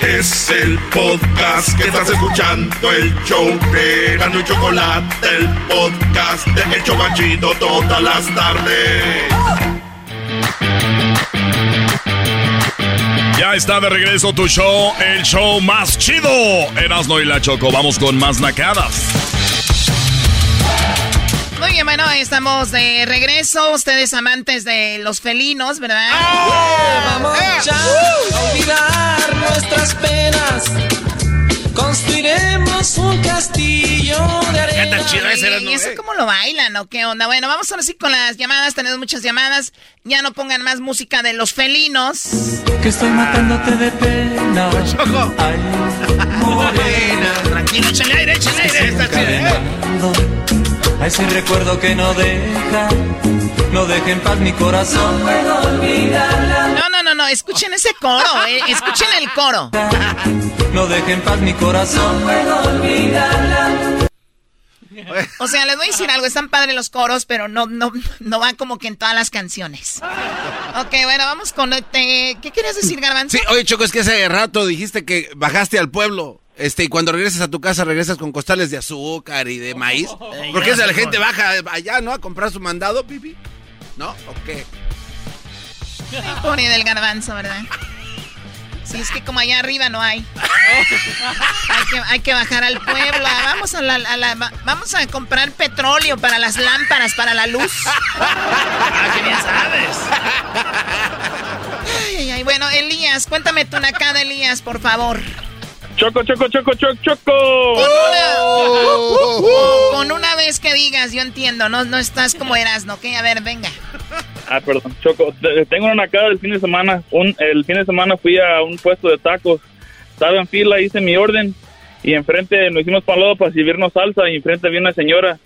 Es el podcast que estás escuchando, el show de Gano y Chocolate, el podcast de El Chocachito todas las tardes. Ya está de regreso tu show, el show más chido. Erasno y la Choco, vamos con más nacadas. Muy bien, bueno, estamos de regreso. Ustedes amantes de los felinos, ¿verdad? Vamos ya a olvidar nuestras penas. Construiremos un castillo de arena. tan chido ese, ¿Y eso cómo lo bailan o qué onda? Bueno, vamos ahora sí con las llamadas. Tenemos muchas llamadas. Ya no pongan más música de los felinos. Que estoy matándote de pena. Ay, morena. Tranquilo, échale aire, échale aire. Está chido, ¿eh? A ese recuerdo que no deja, no deja en paz mi corazón. No, no, no, no. Escuchen ese coro, eh. Escuchen el coro. No deja en paz mi corazón. O sea, les voy a decir algo. Están padres los coros, pero no, no, no van como que en todas las canciones. Ok, bueno, vamos con... este, ¿Qué querías decir, Garbanzo? Sí, oye, Choco, es que hace rato dijiste que bajaste al pueblo. Este, y cuando regresas a tu casa, regresas con costales de azúcar y de maíz. Porque esa la gente baja allá, ¿no? A comprar su mandado, pipi. ¿No? ¿O qué? Pobre del garbanzo, ¿verdad? Sí, es que como allá arriba no hay. hay, que, hay que bajar al pueblo. Vamos a, la, a la- va- vamos a comprar petróleo para las lámparas, para la luz. Ah, que bien sabes. Ay, ay, ay. Bueno, Elías, cuéntame tu nacada, Elías, por favor. Choco, choco, choco, choco, choco. Con una, con una vez que digas, yo entiendo, no, no estás como eras, ¿no? Que a ver, venga. Ah, perdón, Choco. te- Tengo una nacada del fin de semana. Un, el fin de semana fui a un puesto de tacos. Estaba en fila, hice mi orden. Y enfrente nos hicimos para para servirnos salsa. Y enfrente había una señora.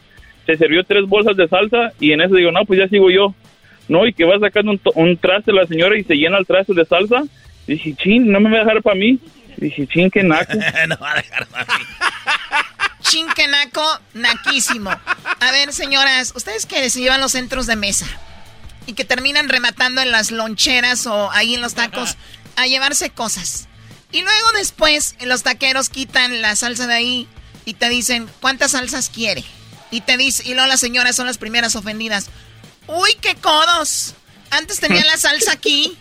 Se sirvió tres bolsas de salsa. Y en eso digo, no, pues ya sigo yo. No, y que va sacando un, un traste la señora y se llena el traste de salsa. Dije, chin, no me va a dejar para mí. Dije, chin, qué naco. no va a dejar para mí. Chinquenaco, naquísimo. A ver, señoras, ustedes que se llevan los centros de mesa y que terminan rematando en las loncheras o ahí en los tacos a llevarse cosas. Y luego después los taqueros quitan la salsa de ahí y te dicen, ¿cuántas salsas quiere? Y te dice, y luego las señoras son las primeras ofendidas. ¡Uy, qué codos! Antes tenían la salsa aquí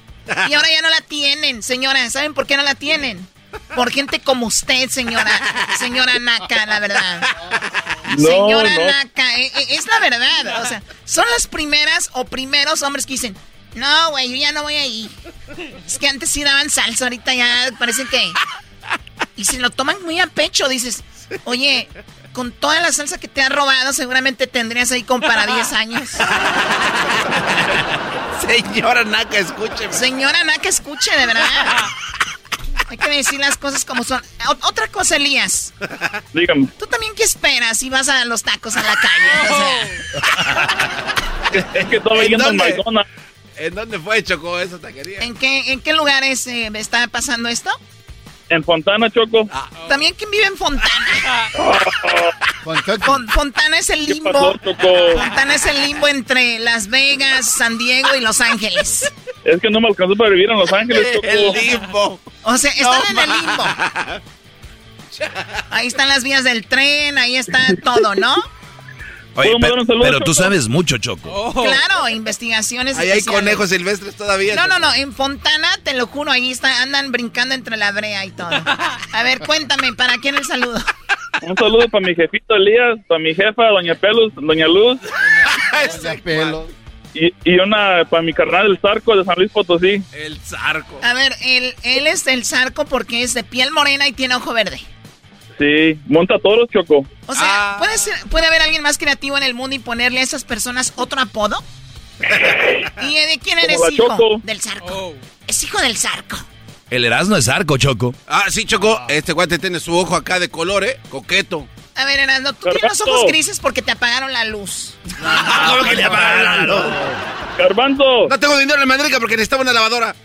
y ahora ya no la tienen, señora. ¿Saben por qué no la tienen? Por gente como usted, señora. Señora Naka, la verdad. No, señora no. Naka, e- e- es la verdad. O sea, son las primeras o primeros hombres que dicen, No, güey, yo ya no voy ahí. Es que antes sí daban salsa, ahorita ya parece que... Y si lo toman muy a pecho, dices, oye, con toda la salsa que te han robado, seguramente tendrías ahí como para 10 años. Señora Naka, escuche. Señora Naka, escuche, de verdad. Hay que decir las cosas como son. otra cosa, Elías. Dígame. ¿Tú también qué esperas si vas a los tacos a la calle? es que estoy yendo en McDonald's. ¿En dónde fue, Choco, esa taquería? ¿En qué, en qué lugares eh, está pasando esto? En Fontana, Choco. Ah. ¿También quién vive en Fontana? Fontana es el limbo. Fontana es el limbo entre Las Vegas, San Diego y Los Ángeles. Es que no me alcanzó para vivir en Los Ángeles, Choco. El limbo. O sea, están en el limbo. Ahí están las vías del tren, ahí está todo, ¿no? Oye, pero, tú sabes mucho, Choco. Oh. Claro, investigaciones. Ahí hay conejos silvestres todavía. No, no, no. En Fontana, te lo juro, ahí está, andan brincando entre la brea y todo. A ver, cuéntame, ¿para quién el saludo? Un saludo para mi jefito Elías, para mi jefa, Doña Pelus, Doña Luz. Y, y, una para mi carnal, el Zarco de San Luis Potosí. El Zarco. A ver, él, él es el Zarco porque es de piel morena y tiene ojo verde. Sí, monta toros, Choco. O sea, ¿puede, ¿puede haber alguien más creativo en el mundo y ponerle a esas personas otro apodo? ¿Y de quién eres hijo? Del Zarco. Oh. Es hijo del Zarco. El Erasmo es Zarco, Choco. Ah, sí, Choco. Este guante tiene su ojo acá de color, ¿eh? Coqueto. A ver, Erasmo, tú tienes los ojos grises porque te apagaron la luz. ¿Cómo que le apagaron la luz? Garbanzo. No tengo dinero en la madriga porque necesitaba una lavadora.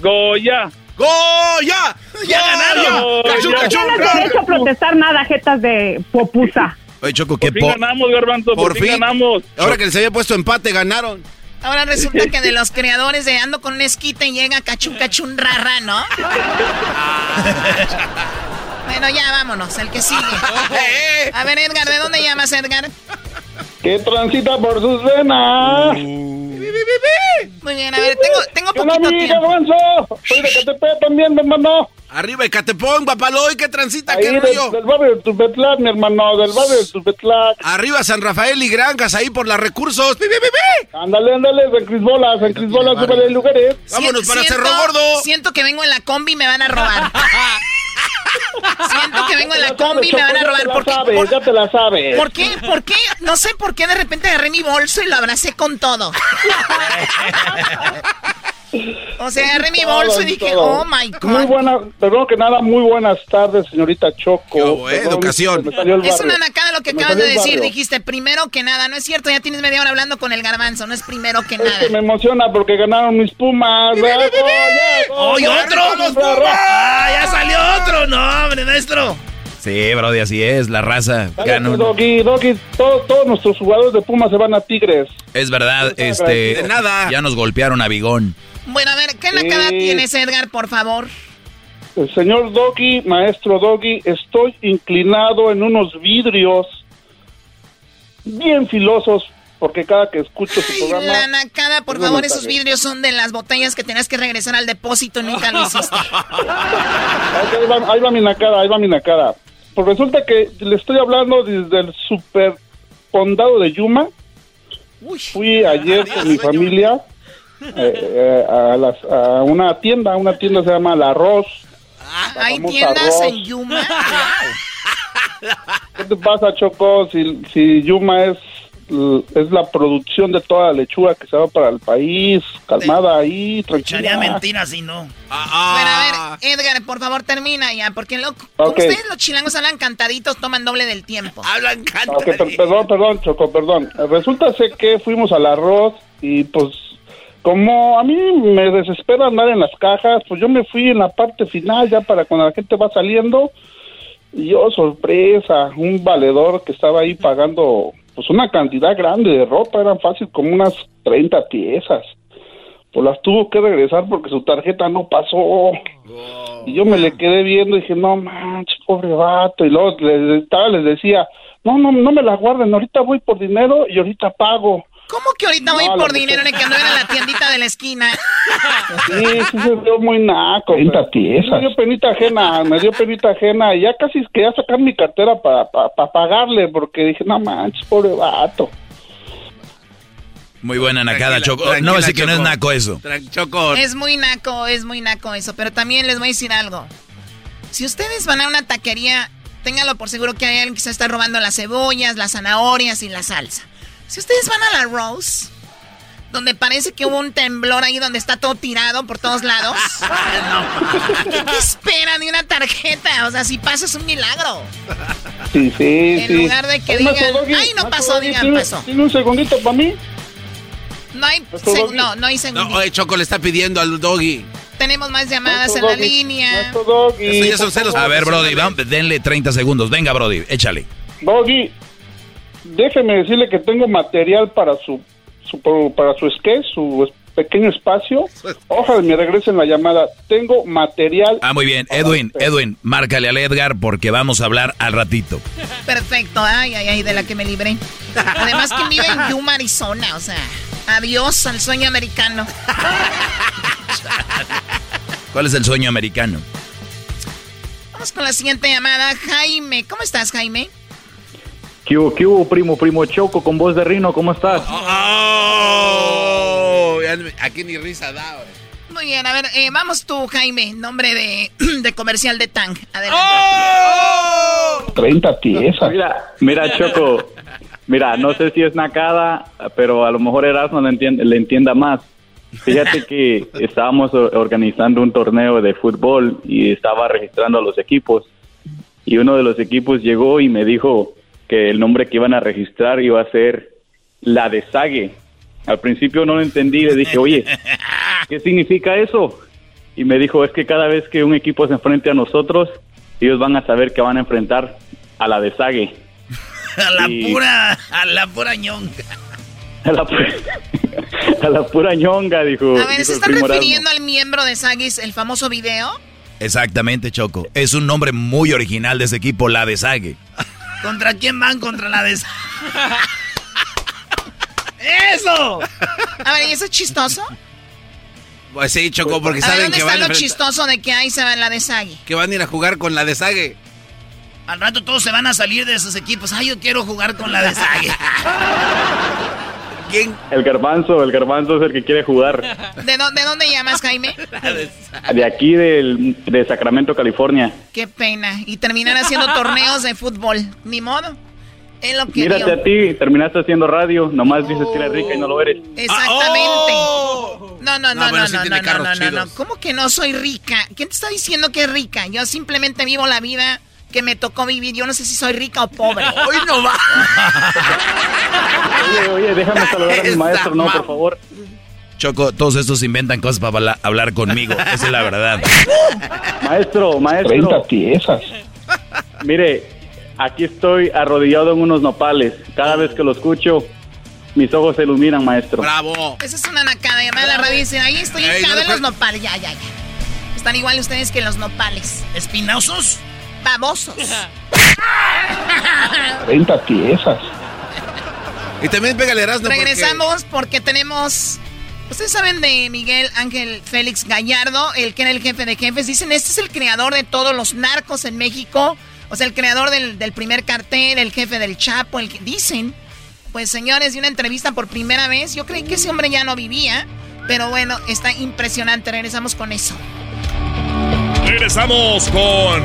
Goya. ¡Goya! ¡Ya ganaron! ¡Cachú, cachú! No tienes derecho a protestar nada, jetas de popusa. Oye, Choco, qué por fin ganamos, Garbanzo, por, fin, ganamos. Ahora que les había puesto empate, ganaron. Ahora resulta que de los creadores de Ando con un esquite llega Cachun Cachun Rara, ¿no? bueno, ya vámonos, el que sigue. A ver, Edgar, ¿de dónde llamas, Edgar? ¿Qué transita por sus venas? Muy bien, a ver, tengo, tengo poquito tiempo. Soy de Catepec también, mi hermano. Arriba de Catepón, papaloy, ¿qué transita? ¿Qué del, rollo? del barrio de Tubetlán, mi hermano, del barrio de Tubetlán. Arriba San Rafael y Granjas, ahí por los recursos. ¡Pi, pi, pi, pi! Ándale, ándale, San Crisbola, San Crisbola, súbale lugares. Vámonos para siento, Cerro Gordo. Siento que vengo en la combi y me van a robar. Siento que vengo en la combi y me van a robar. Ya te la sabes, ya te la sabes. ¿Por qué? ¿Por qué? No sé por qué de repente agarré mi bolso y lo abracé con todo. O sea, agarré mi bolso y dije, oh my God. Muy buena, perdón que nada, muy buenas tardes, señorita Choco. eh, educación. Es una nacada lo que acabas de decir. Dijiste, primero que nada. No es cierto, ya tienes media hora hablando con el garbanzo. No es primero que Es nada. que me emociona porque ganaron mis pumas. ¡Oye, otro! ¡Ah, ya salió otro! ¡No, hombre, maestro! Sí, Brody, así es, la raza. ganó. Doggy, Doggy, todos, todos nuestros jugadores de Pumas se van a Tigres. Es verdad, este. De nada. Ya nos golpearon a Bigón. Bueno, a ver, ¿qué nacada Sí. tienes, Edgar, por favor? El señor Doggy, maestro Doggy, estoy inclinado en unos vidrios bien filosos porque cada que escucho su programa... La nacada, por favor, esos vidrios son de las botellas que tenías que regresar al depósito y nunca lo hiciste. Ahí va, ahí va mi nacada, ahí va mi nacada. Pues resulta que le estoy hablando desde el super condado de Yuma. Fui ayer con mi familia eh, eh, a, las- a una tienda, una tienda se llama La Arroz. Hay famosa tiendas arroz. en Yuma. ¿Qué te pasa, Choco? Si, si Yuma es, es la producción de toda la lechuga que se va para el país, calmada ahí, Echaría tranquila. mentiras si no. Bueno, a ver, Edgar, por favor, termina ya, porque lo, como Ok. ustedes los chilangos hablan cantaditos, toman doble del tiempo. Hablan per- perdón, perdón, Choco, perdón. Resulta ser que fuimos al arroz y pues como a mí me desespera andar en las cajas, pues yo me fui en la parte final ya para cuando la gente va saliendo y yo sorpresa, un valedor que estaba ahí pagando pues una cantidad grande de ropa, eran fácil como unas 30 piezas. Pues las tuvo que regresar porque su tarjeta no pasó. Y yo me le quedé viendo y dije, no manches, pobre vato. Y luego les, estaba- les decía, no, no, no me la guarden, ahorita voy por dinero y ahorita pago. ¿Cómo que ahorita voy por dinero en el que no era la tiendita de la esquina? Sí, sí se vio muy naco. 30 piezas. Me dio penita ajena, me dio penita ajena. Y ya casi quería sacar mi cartera para pagarle porque dije, no manches, pobre vato. Muy buena nacada, Choco. no decir que no es naco eso. Choco. Es muy naco, es muy naco eso. Pero también les voy a decir algo. Si ustedes van a una taquería, ténganlo por seguro que hay alguien que se está robando las cebollas, las zanahorias y la salsa. Si ustedes van a la Rose, donde parece que hubo un temblor ahí donde está todo tirado por todos lados. ¿Qué, qué esperan de una tarjeta? O sea, si pasa es un milagro. Sí, sí, En sí. lugar de que digan, Doggy, "Ay, no pasó", Doggy, digan, ¿tiene- "Pasó". ¿Tiene un segundito para mí? No hay, no, no hay No, segundo. oye, Choco le está pidiendo al doggy. Tenemos más llamadas en la Doggy, línea. Doggy, Eso ya son por celos favor. A ver, Brody, vamos, denle 30 segundos. Venga, Brody, échale. Doggy, déjeme decirle que tengo material para su, para su sketch, su pequeño espacio. Ojalá me regresen la llamada. Tengo material. Ah, muy bien. Edwin, Edwin, márcale al Edgar porque vamos a hablar al ratito. Perfecto, ay, ay, ay, de la que me libré. Además que vive en Yuma, Arizona, o sea, adiós al sueño americano. ¿Cuál es el sueño americano? Vamos con la siguiente llamada. Jaime, ¿cómo estás, Jaime? ¿Qué hubo, qué hubo, primo, primo Choco, con voz de Rino? ¿Cómo estás? Oh, no- aquí ni risa da. Muy bien, a ver, eh, vamos tú, Jaime, nombre de, de comercial de Tang. Adelante. 30 piezas. Mira, mira, Choco, mira, no sé si es nacada, pero a lo mejor Erasmo le, entiende, le entienda más. Fíjate que estábamos organizando un torneo de fútbol y estaba registrando a los equipos. Y uno de los equipos llegó y me dijo que el nombre que iban a registrar iba a ser La de Sague. Al principio no lo entendí le dije, oye, ¿qué significa eso? Y me dijo, es que cada vez que un equipo se enfrente a nosotros, ellos van a saber que van a enfrentar a la de Sague. A la Y- pura, a la pura ñonga. A la, pu- a la pura ñonga, dijo. A ver, ¿se primo refiriendo al miembro de Sagis, el famoso video? Exactamente, Choco. Es un nombre muy original de ese equipo, la de Sague. ¿Contra quién van? Contra la de... ¡Eso! A ver, ¿y eso es chistoso? Pues sí, Choco, porque a saben ¿dónde que está van, lo chistoso de que ahí se va la de Sagi? que van a ir a jugar con la de Sague. Al rato todos se van a salir de esos equipos. Ay, yo quiero jugar con la de Sague. ¿Quién? El garbanzo, el garbanzo es el que quiere jugar. ¿De, dó- de dónde llamas, Jaime? De aquí del, de Sacramento, California. Qué pena. Y terminar haciendo torneos de fútbol. Ni modo. Es lo que Mírate dio. a ti, terminaste haciendo radio, nomás dices que eres rica y no lo eres. Exactamente. No, no, no, No, no, no, sí no, no, no, no, no. ¿Cómo que no soy rica? ¿Quién te está diciendo que es rica? Yo simplemente vivo la vida que me tocó vivir. Yo no sé si soy rica o pobre. Hoy no va. Oye, oye, déjame saludar a mi maestro, no, por favor. Choco, todos estos inventan cosas para habla- hablar conmigo. Esa es la verdad. Maestro, maestro. 30 piezas. Mire, aquí estoy arrodillado en unos nopales. Cada vez que lo escucho, mis ojos se iluminan, maestro. Bravo. Esa es una nacada. Llamar a la radio decir, ahí estoy hincado en los nopales. Ya, ya, ya. Están igual ustedes que los nopales. ¿Espinosos? Babosos. 30 piezas. Y también pégale Erasmo porque- Regresamos porque tenemos. Ustedes saben de Miguel Ángel Félix Gallardo, el que era el jefe de jefes. Dicen, este es el creador de todos los narcos en México. O sea, el creador del, del primer cartel, el jefe del Chapo, el que dicen. Pues señores, de una entrevista por primera vez. Yo creí que ese hombre ya no vivía. Pero bueno, está impresionante. Regresamos con eso. Regresamos con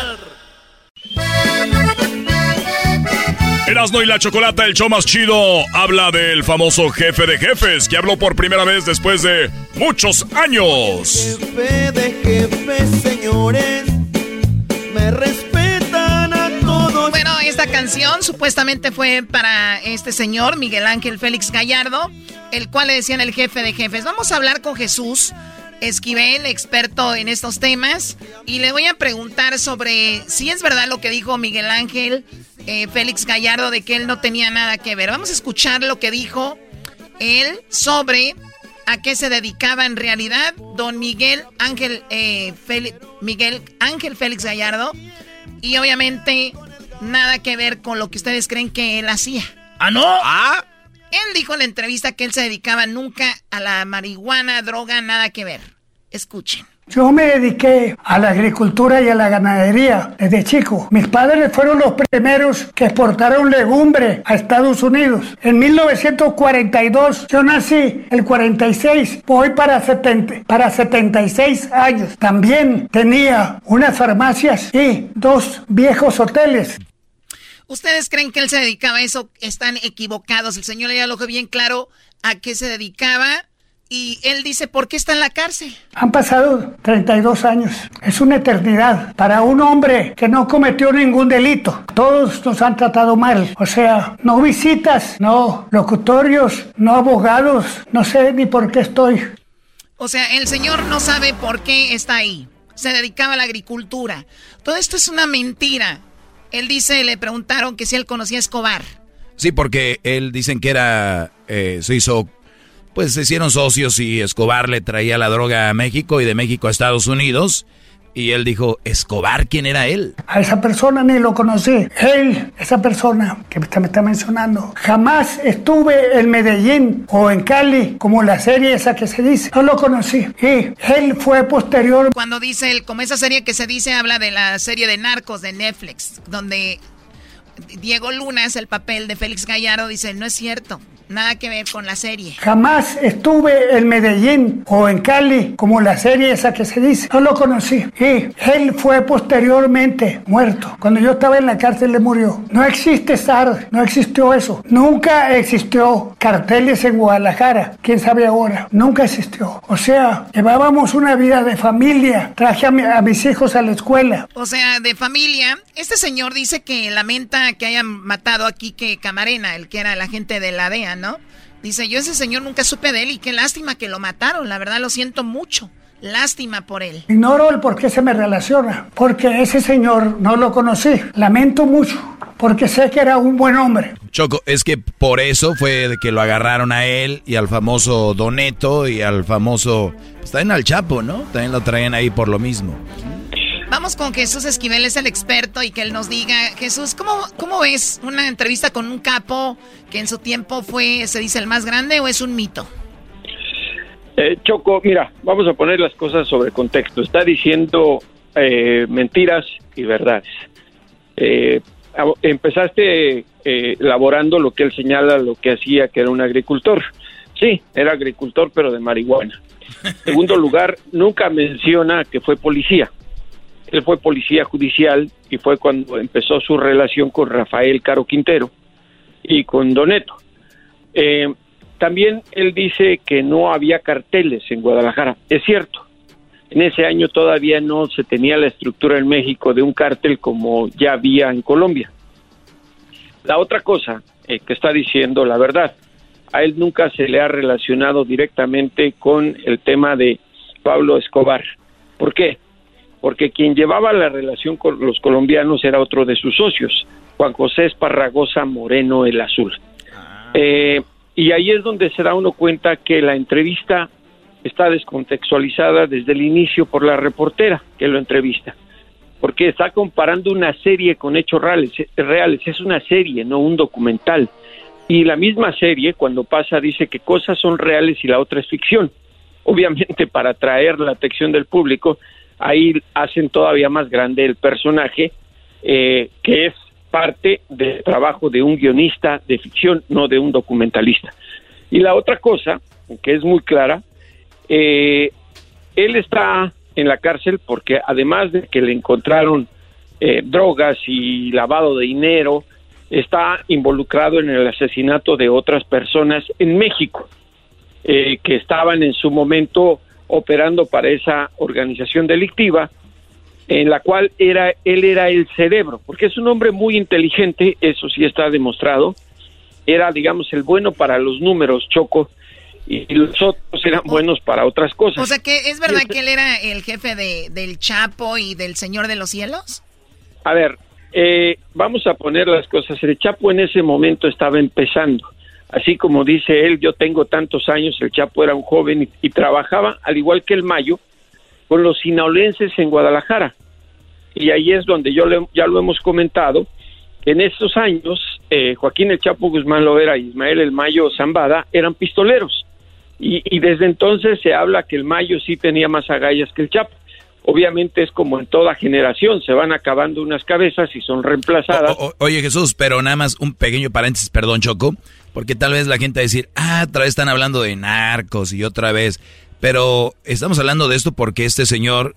Erasmo y la Chocolata, el show más chido, habla del famoso jefe de jefes que habló por primera vez después de muchos años. Jefe de jefes, señores. Me respetan a todos. Bueno, esta canción supuestamente fue para este señor, Miguel Ángel Félix Gallardo, el cual le decían el jefe de jefes. Vamos a hablar con Jesús Esquivel, experto en estos temas, y le voy a preguntar sobre si es verdad lo que dijo Miguel Ángel eh, Félix Gallardo de que él no tenía nada que ver. Vamos a escuchar lo que dijo él sobre a qué se dedicaba en realidad don Miguel Ángel, eh, Feli- Miguel Ángel Félix Gallardo. Y obviamente nada que ver con lo que ustedes creen que él hacía. ¿Ah, no? Ah. Él dijo en la entrevista que él se dedicaba nunca a la marihuana, droga, nada que ver. Escuchen. Yo me dediqué a la agricultura y a la ganadería desde chico. Mis padres fueron los primeros que exportaron legumbre a Estados Unidos. En 1942, yo nací el 46, voy para, 70, para 76 años. También tenía unas farmacias y dos viejos hoteles. ¿Ustedes creen que él se dedicaba a eso? Están equivocados. El señor ya lo dejó bien claro a qué se dedicaba y él dice, ¿por qué está en la cárcel? Han pasado 32 años. Es una eternidad para un hombre que no cometió ningún delito. Todos nos han tratado mal. O sea, no visitas, no locutorios, no abogados. No sé ni por qué estoy. O sea, el señor no sabe por qué está ahí. Se dedicaba a la agricultura. Todo esto es una mentira. Él dice, le preguntaron que si él conocía a Escobar. Sí, porque él dicen que era, eh, se hizo pues se hicieron socios y Escobar le traía la droga a México y de México a Estados Unidos. Y él dijo, Escobar, ¿quién era él? A esa persona ni lo conocí. Él, esa persona que me está mencionando, jamás estuve en Medellín o en Cali, como la serie esa que se dice. No lo conocí. Y él fue posterior. Cuando dice, él, como esa serie que se dice, habla de la serie de Narcos de Netflix, donde Diego Luna es el papel de Félix Gallardo, dice, no es cierto. Nada que ver con la serie. Jamás estuve en Medellín o en Cali, como la serie esa que se dice. No lo conocí. Y él fue posteriormente muerto. Cuando yo estaba en la cárcel, le murió. No existe SAR, no existió eso. Nunca existió carteles en Guadalajara. ¿Quién sabe ahora? Nunca existió. O sea, llevábamos una vida de familia. Traje a, a mis hijos a la escuela. O sea, de familia. Este señor dice que lamenta que hayan matado a Quique Camarena, el que era el agente de la DEA, ¿no? Dice, yo ese señor nunca supe de él y qué lástima que lo mataron, la verdad lo siento mucho. Lástima por él. Ignoro el por qué se me relaciona, porque ese señor no lo conocí. Lamento mucho, porque sé que era un buen hombre. Choco, es que por eso fue de que lo agarraron a él y al famoso Doneto y al famoso... Pues también al Chapo, ¿no? También lo traen ahí por lo mismo. Vamos con Jesús Esquivel, es el experto, y que él nos diga, Jesús, ¿cómo, ¿cómo ves una entrevista con un capo que en su tiempo fue, se dice, el más grande o es un mito? Eh, Choco, mira, vamos a poner las cosas sobre contexto. Está diciendo eh, mentiras y verdades. Eh, empezaste elaborando lo que él señala, lo que hacía, que era un agricultor. Sí, era agricultor, pero de marihuana. Segundo lugar, nunca menciona que fue policía. Él fue policía judicial y fue cuando empezó su relación con Rafael Caro Quintero y con Doneto. Eh, también él dice que no había carteles en Guadalajara. Es cierto. En ese año todavía no se tenía la estructura en México de un cártel como ya había en Colombia. La otra cosa eh, que está diciendo la verdad, a él nunca se le ha relacionado directamente con el tema de Pablo Escobar. ¿Por qué? Porque quien llevaba la relación con los colombianos era otro de sus socios, Juan José Esparragosa Moreno el Azul. Eh, y ahí es donde se da uno cuenta que la entrevista está descontextualizada desde el inicio por la reportera que lo entrevista, porque está comparando una serie con hechos reales, reales, es una serie, no un documental. Y la misma serie, cuando pasa, dice que cosas son reales y la otra es ficción. Obviamente, para atraer la atención del público, ahí hacen todavía más grande el personaje, eh, que es parte del trabajo de un guionista de ficción, no de un documentalista. Y la otra cosa, que es muy clara, eh, él está en la cárcel porque además de que le encontraron eh, drogas y lavado de dinero, está involucrado en el asesinato de otras personas en México, que estaban en su momento operando para esa organización delictiva, en la cual era él era el cerebro, porque es un hombre muy inteligente, eso sí está demostrado. Era, digamos, el bueno para los números, Choco, y los otros eran buenos para otras cosas. O sea que es verdad que él era el jefe de, del Chapo y del Señor de los Cielos. A ver, eh, vamos a poner las cosas. El Chapo en ese momento estaba empezando así como dice él, yo tengo tantos años, el Chapo era un joven y, trabajaba, al igual que el Mayo, con los sinaloenses en Guadalajara. Y ahí es donde yo le, ya lo hemos comentado, en estos años eh, Joaquín el Chapo Guzmán Lovera y Ismael el Mayo Zambada eran pistoleros. Y, y desde entonces se habla que el Mayo sí tenía más agallas que el Chapo. Obviamente es como en toda generación, se van acabando unas cabezas y son reemplazadas. Oye Jesús, pero nada más un pequeño paréntesis, perdón Choco, porque tal vez la gente va a decir, ah, otra vez están hablando de narcos y otra vez, pero estamos hablando de esto porque este señor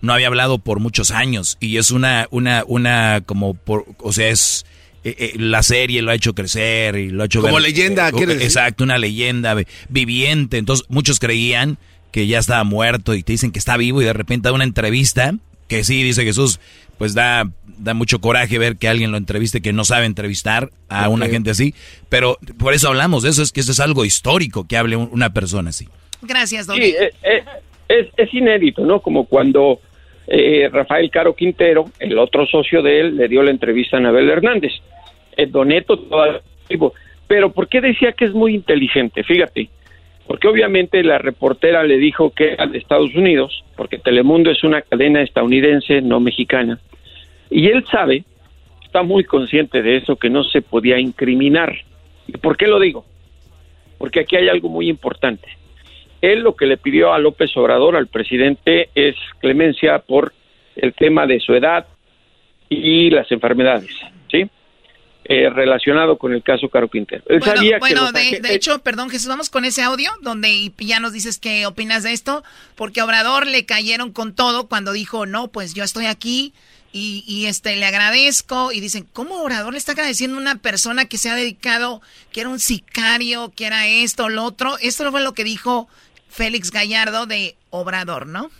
no había hablado por muchos años y es una, una, una, como, por, o sea, es... eh, eh, la serie lo ha hecho crecer y lo ha hecho Como ver- leyenda, eh, ¿quieres decir? Exacto, una leyenda vi- viviente. Entonces, muchos creían que ya estaba muerto y te dicen que está vivo y de repente da una entrevista que sí, dice Jesús, pues da, da mucho coraje ver que alguien lo entreviste que no sabe entrevistar a una gente así. Pero por eso hablamos de eso, es que eso es algo histórico que hable un- una persona así. Gracias, Don. Sí, eh, eh, es, es inédito, ¿no? Como cuando eh, Rafael Caro Quintero, el otro socio de él, le dio la entrevista a Anabel Hernández. Eh, Doneto todavía vivo. Pero ¿por qué decía que es muy inteligente? Fíjate, porque obviamente la reportera le dijo que era de Estados Unidos, porque Telemundo es una cadena estadounidense, no mexicana. Y él sabe, está muy consciente de eso, que no se podía incriminar. ¿Y por qué lo digo? Porque aquí hay algo muy importante. Él lo que le pidió a López Obrador, al presidente, es clemencia por el tema de su edad y las enfermedades. Eh, relacionado con el caso Caro Quintero. Él Bueno, sabía de, hecho, perdón Jesús, vamos con ese audio donde ya nos dices qué opinas de esto, porque a Obrador le cayeron con todo cuando dijo, no, pues yo estoy aquí y, y, este le agradezco y dicen, ¿cómo Obrador le está agradeciendo a una persona que se ha dedicado, que era un sicario, que era esto, lo otro? Esto fue lo que dijo Félix Gallardo de Obrador, ¿no?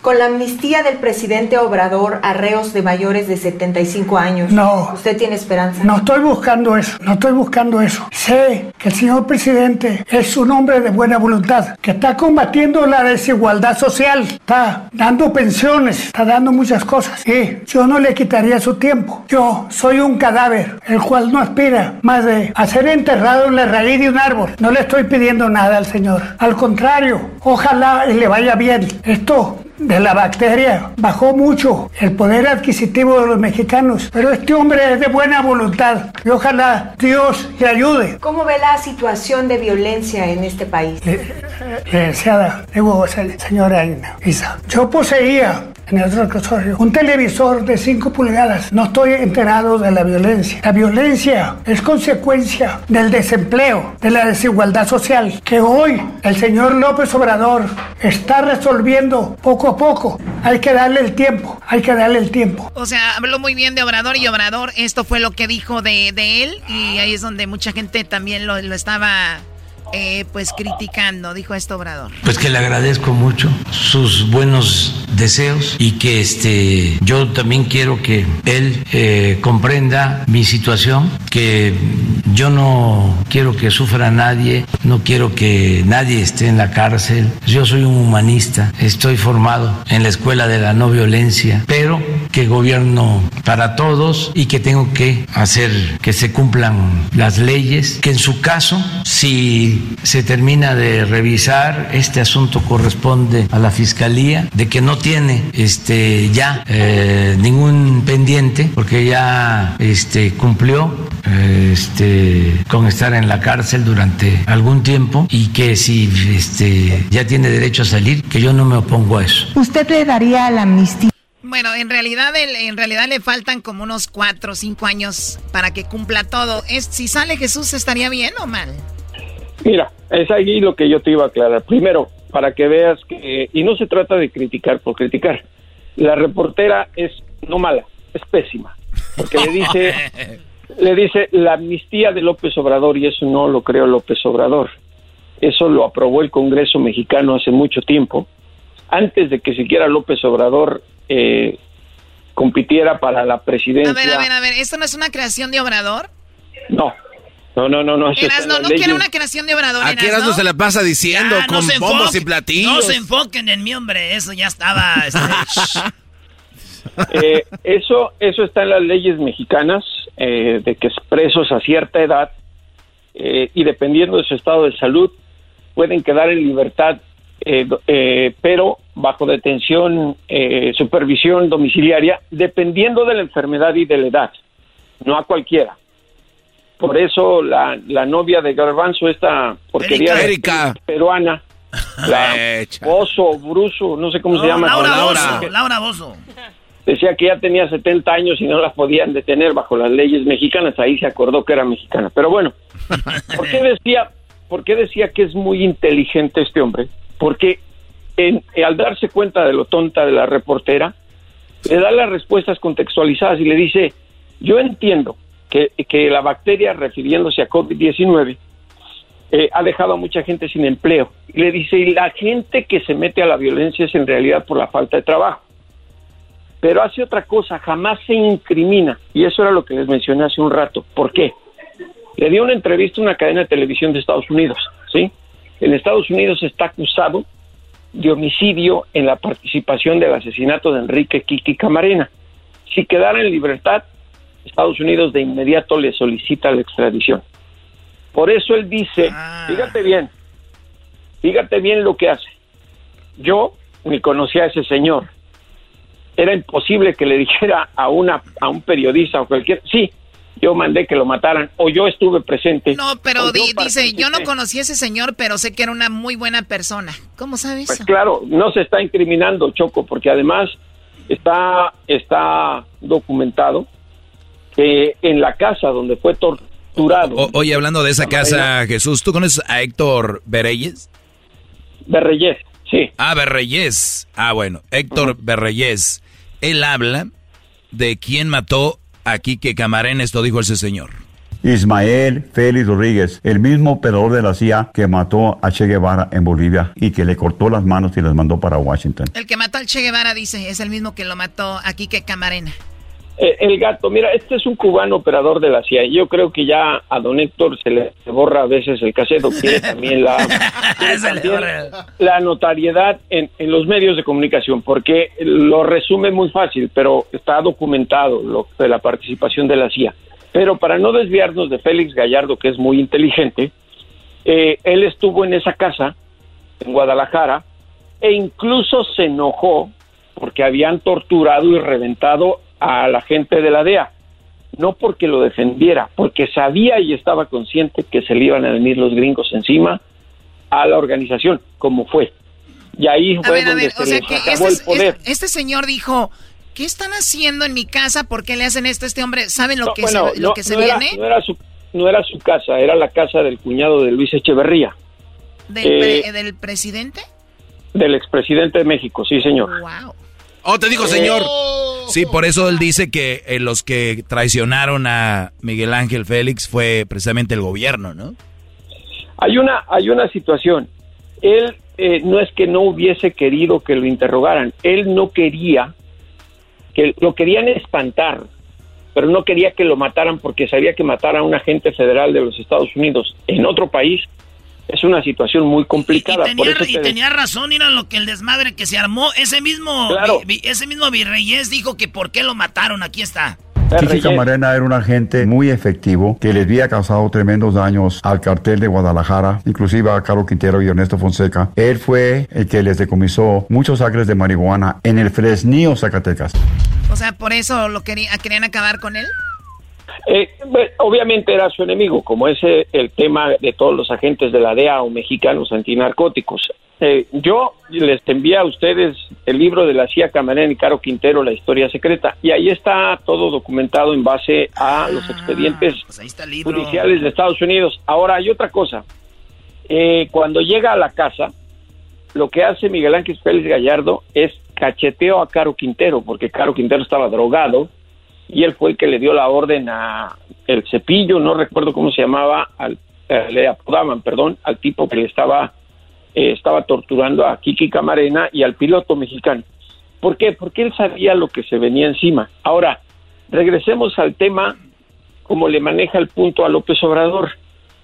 Con la amnistía del presidente Obrador a reos de mayores de 75 años. No. ¿Usted tiene esperanza? No estoy buscando eso, no estoy buscando eso. Sé que el señor presidente es un hombre de buena voluntad, que está combatiendo la desigualdad social, está dando pensiones, está dando muchas cosas. Y yo no le quitaría su tiempo. Yo soy un cadáver, el cual no aspira más de a ser enterrado en la raíz de un árbol. No le estoy pidiendo nada al señor. Al contrario, ojalá le vaya bien. Esto de la bacteria bajó mucho el poder adquisitivo de los mexicanos, pero este hombre es de buena voluntad y ojalá Dios le ayude. ¿Cómo ve la situación de violencia en este país? Deseada, digo, se- señora Isa, yo poseía en el reclusorio un televisor de 5 pulgadas. No estoy enterado de la violencia. La violencia es consecuencia del desempleo, de la desigualdad social, que hoy el señor López Obrador está resolviendo poco a poco. Hay que darle el tiempo, hay que darle el tiempo. O sea, habló muy bien de Obrador y Obrador, esto fue lo que dijo de, de él y ahí es donde mucha gente también lo, lo estaba eh, pues criticando, dijo esto Obrador. Pues que le agradezco mucho sus buenos deseos y que este yo también quiero que él eh, comprenda mi situación, que yo no quiero que sufra nadie, no quiero que nadie esté en la cárcel. Yo soy un humanista, estoy formado en la escuela de la no violencia, pero que gobierno para todos y que tengo que hacer que se cumplan las leyes, que en su caso, si se termina de revisar, este asunto corresponde a la Fiscalía, de que no tiene este, ya eh, ningún pendiente, porque ya este, cumplió eh, este, con estar en la cárcel durante algún tiempo y que si este, ya tiene derecho a salir, que yo no me opongo a eso. ¿Usted le daría la amnistía? Bueno, en realidad, en realidad le faltan como unos cuatro o cinco años para que cumpla todo. Si sale Jesús, ¿estaría bien o mal? Mira, es ahí lo que yo te iba a aclarar. Primero, para que veas que, y no se trata de criticar por criticar, la reportera es no mala, es pésima, porque le dice, le dice la amnistía de López Obrador y eso no lo creó López Obrador, eso lo aprobó el Congreso mexicano hace mucho tiempo, antes de que siquiera López Obrador eh, compitiera para la presidencia. A ver, a ver, a ver, ¿esto no es una creación de Obrador? No, no, no, no, no. Erasno, no quiere una creación de Obrador. Aquí Erasmo se la pasa diciendo Ya, no con se bombos enfoquen- y platillos. No se enfoquen en mi hombre, eso ya estaba. este, Eh, eso, eso está en las leyes mexicanas, eh, de que presos a cierta edad eh, y dependiendo de su estado de salud pueden quedar en libertad, eh, do- eh, pero bajo detención, eh, supervisión domiciliaria, dependiendo de la enfermedad y de la edad. no a cualquiera. Por eso la, la novia de Garbanzo, esta porquería Erika. peruana, la Bozo, Bruso, no sé cómo se llama. Laura Laura. Bozo, Laura Bozo. Decía que ya tenía 70 años y no la podían detener bajo las leyes mexicanas. Ahí se acordó que era mexicana. Pero bueno, ¿por qué decía, por qué decía que es muy inteligente este hombre? Porque en- al darse cuenta de lo tonta de la reportera, le da las respuestas contextualizadas y le dice, yo entiendo que, la bacteria, refiriéndose a COVID-19, eh, ha dejado a mucha gente sin empleo. Y le dice, y la gente que se mete a la violencia es en realidad por la falta de trabajo. Pero hace otra cosa, jamás se incrimina. Y eso era lo que les mencioné hace un rato. ¿Por qué? Le dio una entrevista a una cadena de televisión de Estados Unidos, ¿sí? En Estados Unidos está acusado de homicidio en la participación del asesinato de Enrique Kiki Camarena. Si quedara en libertad, Estados Unidos de inmediato le solicita la extradición. Por eso él dice, fíjate bien, fíjate bien lo que hace. Yo ni conocía a ese señor. Era imposible que le dijera a una a un periodista o cualquier, sí, yo mandé que lo mataran o yo estuve presente. No, pero yo di- dice, yo no conocí a ese señor, pero sé que era una muy buena persona. ¿Cómo sabes? Pues claro, no se está incriminando Choco, porque además está, está documentado que en la casa donde fue torturado O- oye, hablando de esa casa, Jesús, ¿tú conoces a Héctor Berreyes? Berreyes, sí. Ah, Berreyes. Ah, bueno, Héctor Berreyes. Él habla de quién mató a Quique Camarena, esto dijo ese señor. Ismael Félix Rodríguez, el mismo operador de la CIA que mató a Che Guevara en Bolivia y que le cortó las manos y las mandó para Washington. El que mató al Che Guevara, dice, es el mismo que lo mató a Quique Camarena. Eh, el gato, mira, este es un cubano operador de la CIA. Yo creo que ya a don Héctor se le borra a veces el cassette, tiene también la, tiene también la notariedad en, en los medios de comunicación, porque lo resume muy fácil, pero está documentado lo de la participación de la CIA. Pero para no desviarnos de Félix Gallardo, que es muy inteligente, eh, él estuvo en esa casa, en Guadalajara, e incluso se enojó porque habían torturado y reventado a la gente de la DEA. No porque lo defendiera, porque sabía y estaba consciente que se le iban a venir los gringos encima a la organización, como fue. Y ahí A fue a donde ver, se o sea les que acabó este, el poder. este- este señor dijo, ¿qué están haciendo en mi casa? ¿Por qué le hacen esto a este hombre? ¿Saben lo No, que bueno, se, lo no- que se no era- viene? no era su, no era su casa, era la casa del cuñado de Luis Echeverría, ¿Del, eh, pre- del presidente? del expresidente de México, sí, señor. Wow. Oh, te dijo, señor. Sí, por eso él dice que eh, los que traicionaron a Miguel Ángel Félix fue precisamente el gobierno, ¿no? Hay una, hay una situación. Él eh, no es que no hubiese querido que lo interrogaran, él no quería que lo querían espantar, pero no quería que lo mataran porque sabía que matar a un agente federal de los Estados Unidos en otro país es una situación muy complicada. Y Por tenía, eso y te- tenía razón, mira lo que el desmadre que se armó. Ese mismo, Claro. vi- vi- ese mismo Virreyes dijo que por qué lo mataron. Aquí está. Kiki Camarena era un agente muy efectivo que les había causado tremendos daños al cartel de Guadalajara, inclusive a Carlos Quintero y Ernesto Fonseca. Él fue el que les decomisó muchos acres de marihuana en el Fresnillo, Zacatecas. O sea, por eso lo quería, querían acabar con él. Eh, bueno, obviamente era su enemigo, como es eh, el tema de todos los agentes de la DEA o mexicanos antinarcóticos. Eh, yo les envié a ustedes el libro de la CIA Camarena y Caro Quintero, La Historia Secreta, y ahí está todo documentado en base a los expedientes judiciales de Estados Unidos. Ahora, hay otra cosa. Eh, cuando llega a la casa, lo que hace Miguel Ángel Félix Gallardo es cacheteo a Caro Quintero, porque Caro Quintero estaba drogado, y él fue el que le dio la orden a el cepillo, no recuerdo cómo se llamaba, al, eh, le apodaban, perdón, al tipo que le estaba, eh, estaba torturando a Kiki Camarena y al piloto mexicano. ¿Por qué? Porque él sabía lo que se venía encima. Ahora, regresemos al tema, como le maneja el punto a López Obrador,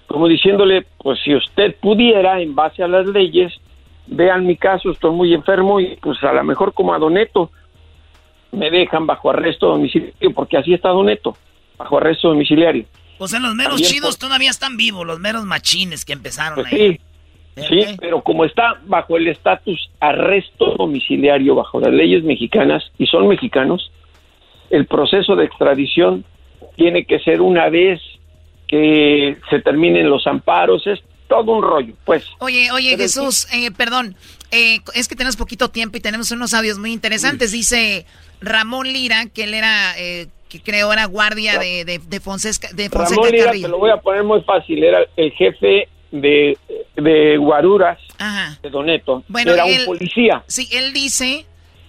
como diciéndole, pues si usted pudiera, en base a las leyes, vean mi caso, estoy muy enfermo y pues a lo mejor como a Doneto, me dejan bajo arresto domiciliario, porque así está Doneto, bajo arresto domiciliario. O sea, los meros También chidos todavía están vivos, los meros machines que empezaron Pues ahí. sí, sí, pero como está bajo el estatus arresto domiciliario, bajo las leyes mexicanas, y son mexicanos, el proceso de extradición tiene que ser una vez que se terminen los amparos, es todo un rollo, pues. Oye, oye, Jesús, eh, perdón, eh, es que tenemos poquito tiempo y tenemos unos audios muy interesantes. Dice Ramón Lira, que él era, eh, que creo era guardia de, de, de Fonseca, de Fonseca Ramón Lira, Carrillo. te lo voy a poner muy fácil, era el jefe de, de Guaruras, Ajá. de Doneto, Bueno, era él- un policía. Sí, él dice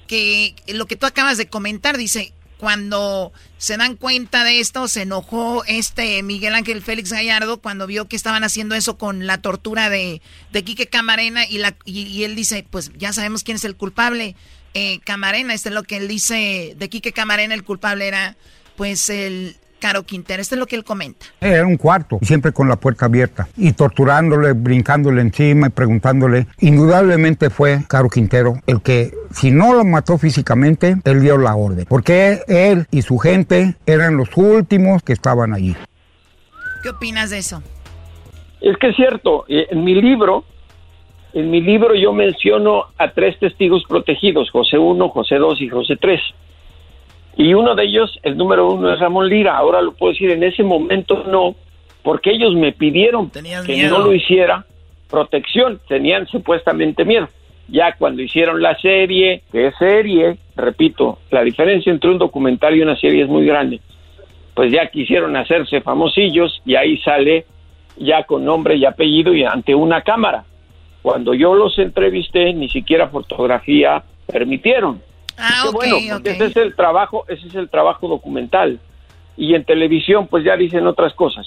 que lo que tú acabas de comentar, dice, cuando se dan cuenta de esto, se enojó este Miguel Ángel Félix Gallardo cuando vio que estaban haciendo eso con la tortura de, de Quique Camarena y, la, y, él dice, pues ya sabemos quién es el culpable. Eh, Camarena, este es lo que él dice de Quique Camarena, el culpable era pues el Caro Quintero, esto es lo que él comenta. Era un cuarto, siempre con la puerta abierta, y torturándole, brincándole encima y preguntándole. Indudablemente fue Caro Quintero el que, si no lo mató físicamente, él dio la orden, porque él y su gente eran los últimos que estaban allí. ¿Qué opinas de eso? Es que es cierto, eh, en mi libro, en mi libro yo menciono a tres testigos protegidos, José 1, José 2 y José 3. Y uno de ellos, el número uno es Ramón Lira, ahora lo puedo decir, en ese momento no, porque ellos me pidieron que miedo. no lo hiciera protección, tenían supuestamente miedo. Ya cuando hicieron la serie, que es serie, repito, la diferencia entre un documental y una serie es muy grande. Pues ya quisieron hacerse famosillos y ahí sale ya con nombre y apellido y ante una cámara. Cuando yo los entrevisté, ni siquiera fotografía permitieron. Ah, Qué ok, bueno, ok. ese es el trabajo, ese es el trabajo documental. Y en televisión, pues ya dicen otras cosas.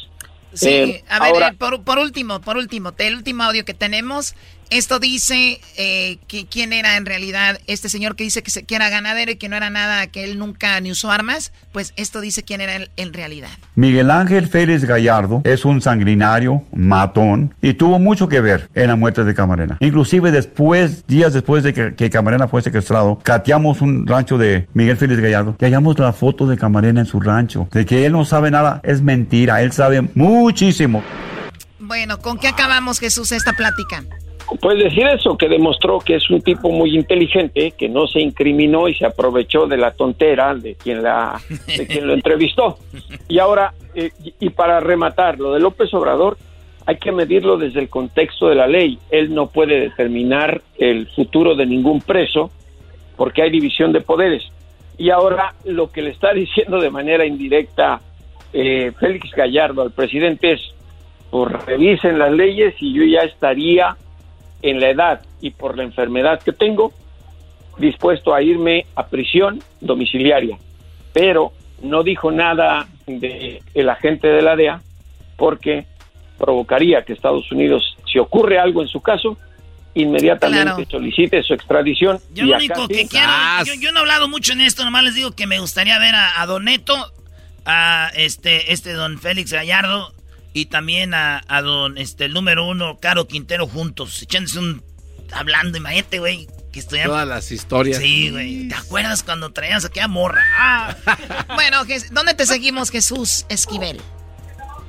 Sí, Eh, a ver, ahora- eh, por, por último, por último, el último audio que tenemos, esto dice eh, que quién era en realidad este señor que dice que, se, que era ganadero y que no era nada, que él nunca ni usó armas, pues esto dice quién era él en realidad. Miguel Ángel Félix Gallardo es un sanguinario, matón, y tuvo mucho que ver en la muerte de Camarena. Inclusive después, días después de que, que Camarena fue secuestrado, cateamos un rancho de Miguel Félix Gallardo y hallamos la foto de Camarena en su rancho. De que él no sabe nada es mentira, él sabe muchísimo. Bueno, ¿con qué acabamos, Jesús, esta plática? Pues decir eso, que demostró que es un tipo muy inteligente, que no se incriminó y se aprovechó de la tontera de quien, la, de quien lo entrevistó. Y ahora, eh, y- para rematar, lo de López Obrador, hay que medirlo desde el contexto de la ley. Él no puede determinar el futuro de ningún preso porque hay división de poderes. Y ahora lo que le está diciendo de manera indirecta eh, Félix Gallardo al presidente es, pues revisen las leyes y yo ya estaría en la edad y por la enfermedad que tengo, dispuesto a irme a prisión domiciliaria. Pero no dijo nada de el agente de la DEA porque provocaría que Estados Unidos, si ocurre algo en su caso, inmediatamente Claro. solicite su extradición. Yo y lo único que quiero, yo, yo no he hablado mucho en esto, nomás les digo que me gustaría ver a, a Don Neto, a este, este don Félix Gallardo y también a, a don este el número uno, Caro Quintero juntos, echándose un hablando, imagínate, güey, que estuvieran. Todas las historias. Sí, güey. ¿Te acuerdas cuando traíamos aquella morra? Ah. Bueno, ¿dónde te seguimos, Jesús Esquivel?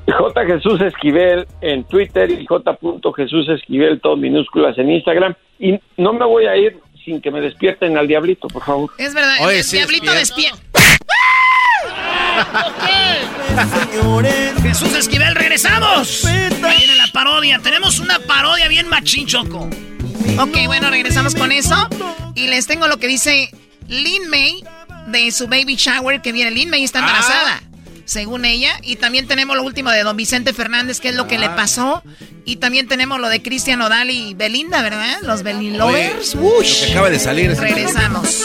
J. Jesús Esquivel en Twitter y J. Jesús Esquivel, todo minúsculas en Instagram. Y no me voy a ir sin que me despierten al diablito, por favor. Es verdad, Oye, el sí, diablito despierta. Jesús Esquivel, regresamos. Ahí viene la parodia. Tenemos una parodia bien machín, Choco. Ok, bueno, regresamos con eso. Y les tengo lo que dice Lin May de su baby shower que viene. Lin May está embarazada, según ella. Y también tenemos lo último de don Vicente Fernández, que es lo que le pasó. Y también tenemos lo de Cristian Odal y Belinda, ¿verdad? Los Belin Lovers. Acaba de salir es- Regresamos.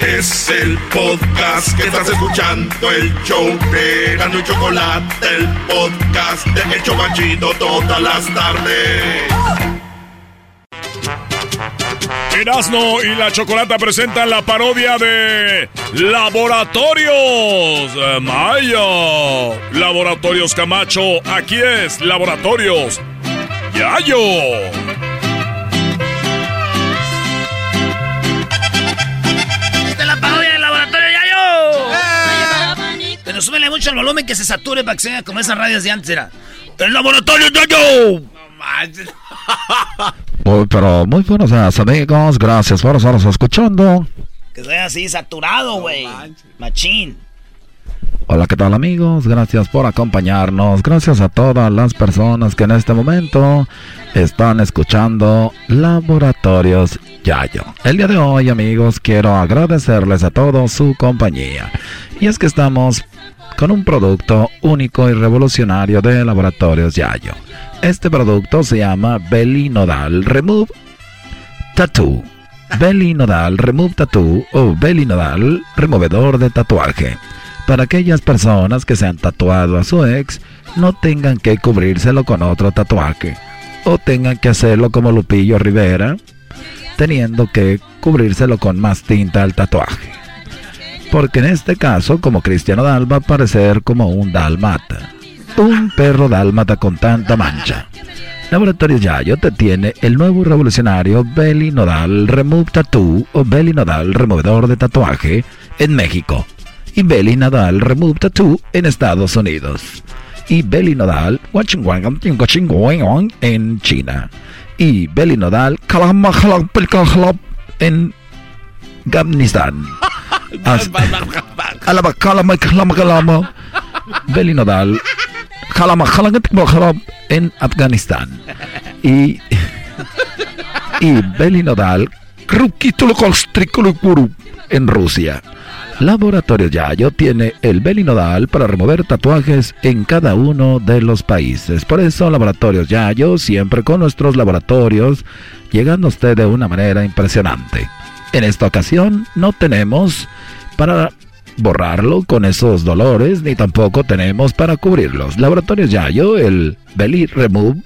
Es el podcast que estás escuchando, el show de y Chocolate, el podcast de El Chobachito todas las tardes. Erasno y la Chocolata presentan la parodia de Laboratorios eh, Maya. Laboratorios Camacho, aquí es Laboratorios Yayo. Pero súbele mucho el volumen que se sature para que sea como esas radios de antes era. ¡El Laboratorio Yayo! Muy, pero muy buenos días, amigos. Gracias por estarnos escuchando. Que sea así saturado, güey. Machín. Hola, ¿qué tal, amigos? Gracias por acompañarnos. Gracias a todas las personas que en este momento están escuchando Laboratorios Yayo. El día de hoy, amigos, quiero agradecerles a todos su compañía. Y es que estamos con un producto único y revolucionario de Laboratorios Yayo. Este producto se llama Belly Nodal Remove Tattoo. Belly Nodal Remove Tattoo o Belly Nodal Removedor de Tatuaje. Para aquellas personas que se han tatuado a su ex, no tengan que cubrírselo con otro tatuaje. O tengan que hacerlo como Lupillo Rivera, teniendo que cubrírselo con más tinta al tatuaje. Porque en este caso, como Cristiano Dal, va a parecer como un dalmata un perro dálmata con tanta mancha. Laboratorios Yayo te tiene el nuevo revolucionario Belly Nodal Remove Tattoo o Belly Nodal Removedor de Tatuaje en México y Belly Nodal Remove Tattoo en Estados Unidos y Belly Nodal en China y Belly Nodal en Afganistán. Belly Nodal en Afganistán. Y, y Belinodal en Rusia. Laboratorio Yayo tiene el Belinodal para remover tatuajes en cada uno de los países. Por eso Laboratorios Yayo siempre con nuestros laboratorios llegando a usted de una manera impresionante. En esta ocasión no tenemos para borrarlo con esos dolores, ni tampoco tenemos para cubrirlos. Laboratorios Yayo, el Belly Remove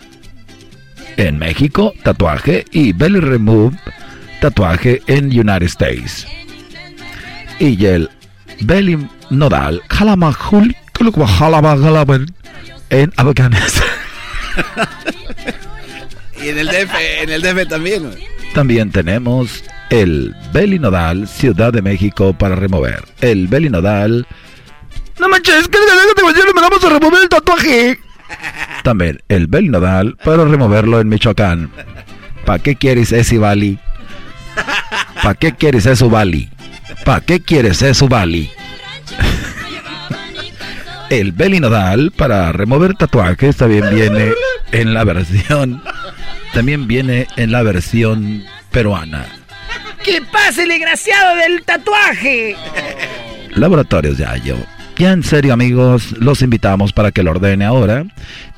en México, tatuaje, y Belly Remove, tatuaje en United States. Y el Belly Nodal, en Afganistán. y en el DF, en el DF también. También tenemos el Belinodal Ciudad de México para remover. El Belinodal. No manches, que me vamos a remover el tatuaje. También el Belinodal para removerlo en Michoacán. ¿Para qué quieres ese Bali? ¿Para qué quieres eso Bali? ¿Para qué quieres eso Bali? el Belinodal para remover tatuajes también viene en la versión. También viene en la versión peruana. ¡Que pase el desgraciado del tatuaje! Laboratorios Yayo. Ya en serio amigos, los invitamos para que lo ordene ahora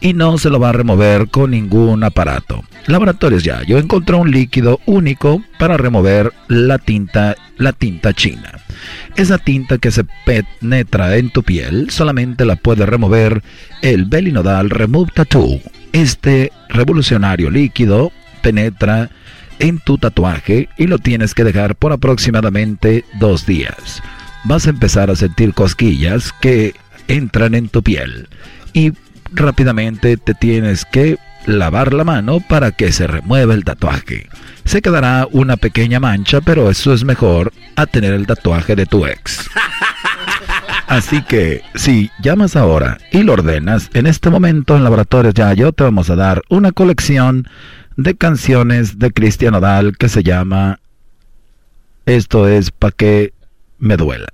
y no se lo va a remover con ningún aparato. Laboratorios Yayo encontró un líquido único para remover la tinta, la tinta china. Esa tinta que se penetra en tu piel solamente la puede remover el Belinodal Remove Tattoo. Este revolucionario líquido penetra en tu tatuaje y lo tienes que dejar por aproximadamente dos días. Vas a empezar a sentir cosquillas que entran en tu piel y rápidamente te tienes que lavar la mano para que se remueva el tatuaje. Se quedará una pequeña mancha, pero eso es mejor a tener el tatuaje de tu ex. Así que si llamas ahora y lo ordenas, en este momento en Laboratorios yo te vamos a dar una colección de canciones de Cristian Odal que se llama Esto es pa' que me duela.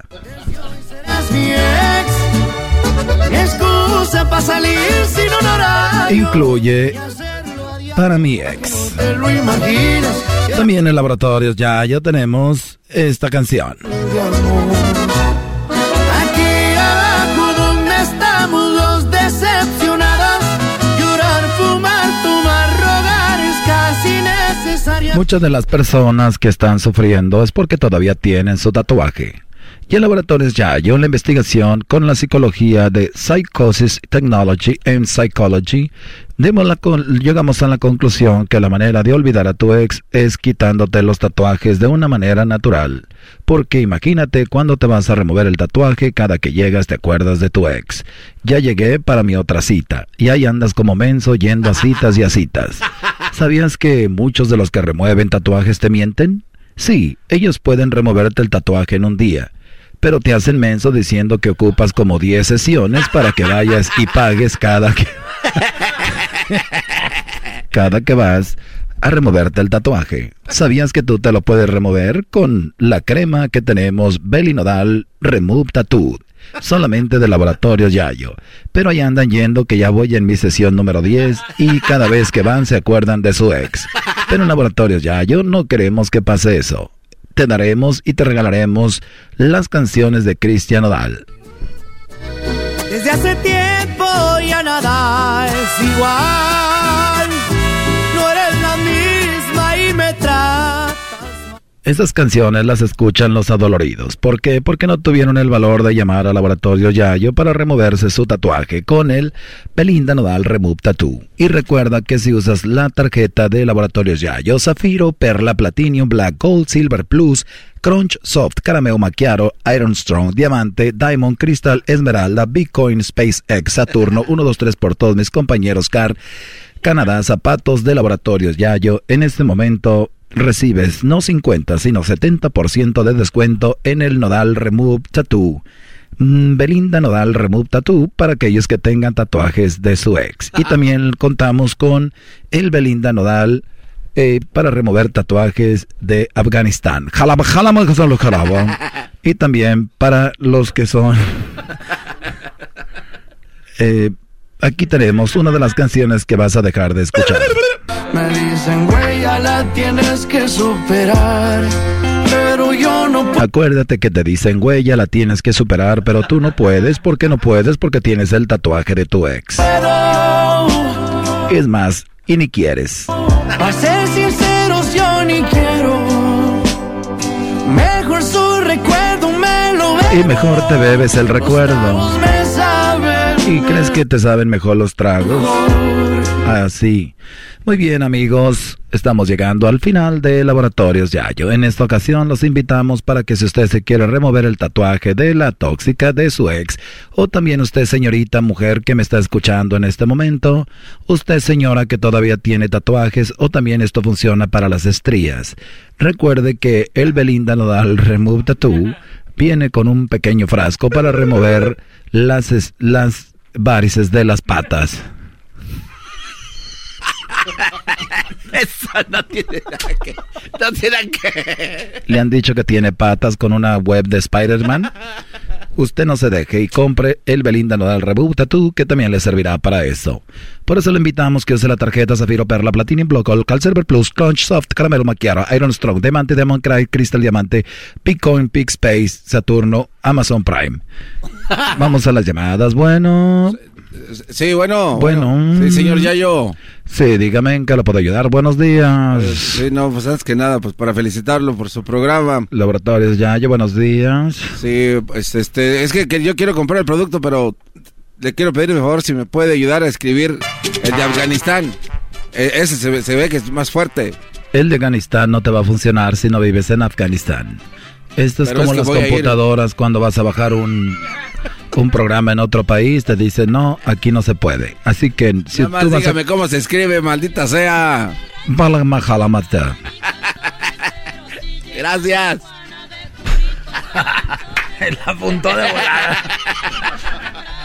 Incluye para mi ex. También en laboratorios ya, ya tenemos esta canción. Muchas de las personas que están sufriendo es porque todavía tienen su tatuaje. Y en Laboratorios Yayo, la investigación con la psicología de Psychosis Technology and Psychology, la llegamos a la conclusión que la manera de olvidar a tu ex es quitándote los tatuajes de una manera natural. Porque imagínate cuando te vas a remover el tatuaje, cada que llegas te acuerdas de tu ex. Ya llegué para mi otra cita, y ahí andas como menso yendo a citas y a citas. ¿Sabías que muchos de los que remueven tatuajes te mienten? Sí, ellos pueden removerte el tatuaje en un día pero te hacen menso diciendo que ocupas como 10 sesiones para que vayas y pagues cada que cada que vas a removerte el tatuaje. ¿Sabías que tú te lo puedes remover con la crema que tenemos Belinodal Remove Tattoo? Solamente de Laboratorios Yayo. Pero ahí andan yendo que ya voy en mi sesión número 10 y cada vez que van se acuerdan de su ex. Pero en Laboratorios Yayo no queremos que pase eso. Te daremos y te regalaremos las canciones de Cristian Odal. Desde hace tiempo ya nada es igual. Estas canciones las escuchan los adoloridos. ¿Por qué? Porque no tuvieron el valor de llamar al laboratorio Yayo para removerse su tatuaje con el Belinda Nodal Remove Tattoo. Y recuerda que si usas la tarjeta de laboratorios Yayo, Zafiro, Perla, Platinum, Black, Gold, Silver Plus, Crunch, Soft, Carameo Macchiato, Iron Strong, Diamante, Diamond, Crystal, Esmeralda, Bitcoin, SpaceX, Saturno, 1, 2, 3 por todos mis compañeros CAR, Canadá, zapatos de laboratorios Yayo. En este momento recibes no 50, sino 70% de descuento en el Nodal Remove Tattoo. Mm, Belinda Nodal Remove Tattoo para aquellos que tengan tatuajes de su ex. Y también contamos con el Belinda Nodal eh, para remover tatuajes de Afganistán. Y también para los que son... Eh, aquí tenemos una de las canciones que vas a dejar de escuchar. Me dicen, güey, ya la tienes que superar. Pero yo no puedo. Acuérdate que te dicen, güey, ya la tienes que superar, pero tú no puedes. ¿Por qué no puedes? Porque tienes el tatuaje de tu ex. Es más, y ni quieres. Para ser sinceros, yo ni quiero. Mejor su recuerdo me lo Y mejor te bebes el recuerdo. ¿Y crees que te saben mejor los tragos? Así. Muy bien amigos, estamos llegando al final de Laboratorios Yayo. En esta ocasión los invitamos para que si usted se quiere remover el tatuaje de la tóxica de su ex, o también usted señorita mujer que me está escuchando en este momento, usted señora que todavía tiene tatuajes, o también esto funciona para las estrías. Recuerde que el Belinda Nodal Remove Tattoo viene con un pequeño frasco para remover las, las varices de las patas. Eso no tiene nada que. No tiene que. Le han dicho que tiene patas con una web de Spider-Man. Usted no se deje y compre el Belinda Nodal Reboot Tattoo que también le servirá para eso. Por eso le invitamos que use la tarjeta Zafiro Perla Platinum Block Cal Silver Plus Crunch Soft Caramelo Macchiato Iron Strong Diamante Diamond Cry Crystal Diamante Bitcoin Space Saturno Amazon Prime. Vamos a las llamadas. Bueno. Sí, bueno. Bueno. Sí, señor Yayo. Sí, dígame en qué lo puedo ayudar. Buenos días. Eh, sí, no, pues antes que nada, pues para felicitarlo por su programa. Laboratorios Yayo, buenos días. Sí, pues este, es que, yo quiero comprar el producto, pero le quiero pedir por favor si me puede ayudar a escribir el de Afganistán. E, ese se, se ve que es más fuerte. El de Afganistán no te va a funcionar si no vives en Afganistán. Esto es como las computadoras cuando vas a bajar un, un programa en otro país, te dice, no, aquí no se puede. Así que si Nada más dígame cómo se escribe, maldita sea. Gracias. El apuntó de volada.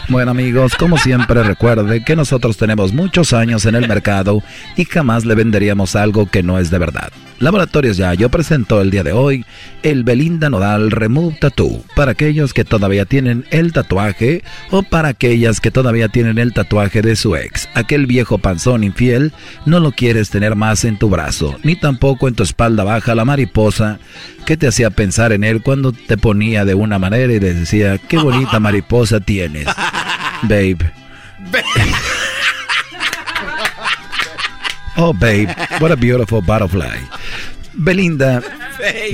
Bueno amigos, como siempre recuerde que nosotros tenemos muchos años en el mercado y jamás le venderíamos algo que no es de verdad. Laboratorios Yayo presentó el día de hoy el Belinda Nodal Remove Tattoo para aquellos que todavía tienen el tatuaje o para aquellas que todavía tienen el tatuaje de su ex. Aquel viejo panzón infiel no lo quieres tener más en tu brazo, ni tampoco en tu espalda baja la mariposa que te hacía pensar en él cuando te ponía de una manera y le decía, qué bonita mariposa tienes, babe. Oh, babe, what a beautiful butterfly. Belinda,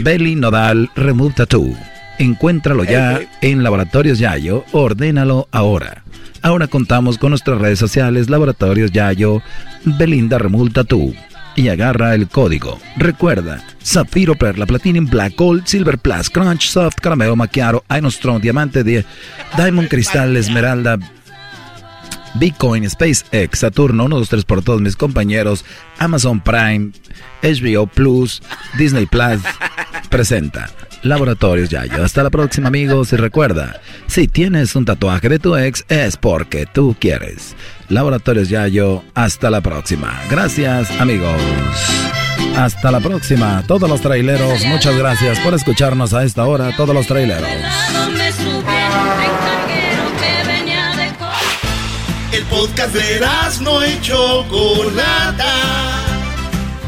Belly Nodal Remove Tattoo. Encuéntralo ya en Laboratorios Yayo, ordénalo ahora. Ahora contamos con nuestras redes sociales Laboratorios Yayo, Belinda Remulta tú y agarra el código. Recuerda, Zafiro, Perla, Platinum, Black Gold, Silver Plus, Crunch, Soft, Caramelo, Macchiato, Strong, Diamante, Diamond, Cristal, Esmeralda, Bitcoin, SpaceX, Saturno, 1, 2, 3 por todos mis compañeros, Amazon Prime, HBO Plus, Disney Plus, presenta Laboratorios Yayo. Hasta la próxima amigos y recuerda, si tienes un tatuaje de tu ex es porque tú quieres. Laboratorios Yayo, hasta la próxima. Gracias amigos. Hasta la próxima, todos los traileros, muchas gracias por escucharnos a esta hora, todos los traileros. El podcast de no hecho Chocolata.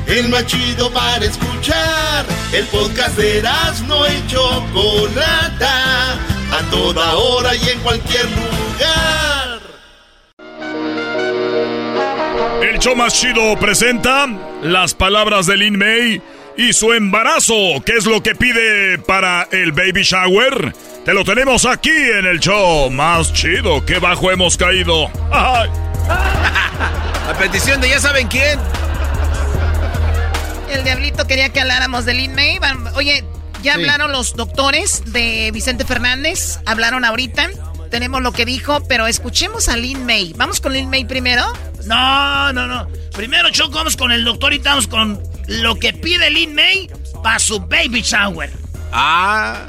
El más chido para escuchar. El podcast de no hecho Chocolata. A toda hora y en cualquier lugar. Show más chido presenta las palabras de Lin May y su embarazo. ¿Qué es lo que pide para el baby shower? Te lo tenemos aquí en el show más chido. ¡Qué bajo hemos caído! A petición de ya saben quién. El diablito quería que habláramos de Lin May. Oye, ya hablaron los doctores de Vicente Fernández. Hablaron ahorita. Tenemos lo que dijo, pero escuchemos a Lin May. ¿Vamos con Lin May primero? No, no, no. Primero, Choco, vamos con el doctor y estamos con lo que pide Lin May para su baby shower. Ah.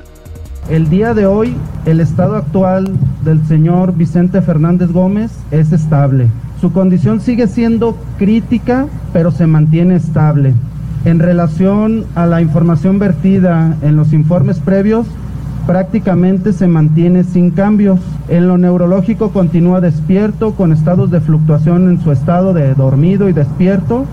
El día de hoy, el estado actual del señor Vicente Fernández Gómez es estable. Su condición sigue siendo crítica, pero se mantiene estable. En relación a la información vertida en los informes previos, prácticamente se mantiene sin cambios. En lo neurológico continúa despierto, con estados de fluctuación en su estado de dormido y despierto.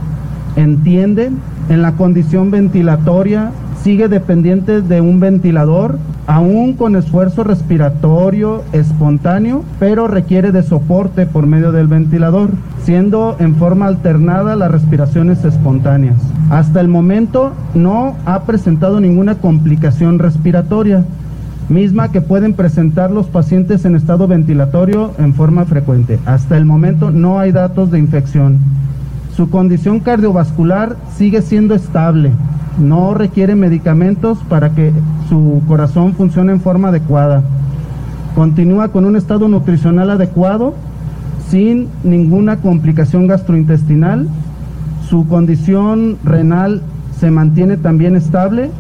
Entiende. En la condición ventilatoria sigue dependiente de un ventilador, aún con esfuerzo respiratorio espontáneo, pero requiere de soporte por medio del ventilador, siendo en forma alternada las respiraciones espontáneas. Hasta el momento no ha presentado ninguna complicación respiratoria misma que pueden presentar los pacientes en estado ventilatorio en forma frecuente. Hasta el momento no hay datos de infección. Su condición cardiovascular sigue siendo estable, no requiere medicamentos para que su corazón funcione en forma adecuada. Continúa con un estado nutricional adecuado, sin ninguna complicación gastrointestinal. Su condición renal se mantiene también estable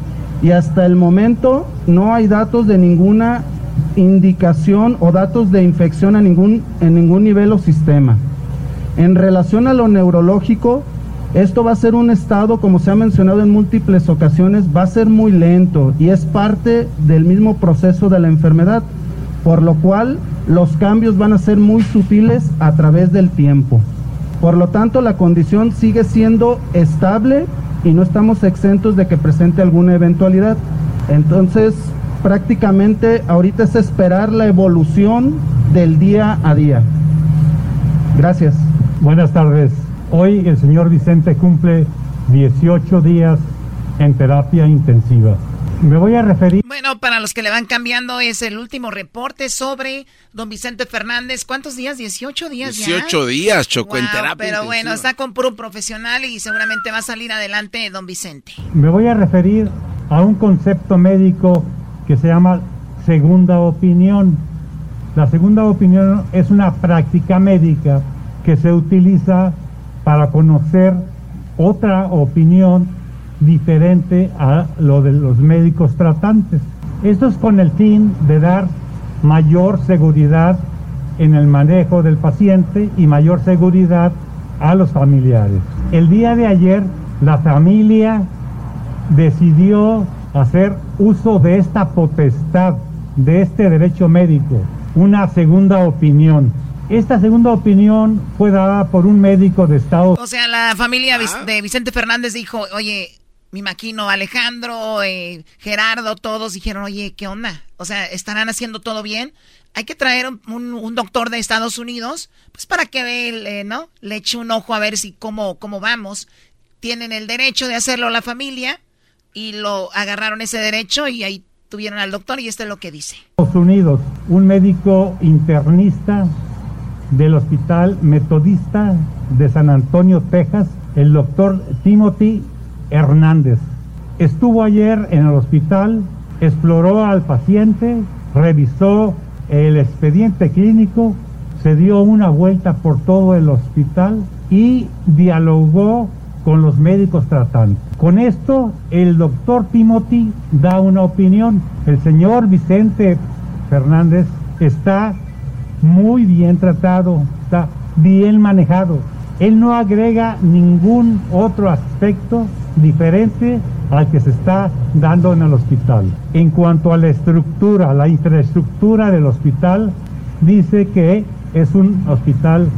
y hasta el momento no hay datos de ninguna indicación o datos de infección a ningún, en ningún nivel o sistema. En relación a lo neurológico, esto va a ser un estado, como se ha mencionado en múltiples ocasiones, va a ser muy lento y es parte del mismo proceso de la enfermedad, por lo cual los cambios van a ser muy sutiles a través del tiempo. Por lo tanto, la condición sigue siendo estable y no estamos exentos de que presente alguna eventualidad. Entonces, prácticamente ahorita es esperar la evolución del día a día. Gracias. Buenas tardes. Hoy el señor Vicente cumple 18 días en terapia intensiva. Me voy a referir. Bueno, para los que le van cambiando, es el último reporte sobre don Vicente Fernández. ¿Cuántos días? 18 días 18 días, Choco, en terapia. Pero bueno, está con puro profesional y seguramente va a salir adelante don Vicente. Me voy a referir a un concepto médico que se llama segunda opinión. La segunda opinión es una práctica médica que se utiliza para conocer otra opinión diferente a lo de los médicos tratantes. Esto es con el fin de dar mayor seguridad en el manejo del paciente y mayor seguridad a los familiares. El día de ayer la familia decidió hacer uso de esta potestad, de este derecho médico, una segunda opinión. Esta segunda opinión fue dada por un médico de Estado. O sea, la familia ah. de Vicente Fernández dijo, oye, mi maquino Alejandro, eh, Gerardo, todos dijeron, oye, ¿qué onda? O sea, ¿estarán haciendo todo bien? Hay que traer un, doctor de Estados Unidos, pues para que ve, eh, ¿no? Le eche un ojo a ver si cómo, cómo vamos. Tienen el derecho de hacerlo la familia y lo agarraron ese derecho y ahí tuvieron al doctor y esto es lo que dice. Estados Unidos, un médico internista del Hospital Metodista de San Antonio, Texas, el doctor Timothy Hernández. Estuvo ayer en el hospital, exploró al paciente, revisó el expediente clínico, se dio una vuelta por todo el hospital y dialogó con los médicos tratantes. Con esto, el doctor Timothy da una opinión. El señor Vicente Fernández está muy bien tratado, está bien manejado. Él no agrega ningún otro aspecto diferente al que se está dando en el hospital. En cuanto a la estructura, la infraestructura del hospital, dice que es un hospital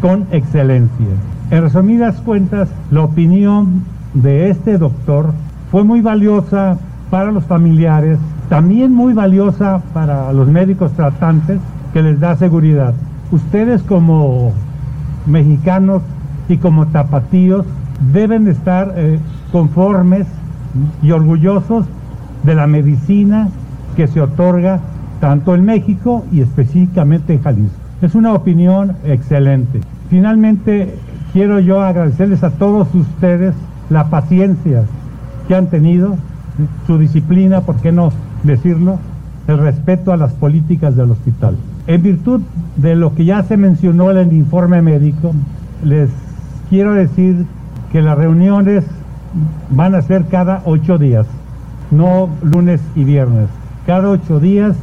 con excelencia. En resumidas cuentas, la opinión de este doctor fue muy valiosa para los familiares, también muy valiosa para los médicos tratantes, que les da seguridad. Ustedes como mexicanos y como tapatíos deben de estar eh, conformes y orgullosos de la medicina que se otorga tanto en México y específicamente en Jalisco. Es una opinión excelente. Finalmente, quiero yo agradecerles a todos ustedes la paciencia que han tenido, su disciplina, ¿por qué no decirlo? El respeto a las políticas del hospital. En virtud de lo que ya se mencionó en el informe médico, les quiero decir que las reuniones van a ser cada ocho días, no lunes y viernes, cada ocho días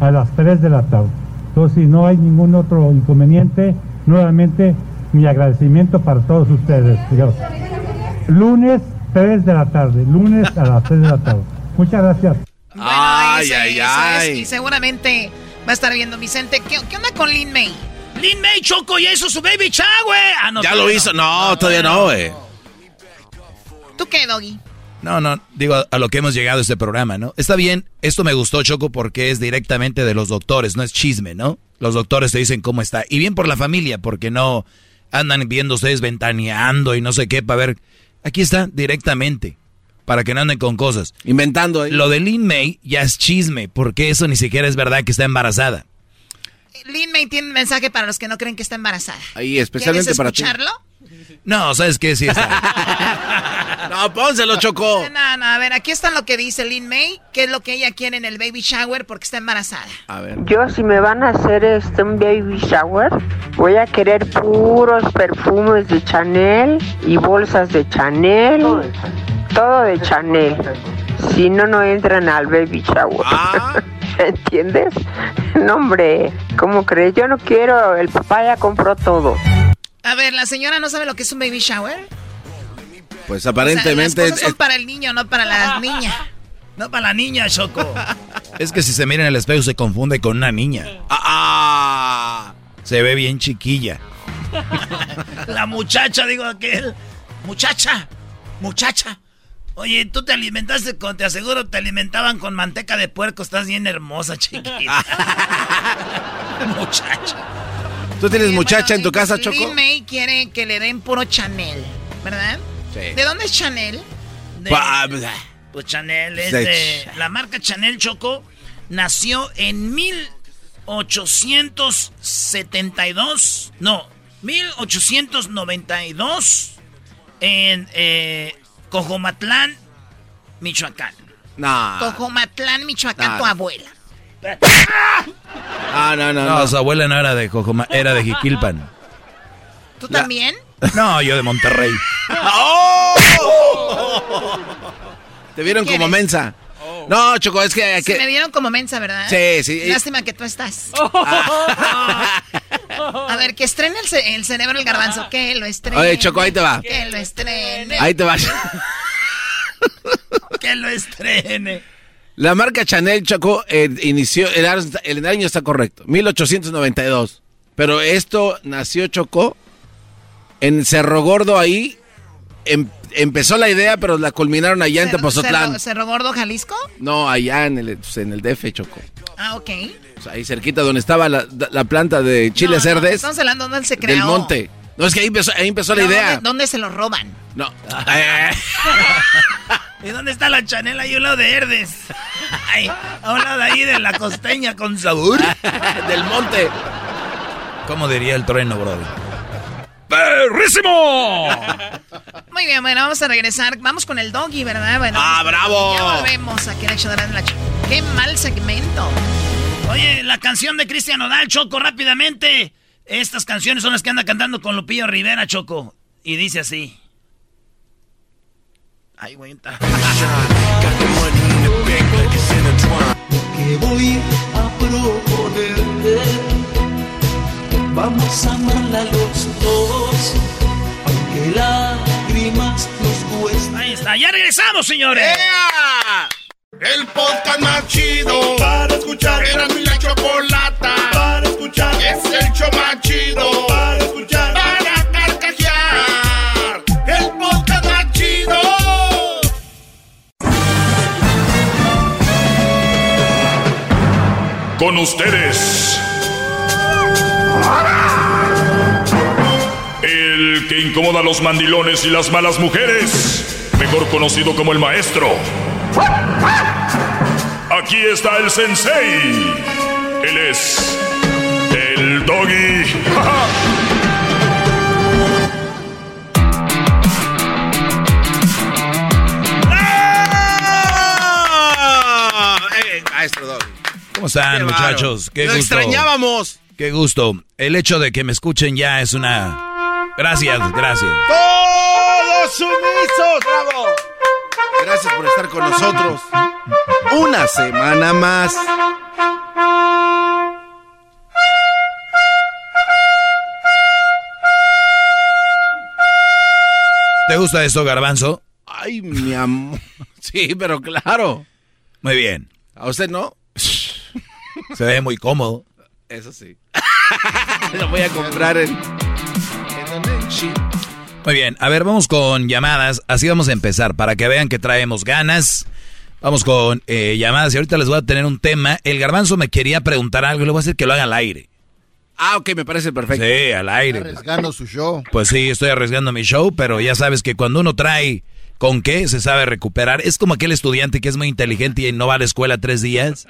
a las tres de la tarde. Entonces, si no hay ningún otro inconveniente, nuevamente mi agradecimiento para todos ustedes. Lunes 3 de la tarde, lunes a las 3 de la tarde. Muchas gracias. ay, ay, ay. y seguramente va a estar viendo Vicente. ¿Qué, onda con Lin May? Lin May Choco ya hizo su baby shower. Ah, ya lo hizo. No, todavía no, güey. ¿Tú qué, Doggy? No, no, digo a lo que hemos llegado a este programa, ¿no? Está bien, esto me gustó, Choco, porque es directamente de los doctores, no es chisme, ¿no? Los doctores te dicen cómo está. Y bien por la familia, porque no andan viendo ustedes ventaneando y no sé qué para ver. Aquí está directamente, para que no anden con cosas. Inventando ahí. Lo de Lin May ya es chisme, porque eso ni siquiera es verdad que está embarazada. Lin May tiene un mensaje para los que no creen que está embarazada. Ahí, especialmente para ti. escucharlo? No, ¿sabes qué? Sí está. no, pónselo, Chocó. No, no, a ver, aquí está lo que dice Lin May, qué es lo que ella quiere en el baby shower porque está embarazada. A ver. Yo, si me van a hacer este un baby shower, voy a querer puros perfumes de Chanel y bolsas de Chanel. Todo de Chanel. Si no, no entran al baby shower. Ah. ¿Entiendes? No, hombre, ¿cómo crees? Yo no quiero, el papá ya compró todo. A ver, ¿la señora no sabe lo que es un baby shower? Pues aparentemente... las son para el niño, no para la niña. No para la niña, Choco. es que si se mira en el espejo se confunde con una niña. Ah, ah. Se ve bien chiquilla. la muchacha, digo aquel. Muchacha, muchacha. Oye, tú te alimentaste con, te aseguro, te alimentaban con manteca de puerco. Estás bien hermosa, chiquita. muchacha. ¿Tú tienes muchacha en tu casa, Choco? Lin May quiere que le den puro Chanel, ¿verdad? Sí. ¿De dónde es Chanel? pues Chanel es de... La marca Chanel, Choco, nació en 1872. No, 1892 en eh, Cojomatlán, Michoacán. No. Cojomatlán, Michoacán, tu abuela. Ah, no, no, no. su abuela no era de Jojoma, era de Jiquilpan. ¿Tú también? No, yo de Monterrey. ¡Oh! Te vieron como mensa. Oh. No, Choco, es que... Se me vieron como mensa, ¿verdad? Sí, sí. Lástima que tú estás. A ver, que estrene el, cerebro el garbanzo. Que lo estrene. Oye, Choco, ahí te va. Que lo estrene. Ahí te va. que lo estrene. La marca Chanel, Choco, eh, inició, el, el, año está correcto, 1892. Pero esto nació, Choco, en Cerro Gordo ahí. Em, empezó la idea, pero la culminaron allá en Tepozotlán. Cerro, Gordo, Jalisco? No, allá en el, pues, en el DF, Choco. Ah, ok. ahí cerquita donde estaba la, planta de chiles no, cerdes. estamos hablando dónde se creó. Del monte. No, es que ahí empezó, ahí empezó la idea. ¿dónde, se lo roban? No. ¿Y dónde está la chanela y un lado de Herdes? Ay, habla de ahí de la costeña con sabor. Del monte. ¿Cómo diría el trueno, brother? ¡Perrísimo! Muy bien, bueno, vamos a regresar. Vamos con el doggy, ¿verdad? Bueno, ¡Ah, bravo! Ya volvemos aquí en el de la Choco. ¡Qué mal segmento! Oye, la canción de Cristian Odal, Choco, rápidamente. Estas canciones son las que anda cantando con Lupillo Rivera, Choco. Y dice así. Ay, güey, está. que voy a proponerte. Vamos a amarla los dos, aunque lágrimas nos cuesten. Ahí está, ya regresamos, señores. El podcast más chido para escuchar. Era mi la chocolata para escuchar. Es el show más chido para escuchar. Para carcajear. El podcast más chido. Con ustedes. El que incomoda a los mandilones y las malas mujeres. Mejor conocido como el maestro. Aquí está el sensei. Él es el doggy. ¡Ah! Eh, maestro Doggy. ¿Cómo están, Qué muchachos? Qué Lo gusto. extrañábamos. Qué gusto. El hecho de que me escuchen ya es una... Gracias, gracias. ¡Todos sumisos! ¡Bravo! Gracias por estar con nosotros. Una semana más. ¿Te gusta esto, garbanzo? Ay, mi amor. Sí, pero claro. Muy bien. ¿A usted no? Se ve muy cómodo. Eso sí. Lo voy a comprar en... Muy bien, a ver, vamos con llamadas. Así vamos a empezar, para que vean que traemos ganas. Vamos con eh, llamadas y ahorita les voy a tener un tema. El garbanzo me quería preguntar algo y le voy a decir que lo haga al aire. Ah, ok, me parece perfecto. Sí, al aire. Arriesgando su show. Pues sí, estoy arriesgando mi show, pero ya sabes que cuando uno trae con qué se sabe recuperar. Es como aquel estudiante que es muy inteligente y no va a la escuela tres días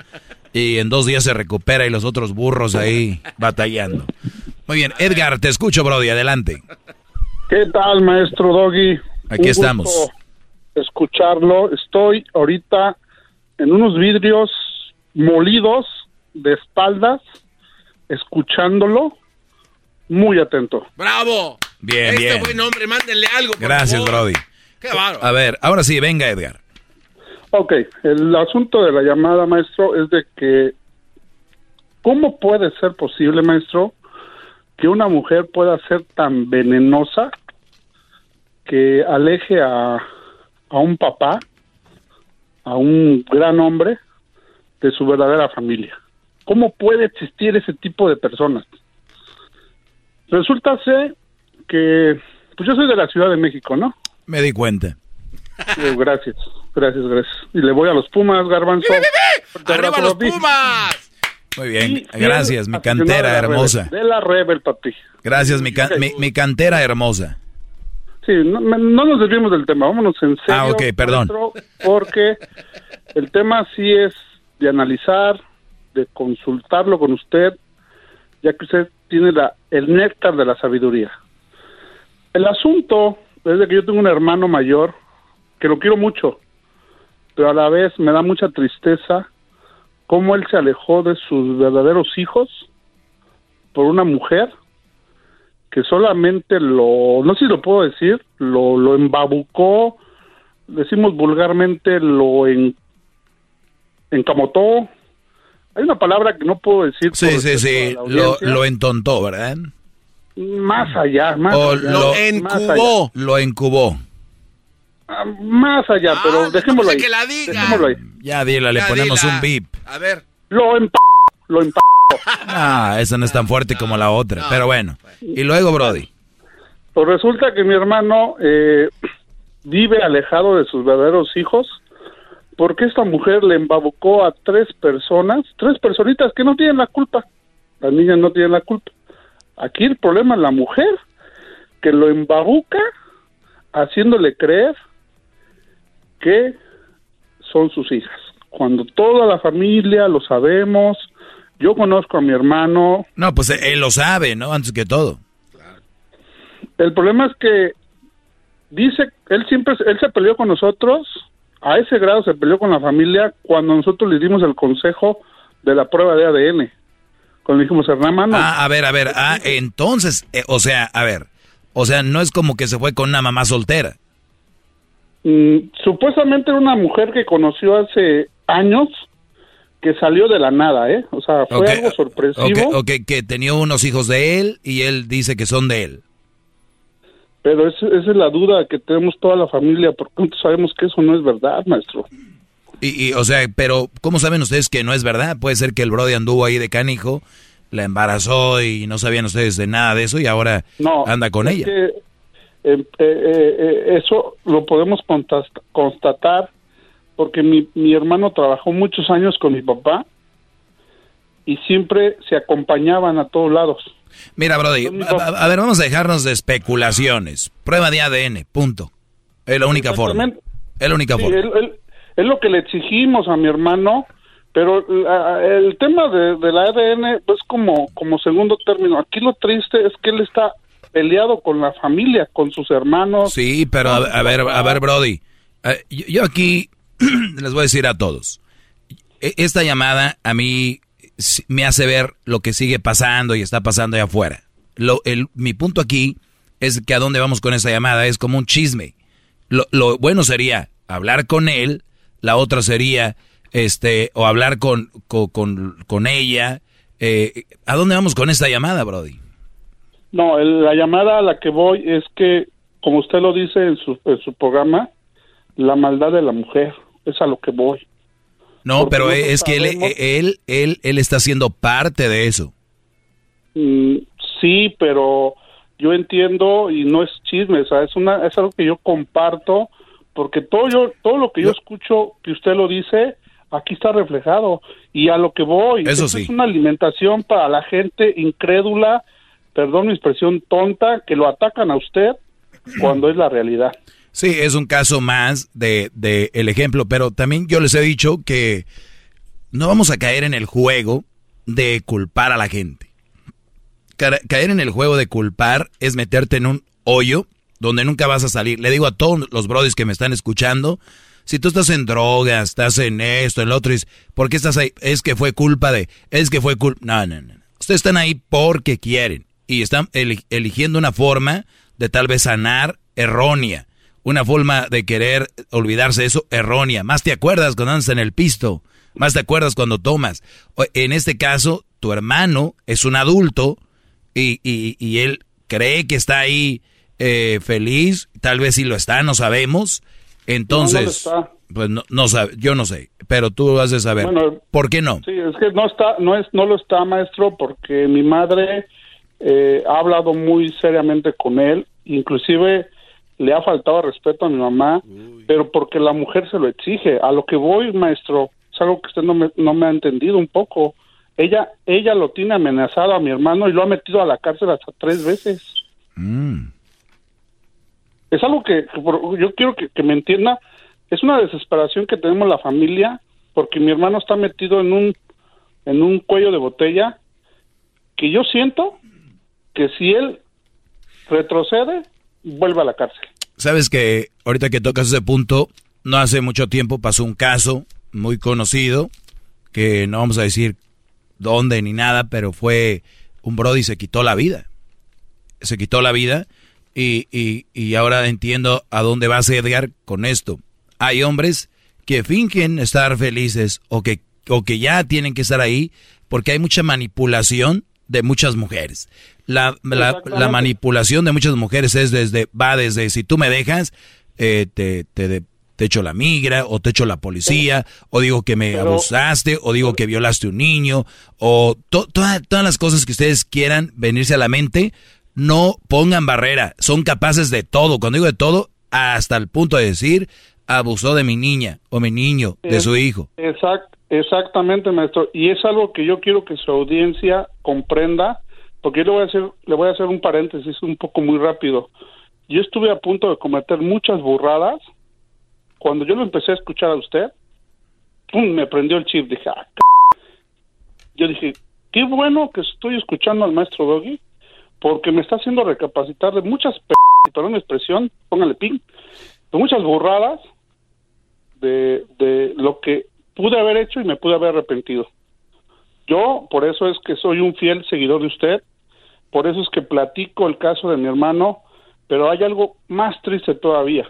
y en dos días se recupera y los otros burros ahí batallando. Muy bien, Edgar, te escucho, Brody, adelante. ¿Qué tal, maestro Doggy? Aquí Un estamos. gusto Escucharlo. Estoy ahorita en unos vidrios molidos de espaldas, escuchándolo, muy atento. ¡Bravo! Bien, este bien. buen hombre, mándenle algo, por Gracias, favor. Brody. ¡Qué bárbaro! A ver, ahora sí, venga, Edgar. Ok, el asunto de la llamada, maestro, es de que, ¿cómo puede ser posible, maestro, que una mujer pueda ser tan venenosa que aleje a, a un papá, a un gran hombre, de su verdadera familia? ¿Cómo puede existir ese tipo de personas? Resulta ser que, pues yo soy de la Ciudad de México, ¿no? Me di cuenta. Gracias, gracias, gracias. Y le voy a los Pumas, Garbanzo. ¡Arriba los Pumas! Muy bien, gracias, mi cantera aficionado de la hermosa. Rebel, De la Rebel, papi. Gracias, mi, ca- mi, mi cantera hermosa. Sí, no, no nos desviemos del tema, vámonos en serio. Ah, ok, perdón. porque el tema sí es de analizar, de consultarlo con usted, ya que usted tiene la, el néctar de la sabiduría. El asunto es de que yo tengo un hermano mayor que lo quiero mucho, pero a la vez me da mucha tristeza cómo él se alejó de sus verdaderos hijos por una mujer que solamente lo, no sé si lo puedo decir, lo, lo embabucó, decimos vulgarmente, lo en, encamotó. Hay una palabra que no puedo decir. Sí, sí, sí, lo, lo entontó, ¿verdad? Más allá, más O allá. lo, más allá. lo encubó. Ah, Más allá, pero dejémoslo ahí. que la diga. Dejémoslo ahí. Ya dile, le Ya, ponemos dila. un bip. A ver. Lo emp... Lo emp... Ah, esa no es tan fuerte como la otra, pero bueno. Y luego, Brody. Pues resulta que mi hermano eh, vive alejado de sus verdaderos hijos porque esta mujer le embabucó a tres personas, tres personitas que no tienen la culpa. Las niñas no tienen la culpa. Aquí el problema es la mujer que lo embabuca haciéndole creer que son sus hijas, cuando toda la familia lo sabemos. Yo conozco a mi hermano. No, pues él lo sabe, ¿no? Antes que todo. El problema es que dice, él siempre, él se peleó con nosotros, a ese grado se peleó con la familia cuando nosotros le dimos el consejo de la prueba de ADN. Cuando dijimos, Hernán, no. Ah, a ver, a ver, ah, entonces, eh, o sea, a ver, o sea, no es como que se fue con una mamá soltera. Mm, supuestamente era una mujer que conoció hace años que salió de la nada, ¿eh? O sea, fue algo sorpresivo. Ok, que tenía unos hijos de él y él dice que son de él. Pero esa es la duda que tenemos toda la familia, porque sabemos que eso no es verdad, maestro. Y, y, o sea, pero ¿cómo saben ustedes que no es verdad? Puede ser que el Brody anduvo ahí de canijo, la embarazó y no sabían ustedes de nada de eso y ahora anda con ella. Que, eh, eh, eh, eso lo podemos constatar porque mi, mi hermano trabajó muchos años con mi papá y siempre se acompañaban a todos lados. Mira, Brody, a, ver, vamos a dejarnos de especulaciones. Prueba de ADN, punto. Es la única forma. Es la única forma. es lo que le exigimos a mi hermano, pero el tema de, la ADN es como, como segundo término. Aquí lo triste es que él está peleado con la familia, con sus hermanos. Sí, pero a, ver, a ver, Brody. Eh, yo aquí les voy a decir a todos. E, esta llamada a mí me hace ver lo que sigue pasando y está pasando allá afuera. Lo, el, mi punto aquí es que a dónde vamos con esa llamada es como un chisme. Lo, lo bueno sería hablar con él, la otra sería este o hablar con, con, con, ella. Eh, ¿A dónde vamos con esta llamada, Brody? No, la llamada a la que voy es que, como usted lo dice en su, en su programa, la maldad de la mujer, es a lo que voy. No, pero es que él, él, él, él está siendo parte de eso. Mm, sí, pero yo entiendo y no es chisme, o sea, es una es algo que yo comparto porque todo yo todo lo que yo escucho que usted lo dice aquí está reflejado y a lo que voy eso sí. es una alimentación para la gente incrédula, perdón mi expresión tonta que lo atacan a usted cuando es la realidad. Sí, es un caso más de, de, el ejemplo, pero también yo les he dicho que no vamos a caer en el juego de culpar a la gente. Caer en el juego de culpar es meterte en un hoyo donde nunca vas a salir. Le digo a todos los brodis que me están escuchando, si tú estás en drogas, estás en esto, en lo otro, ¿por qué estás ahí? Es que fue culpa de, es que fue culpa... No, no, no. Ustedes están ahí porque quieren y están eligiendo una forma de tal vez sanar errónea una forma de querer olvidarse de eso errónea. Más te acuerdas cuando andas en el pisto, más te acuerdas cuando tomas. En este caso, tu hermano es un adulto y, y, él cree que está ahí eh, feliz, tal vez sí lo está, no sabemos. Entonces, pues no, no sabe, yo no sé, pero tú vas a saber. ¿Por qué no? Sí, es que no está, no es, no lo está, maestro, porque mi madre eh, ha hablado muy seriamente con él, inclusive le ha faltado respeto a mi mamá, pero porque la mujer se lo exige. A lo que voy, maestro, es algo que usted no me, no me ha entendido un poco. Ella, ella lo tiene amenazado a mi hermano y lo ha metido a la cárcel hasta tres veces. Mm. Es algo que, yo quiero que, que, me entienda. Es una desesperación que tenemos la familia porque mi hermano está metido en un, en un cuello de botella que yo siento que si él retrocede, vuelva a la cárcel. Sabes que ahorita que tocas ese punto, no hace mucho tiempo pasó un caso muy conocido, que no vamos a decir dónde ni nada, pero fue un Brody se quitó la vida. Se quitó la vida y, y, y ahora entiendo a dónde vas llegar con esto. Hay hombres que fingen estar felices o que, o que ya tienen que estar ahí porque hay mucha manipulación de muchas mujeres. La, la, manipulación de muchas mujeres es desde, va desde si tú me dejas, eh, te, te, te, echo la migra, o te echo la policía, o digo que me abusaste, o digo que violaste un niño, o todas las cosas que ustedes quieran venirse a la mente, no pongan barrera, son capaces de todo, cuando digo de todo, hasta el punto de decir, abusó de mi niña o mi niño, de su hijo. Exactamente, maestro. Y es algo que yo quiero que su audiencia comprenda, porque yo le voy a hacer, le voy a hacer un paréntesis un poco muy rápido. Yo estuve a punto de cometer muchas burradas cuando yo lo empecé a escuchar a usted pum, me prendió el chip. Dije, ah, yo dije, qué bueno que estoy escuchando al maestro Doggy, porque me está haciendo recapacitar de muchas, p perdón la expresión, póngale ping, de muchas burradas de, de lo que pude haber hecho y me pude haber arrepentido. Yo, por eso es que soy un fiel seguidor de usted, por eso es que platico el caso de mi hermano, pero hay algo más triste todavía.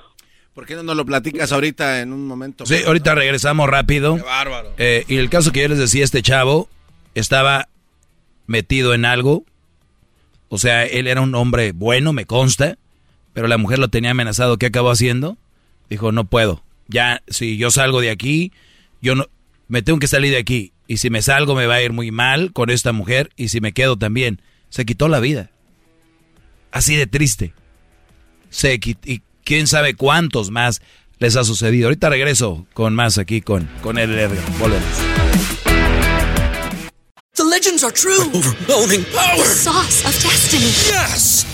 ¿Por qué no nos lo platicas ahorita en un momento? Sí, ahorita regresamos rápido. Qué bárbaro. Eh, y el caso que yo les decía, este chavo estaba metido en algo. O sea, él era un hombre bueno, me consta, pero la mujer lo tenía amenazado. ¿Qué acabó haciendo? Dijo, no puedo. Ya, si yo salgo de aquí, yo no, me tengo que salir de aquí. Y si me salgo me va a ir muy mal con esta mujer y si me quedo también. Se quitó la vida. Así de triste. Se y quién sabe cuántos más les ha sucedido. Ahorita regreso con más aquí con, con el Edgar. Volvemos. The legends are true. overwhelming power. The sauce of destiny. Yes.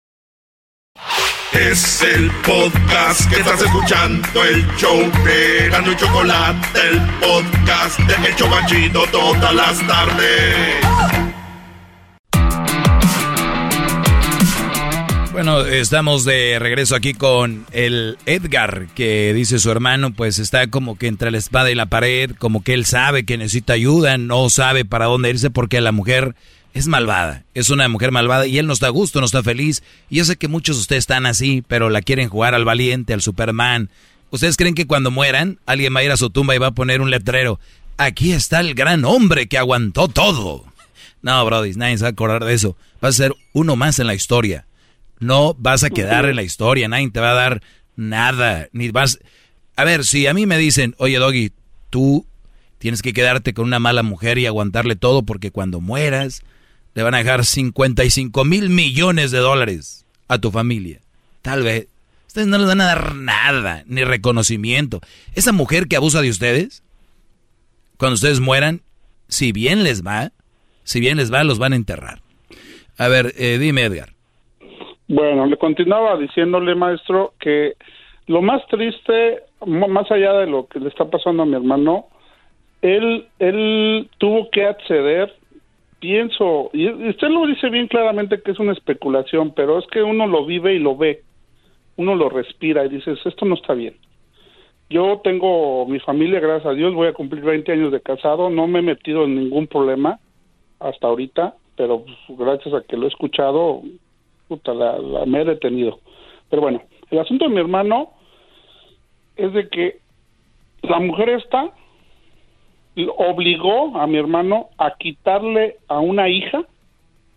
Es el podcast que estás escuchando, el show de Gano y Chocolate, el podcast de El Chocachito todas las tardes. Bueno, estamos de regreso aquí con el Edgar, que dice su hermano, pues está como que entre la espada y la pared, como que él sabe que necesita ayuda, no sabe para dónde irse porque la mujer es malvada, es una mujer malvada y él no está a gusto, no está feliz. Y yo sé que muchos de ustedes están así, pero la quieren jugar al valiente, al Superman. ¿Ustedes creen que cuando mueran alguien va a ir a su tumba y va a poner un letrero? Aquí está el gran hombre que aguantó todo. No, Brody, nadie se va a acordar de eso. Vas a ser uno más en la historia. No vas a quedar en la historia, nadie te va a dar nada. Ni vas. A ver, si a mí me dicen, oye, Doggy, tú tienes que quedarte con una mala mujer y aguantarle todo porque cuando mueras le van a dejar 55 mil millones de dólares a tu familia. Tal vez. Ustedes no les van a dar nada, ni reconocimiento. Esa mujer que abusa de ustedes, cuando ustedes mueran, si bien les va, si bien les va, los van a enterrar. A ver, eh, dime, Edgar. Bueno, le continuaba diciéndole, maestro, que lo más triste, más allá de lo que le está pasando a mi hermano, él, él tuvo que acceder, pienso, y usted lo dice bien claramente que es una especulación, pero es que uno lo vive y lo ve, uno lo respira y dices, esto no está bien. Yo tengo mi familia, gracias a Dios, voy a cumplir 20 años de casado, no me he metido en ningún problema hasta ahorita, pero pues, gracias a que lo he escuchado, puta, la, la- me he detenido. Pero bueno, el asunto de mi hermano es de que la mujer esta obligó a mi hermano a quitarle a una hija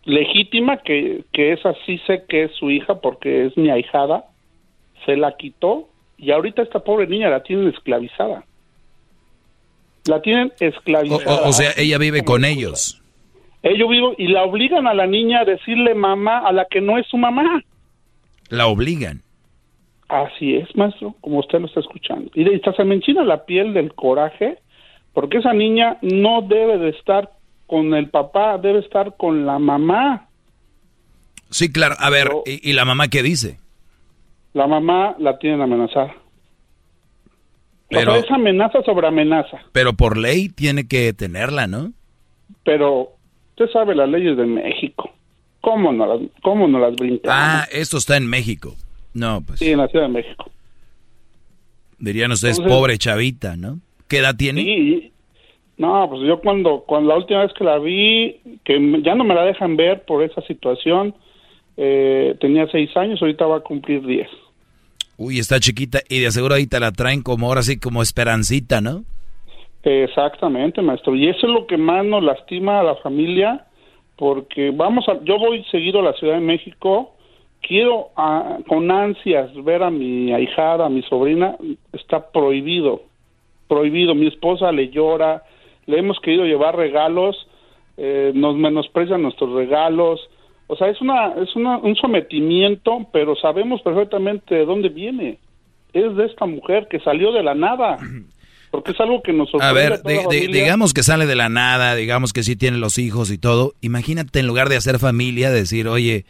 legítima, que, que esa sí sé que es su hija porque es mi ahijada, se la quitó y ahorita esta pobre niña la tienen esclavizada. La tienen esclavizada. o- o sea, ella vive con ellos. Ellos vivo y la obligan a la niña a decirle mamá a la que no es su mamá. La obligan. Así es, maestro, como usted lo está escuchando. Y de- hasta se me enchina la piel del coraje, porque esa niña no debe de estar con el papá, debe estar con la mamá. Sí, claro. A ver, ¿y, y la mamá qué dice? La mamá la tienen amenazada. Pero, Pero es amenaza sobre amenaza. pero por ley tiene que tenerla, ¿no? Pero usted sabe las leyes de México. ¿Cómo no las, cómo no las brincamos? Ah, esto está en México. No, pues Sí, en la Ciudad de México. dirían ustedes, Entonces- pobre chavita, ¿no? ¿Qué edad tiene? Sí. No, pues yo cuando, cuando la última vez que la vi, que ya no me la dejan ver por esa situación, eh, tenía seis años, ahorita va a cumplir diez. Uy, está chiquita y de seguro te la traen como ahora sí, como esperancita, ¿no? Exactamente, maestro. Y eso es lo que más nos lastima a la familia, porque vamos a, yo voy seguido a la Ciudad de México, quiero ah, con ansias ver a mi ahijada, a mi sobrina, está prohibido, prohibido. Mi esposa le llora, le hemos querido llevar regalos, eh, nos menosprecian nuestros regalos. O sea, es, una, es una, un sometimiento, pero sabemos perfectamente de dónde viene. Es de esta mujer que salió de la nada. Porque es algo que nos A ver, digamos que sale de la nada, digamos que sí tiene los hijos y todo. Imagínate en lugar de hacer familia, decir, oye,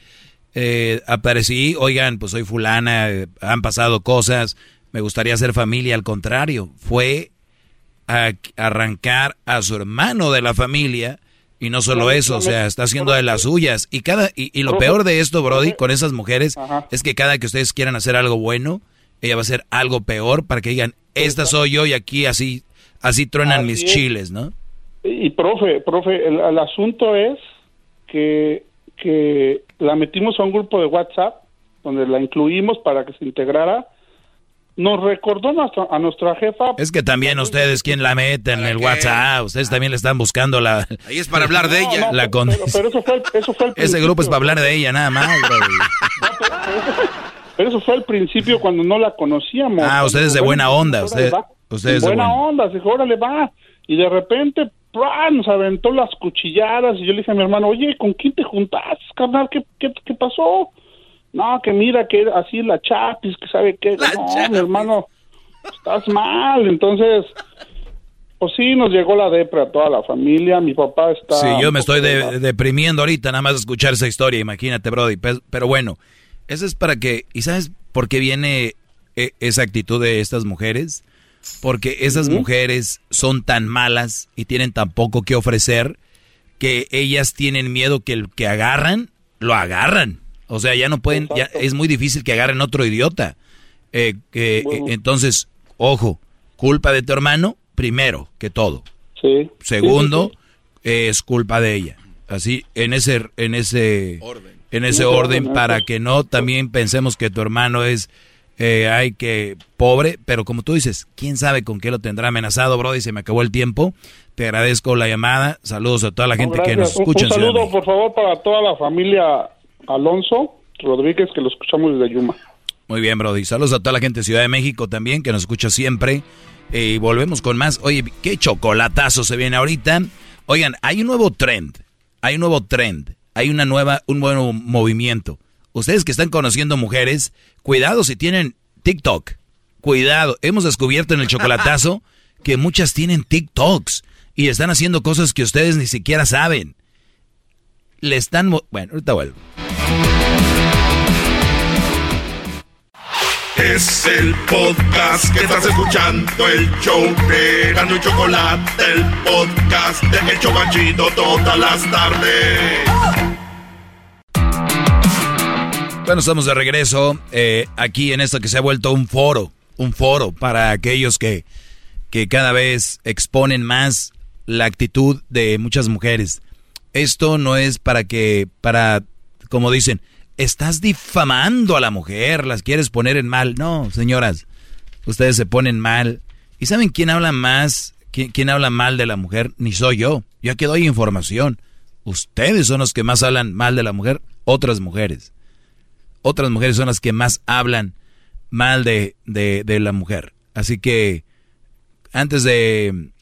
eh, aparecí, oigan, pues soy fulana, eh, han pasado cosas, me gustaría hacer familia. Al contrario, fue a arrancar a su hermano de la familia y no solo eso, o sea, está haciendo de las suyas. Y cada y, lo peor de esto, Brody, con esas mujeres, es que cada que ustedes quieran hacer algo bueno, ella va a hacer algo peor para que digan, esta soy yo y aquí así, así truenan mis chiles, ¿no? Y, profe, profe, el, asunto es que, que la metimos a un grupo de WhatsApp donde la incluimos para que se integrara. Nos recordó a nuestra jefa. Es que también ustedes, quien la meten en el WhatsApp? Ustedes también le están buscando la. Ahí es para hablar de ella. la pero, eso fue, eso fue Ese grupo es para hablar de ella, nada más. Pero eso fue al principio cuando no la conocíamos. Ah, ustedes de buena onda. Usted, ustedes de buena, onda, dijo, órale, va. Y de repente, nos aventó las cuchilladas. Y yo le dije a mi hermano, oye, ¿con quién te juntas, carnal? ¿Qué, qué, qué pasó? No, que mira, que así la chapis, que sabe qué. no, mi hermano, estás mal. Entonces, pues sí, nos llegó la depre a toda la familia. Mi papá está. Sí, yo me estoy deprimiendo ahorita, nada más escuchar esa historia, imagínate, Brody. Pero bueno. Eso es para que, ¿y sabes por qué viene e, esa actitud de estas mujeres? Porque esas mujeres son tan malas y tienen tan poco que ofrecer que ellas tienen miedo que el que agarran, lo agarran. O sea, ya no pueden, ya es muy difícil que agarren otro idiota. Eh, que, eh, entonces, ojo, culpa de tu hermano, primero que todo. Sí. Segundo, es culpa de ella. Así, en ese, en ese orden en ese orden para que no también pensemos que tu hermano es, eh, ay, que pobre, pero como tú dices, quién sabe con qué lo tendrá amenazado, Brody, se me acabó el tiempo. Te agradezco la llamada, saludos a toda la gente que nos escucha. Un, saludo, por favor, para toda la familia Alonso Rodríguez, que lo escuchamos desde Yuma. Muy bien, Brody. Saludos a toda la gente de Ciudad de México también, que nos escucha siempre. Eh, y volvemos con más. Oye, qué chocolatazo se viene ahorita. Oigan, hay un nuevo trend. Hay un nuevo trend hay una nueva, un nuevo movimiento. Ustedes que están conociendo mujeres, cuidado si tienen TikTok. Cuidado, hemos descubierto en el chocolatazo que muchas tienen TikToks y están haciendo cosas que ustedes ni siquiera saben. Le están... Bueno, ahorita vuelvo. Es el podcast que estás escuchando, el show de Gano y Chocolate, el podcast de El Chocachito todas las tardes. Bueno, estamos de regreso eh, aquí en esto que se ha vuelto un foro, un foro para aquellos que, que cada vez exponen más la actitud de muchas mujeres. Esto no es para que, para, como dicen, estás difamando a la mujer, las quieres poner en mal. No, señoras, ustedes se ponen mal. ¿Y saben quién habla más? ¿Quién, habla mal de la mujer? Ni soy yo. Yo aquí doy información. Ustedes son los que más hablan mal de la mujer, otras mujeres. Otras mujeres son las que más hablan mal de, de, la mujer. Así que antes de,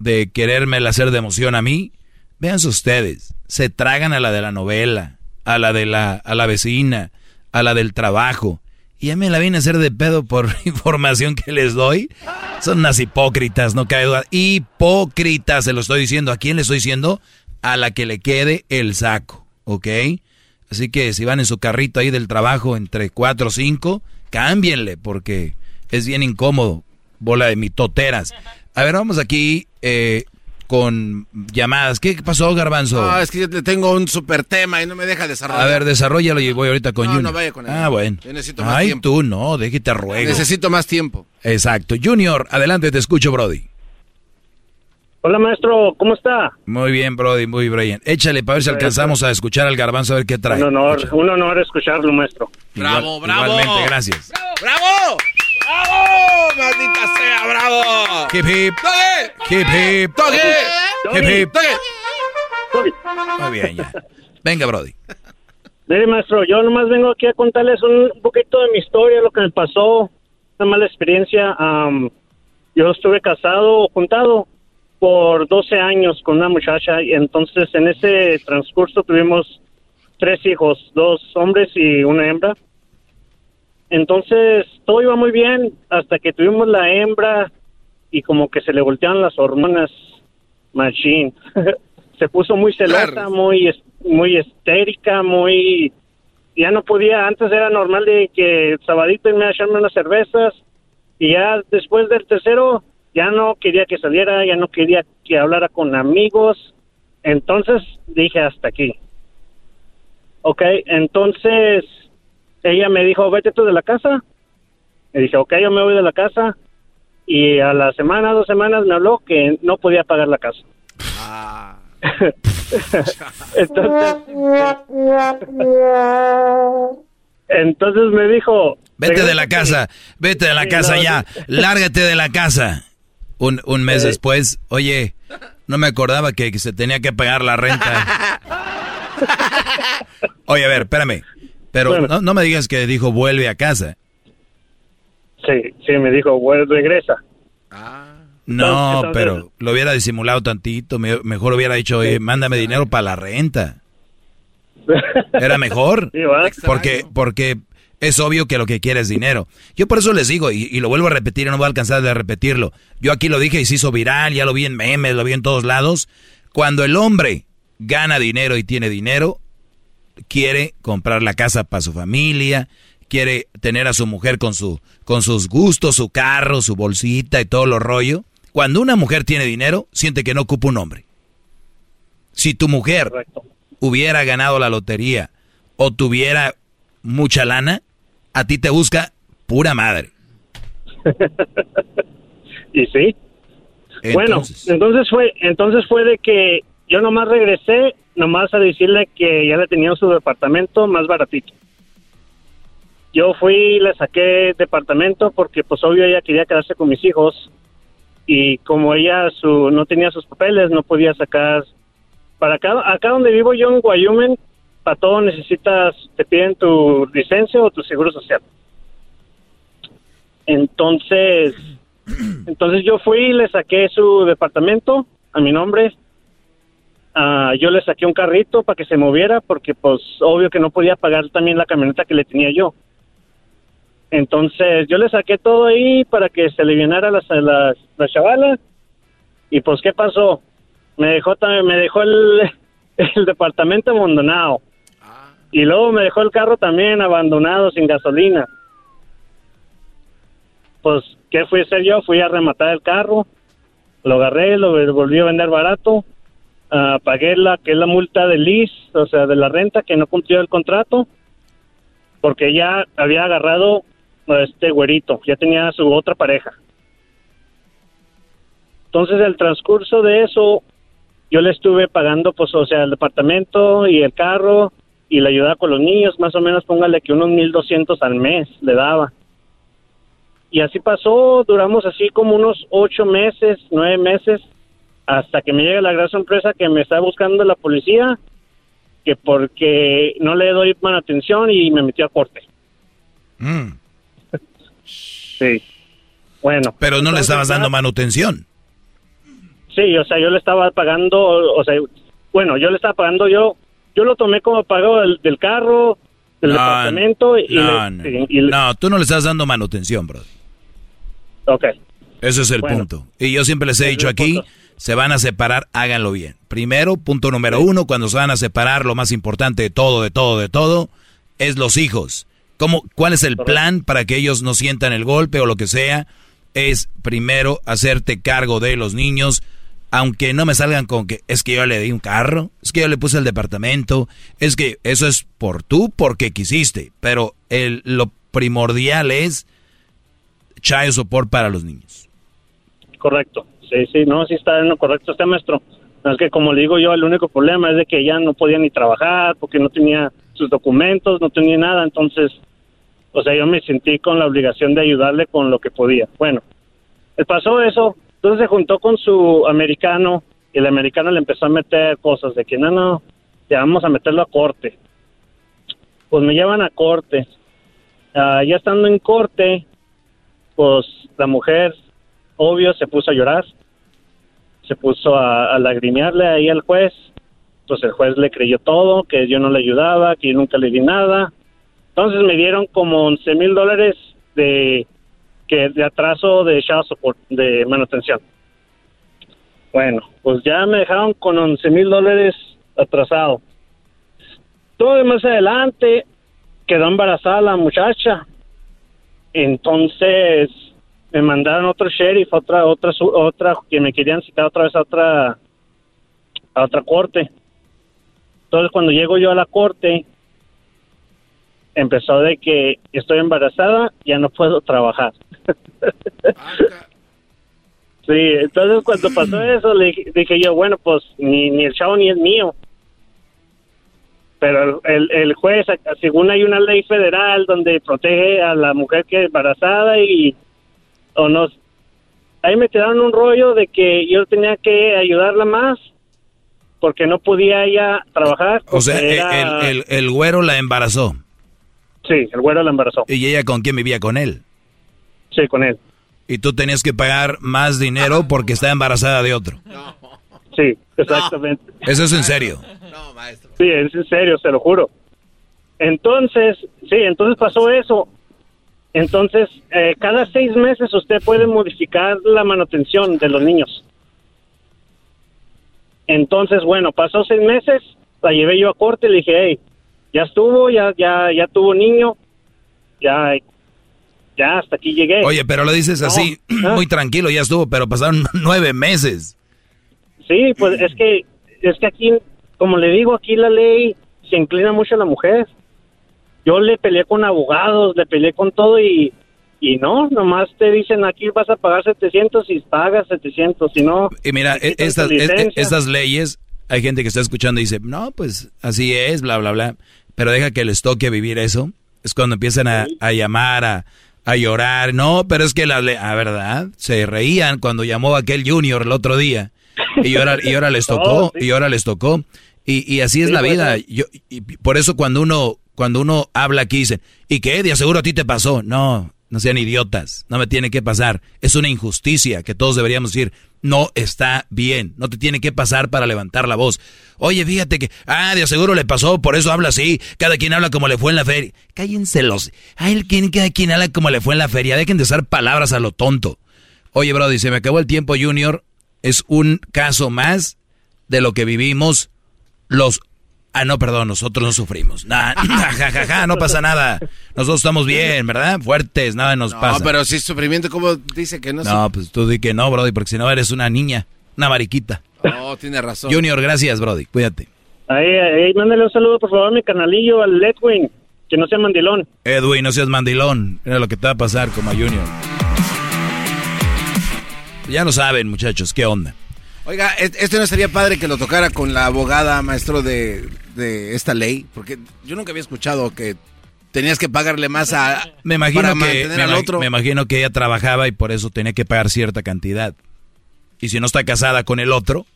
de quererme hacer de emoción a mí, véanse ustedes. Se tragan a la de la novela a la de la, a la vecina, a la del trabajo. Y ya me la viene a hacer de pedo por información que les doy. Son unas hipócritas, no cae duda. Hipócritas, se lo estoy diciendo. ¿A quién le estoy diciendo? A la que le quede el saco, ¿ok? Así que si van en su carrito ahí del trabajo entre cuatro o cinco, cámbienle porque es bien incómodo. Bola de mitoteras. A ver, vamos aquí. Eh, con llamadas. ¿Qué pasó, Garbanzo? No, es que yo tengo un super tema y no me deja desarrollar. A ver, desarrollalo y voy ahorita con no, Junior. No, vaya con él. Ah, bueno. Yo necesito más Ay, tiempo. tú no, déjate ruego. Necesito más tiempo. Exacto. Junior, adelante, te escucho, Brody. Hola, maestro, ¿cómo está? Muy bien, Brody, muy bien. Échale para ver si alcanzamos a escuchar al Garbanzo a ver qué trae. Un honor, un honor escucharlo, maestro. Bravo, bravo. Igualmente, gracias. ¡Bravo! ¡Bravo! ¡Maldita sea, bravo! Hip hip. ¡Togue! Hip hip. ¡Togue! Hip hip. Togue. Muy bien, ya. Venga, Brody. Mire, maestro, yo nomás vengo aquí a contarles un poquito de mi historia, lo que me pasó, una mala experiencia. Am, yo estuve casado, juntado, por 12 años con una muchacha y entonces en ese transcurso tuvimos tres hijos, dos hombres y una hembra. Entonces todo iba muy bien hasta que tuvimos la hembra y como que se le voltearon las hormonas machine. se puso muy celosa, muy muy histérica, muy ya no podía, antes era normal de que sabadito y me echarme unas cervezas y ya después del tercero ya no quería que saliera, ya no quería que hablara con amigos. Entonces dije hasta aquí. Ok, entonces ella me dijo, vete tú de la casa. Le dije, ok, yo me voy de la casa. Y a la semana, dos semanas me habló que no podía pagar la casa. entonces, entonces me dijo... Vete de la casa, vete de la Sí, casa no, ya, lárgate de la casa. Un, un mes después, oye, no me acordaba que, que se tenía que pagar la renta. Oye, a ver, espérame. Pero Bueno. no, no me digas que dijo vuelve a casa. Sí, sí, me dijo, bueno, regresa. No, Entonces- pero lo hubiera disimulado tantito. me- mejor hubiera dicho, oye, mándame dinero para la renta. Era mejor. Porque, porque es obvio que lo que quiere es dinero. Yo por eso les digo, y, y lo vuelvo a repetir, y no voy a alcanzar de repetirlo. Yo aquí lo dije y se hizo viral, ya lo vi en memes, lo vi en todos lados. Cuando el hombre gana dinero y tiene dinero, quiere comprar la casa para su familia, quiere tener a su mujer con, su, con sus gustos, su carro, su bolsita y todo lo rollo. Cuando una mujer tiene dinero, siente que no ocupa un hombre. Si tu mujer hubiera ganado la lotería o tuviera mucha lana, a ti te busca pura madre. y sí. Bueno, Entonces, entonces fue, entonces fue de que yo nomás regresé, nomás a decirle que ya le tenían su departamento más baratito. Yo fui le saqué departamento porque pues obvio ella quería quedarse con mis hijos y como ella su no tenía sus papeles no podía sacar para acá acá donde vivo yo en Wyoming para todo necesitas te piden tu licencia o tu seguro social. Entonces entonces yo fui le saqué su departamento a mi nombre. Ah, yo le saqué un carrito para que se moviera porque pues obvio que no podía pagar también la camioneta que le tenía yo. Entonces yo le saqué todo ahí para que se le llenara la, la, la chavala. Y pues ¿qué pasó? Me dejó también, me dejó el, el departamento abandonado. Y luego me dejó el carro también abandonado sin gasolina. Pues, ¿qué fui a hacer yo? Fui a rematar el carro, lo agarré, lo volví a vender barato, ah, pagué la que es la multa de lease, o sea, de la renta que no cumplió el contrato, porque ya había agarrado a este güerito, ya tenía su otra pareja. Entonces, el transcurso de eso, yo le estuve pagando, pues, o sea, el departamento y el carro y la ayuda con los niños, más o menos, póngale que unos 1.200 al mes le daba. Y así pasó, duramos así como unos ocho meses, nueve meses, hasta que me llega la gran sorpresa que me está buscando la policía, que porque no le doy buena atención y me metió a corte. mm, Sí. Bueno. pero no le estabas dando manutención. Sí, o sea, yo le estaba pagando, o sea, bueno, yo le estaba pagando, yo yo lo tomé como pago del, del carro, del No, departamento y, no, le- no. y- y le- No, tú no le estás dando manutención, bro. Ok. Ese es el Bueno. punto. Y yo siempre les he dicho aquí, punto. Se van a separar, háganlo bien. Primero, punto número uno, cuando se van a separar, lo más importante de todo, de todo, de todo, es los hijos. ¿Cómo, ¿Cuál es el plan para que ellos no sientan el golpe o lo que sea? Es primero hacerte cargo de los niños, aunque no me salgan con que es que yo le di un carro, es que yo le puse el departamento, es que eso es por tú porque quisiste, pero el, lo primordial es child support para los niños. Correcto. Sí, sí, no, sí está en lo correcto este maestro. No, Es que como le digo yo, el único problema es de que ya no podía ni trabajar porque no tenía sus documentos, no tenía nada, entonces, o sea, yo me sentí con la obligación de ayudarle con lo que podía. Bueno, le pasó eso, entonces se juntó con su americano y el americano le empezó a meter cosas de que no, no, ya vamos a meterlo a corte. Pues me llevan a corte. Ah, ya estando en corte, pues la mujer, obvio, se puso a llorar. Se puso a, a lagrimearle ahí al juez. Pues el juez le creyó todo, que yo no le ayudaba, que yo nunca le di nada. Entonces me dieron como 11 mil dólares de, que, de atraso de support, de manutención. Bueno, pues ya me dejaron con 11 mil dólares atrasado. Todo más adelante quedó embarazada la muchacha. Entonces me mandaron otro sheriff, otra, otra, otra, que me querían citar otra vez a otra, a otra corte. Entonces cuando llego yo a la corte, empezó de que estoy embarazada, ya no puedo trabajar. sí, entonces cuando pasó eso, le dije, yo, bueno, pues ni, ni el chavo ni es mío. Pero el, el, el juez, según hay una ley federal donde protege a la mujer que es embarazada y o no, ahí me tiraron un rollo de que yo tenía que ayudarla más porque no podía ella trabajar. O sea, e- era- el, el, el güero la embarazó. Sí, el güero la embarazó. ¿Y ella con quién vivía? ¿Con él? Sí, con él. Y tú tenías que pagar más dinero porque estaba embarazada de otro. Sí, exactamente. Eso es en serio. Sí, es en serio, se lo juro. Entonces, sí, entonces pasó eso. Entonces, eh, cada seis meses usted puede modificar la manutención de los niños. Entonces, bueno, pasó seis meses, la llevé yo a corte y le dije, hey, ya estuvo, ya, ya, ya tuvo niño, ya, ya hasta aquí llegué. Oye, pero lo dices No, así, ah. muy tranquilo, ya estuvo, pero pasaron nueve meses. Sí, pues es que, es que aquí, como le digo, aquí la ley se inclina mucho a la mujer. Yo le peleé con abogados, le peleé con todo y, y no, nomás te dicen aquí vas a pagar 700 y pagas 700, si no... Y mira, e- estas, tu e- e- estas leyes, hay gente que está escuchando y dice, no, pues así es, bla, bla, bla. Pero deja que les toque vivir eso. Es cuando empiezan a, a llamar, a, a llorar. No, pero es que la ley, ah, ¿verdad? Se reían cuando llamó aquel junior el otro día. Y ahora, y ahora les tocó, Oh, sí. y ahora les tocó. Y, y así es Sí, la pues, vida. sí. Yo, y por eso cuando uno, cuando uno habla aquí dicen, ¿y qué? De seguro a ti te pasó. No, no sean idiotas. No me tiene que pasar. Es una injusticia que todos deberíamos decir, no está bien. No te tiene que pasar para levantar la voz. Oye, fíjate que, ah, de seguro le pasó, por eso habla así. Cada quien habla como le fue en la feria. Cállense los. Ay, ¿quién- cada quien habla como le fue en la feria. Dejen de usar palabras a lo tonto. Oye, Brody, se me acabó el tiempo, Junior. Es un caso más de lo que vivimos los... Ah, no, perdón, nosotros no sufrimos. Nah, ja, ja, ja, no pasa nada. Nosotros estamos bien, ¿verdad? Fuertes, nada nos No, pasa. pero si es sufrimiento, ¿cómo dice que no? No, pues tú di que no, Brody, porque si no eres una niña, una mariquita. No, tiene razón. Junior, gracias, Brody. Cuídate. Ahí, ahí, mándale un saludo, por favor, a mi canalillo, al Edwin, que no sea mandilón. Edwin, no seas mandilón. Mira lo que te va a pasar como a Junior. Ya lo saben, muchachos, ¿qué onda? Oiga, ¿e- ¿este no sería padre que lo tocara con la abogada, maestro, de, de esta ley? Porque yo nunca había escuchado que tenías que pagarle más a... Me imagino para que me, al otro. me imagino que ella trabajaba y por eso tenía que pagar cierta cantidad. Y si no está casada con el otro,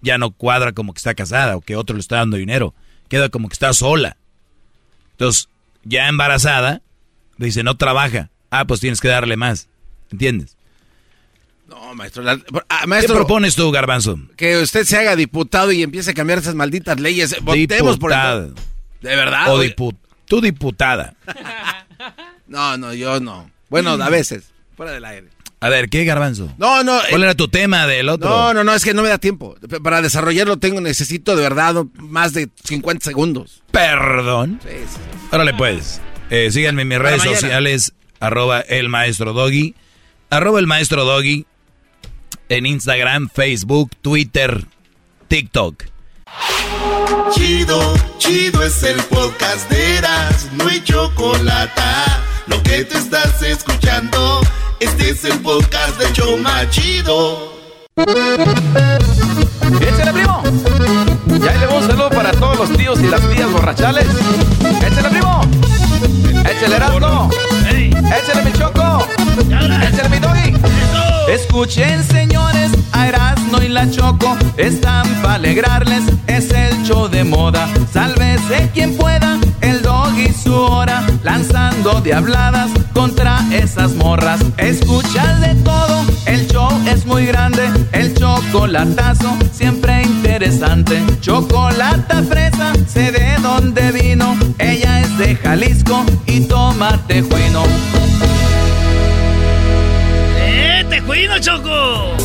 ya no cuadra como que está casada o que otro le está dando dinero. Queda como que está sola. Entonces, ya embarazada, dice, no trabaja. Ah, pues tienes que darle más. ¿Entiendes? No, maestro. la- ah, ¿Qué propones tú, Garbanzo? que usted se haga diputado y empiece a cambiar esas malditas leyes. Votemos por el... ¿De verdad? O dipu- tú diputada. No, no, yo no. Bueno, a veces. Fuera del aire. A ver, ¿qué, Garbanzo? No, no. ¿Cuál eh, era tu tema del otro? No, no, no, es que no me da tiempo. Para desarrollarlo tengo, necesito de verdad más de 50 segundos. Perdón. Sí, sí. Órale pues. Eh, síganme en mis Para redes mañana. sociales, arroba el maestro doggy, arroba el maestro doggy, en Instagram, Facebook, Twitter, TikTok. Chido, chido es el podcast de Eras, no hay chocolate. Lo que te estás escuchando, este es el podcast de Choma Chido. ¡Échale, primo! Y ahí le un saludo para todos los tíos y las tías borrachales. ¡Échale, primo! ¡Échale, Erasmo! ¡Échale, mi choco! ¡Échale, mi doggy! Escuchen, señores, a Erasmo y la Choco. Están para alegrarles, es el show de moda. Sálvese quien pueda, el doggy su hora. Lanzando diabladas contra esas morras. Escuchas de todo, el show es muy grande. El Choco chocolatazo, siempre interesante. Chocolata fresa, sé de dónde vino. Ella es de Jalisco y toma tejuino. ¡Eh, tejuino, Choco!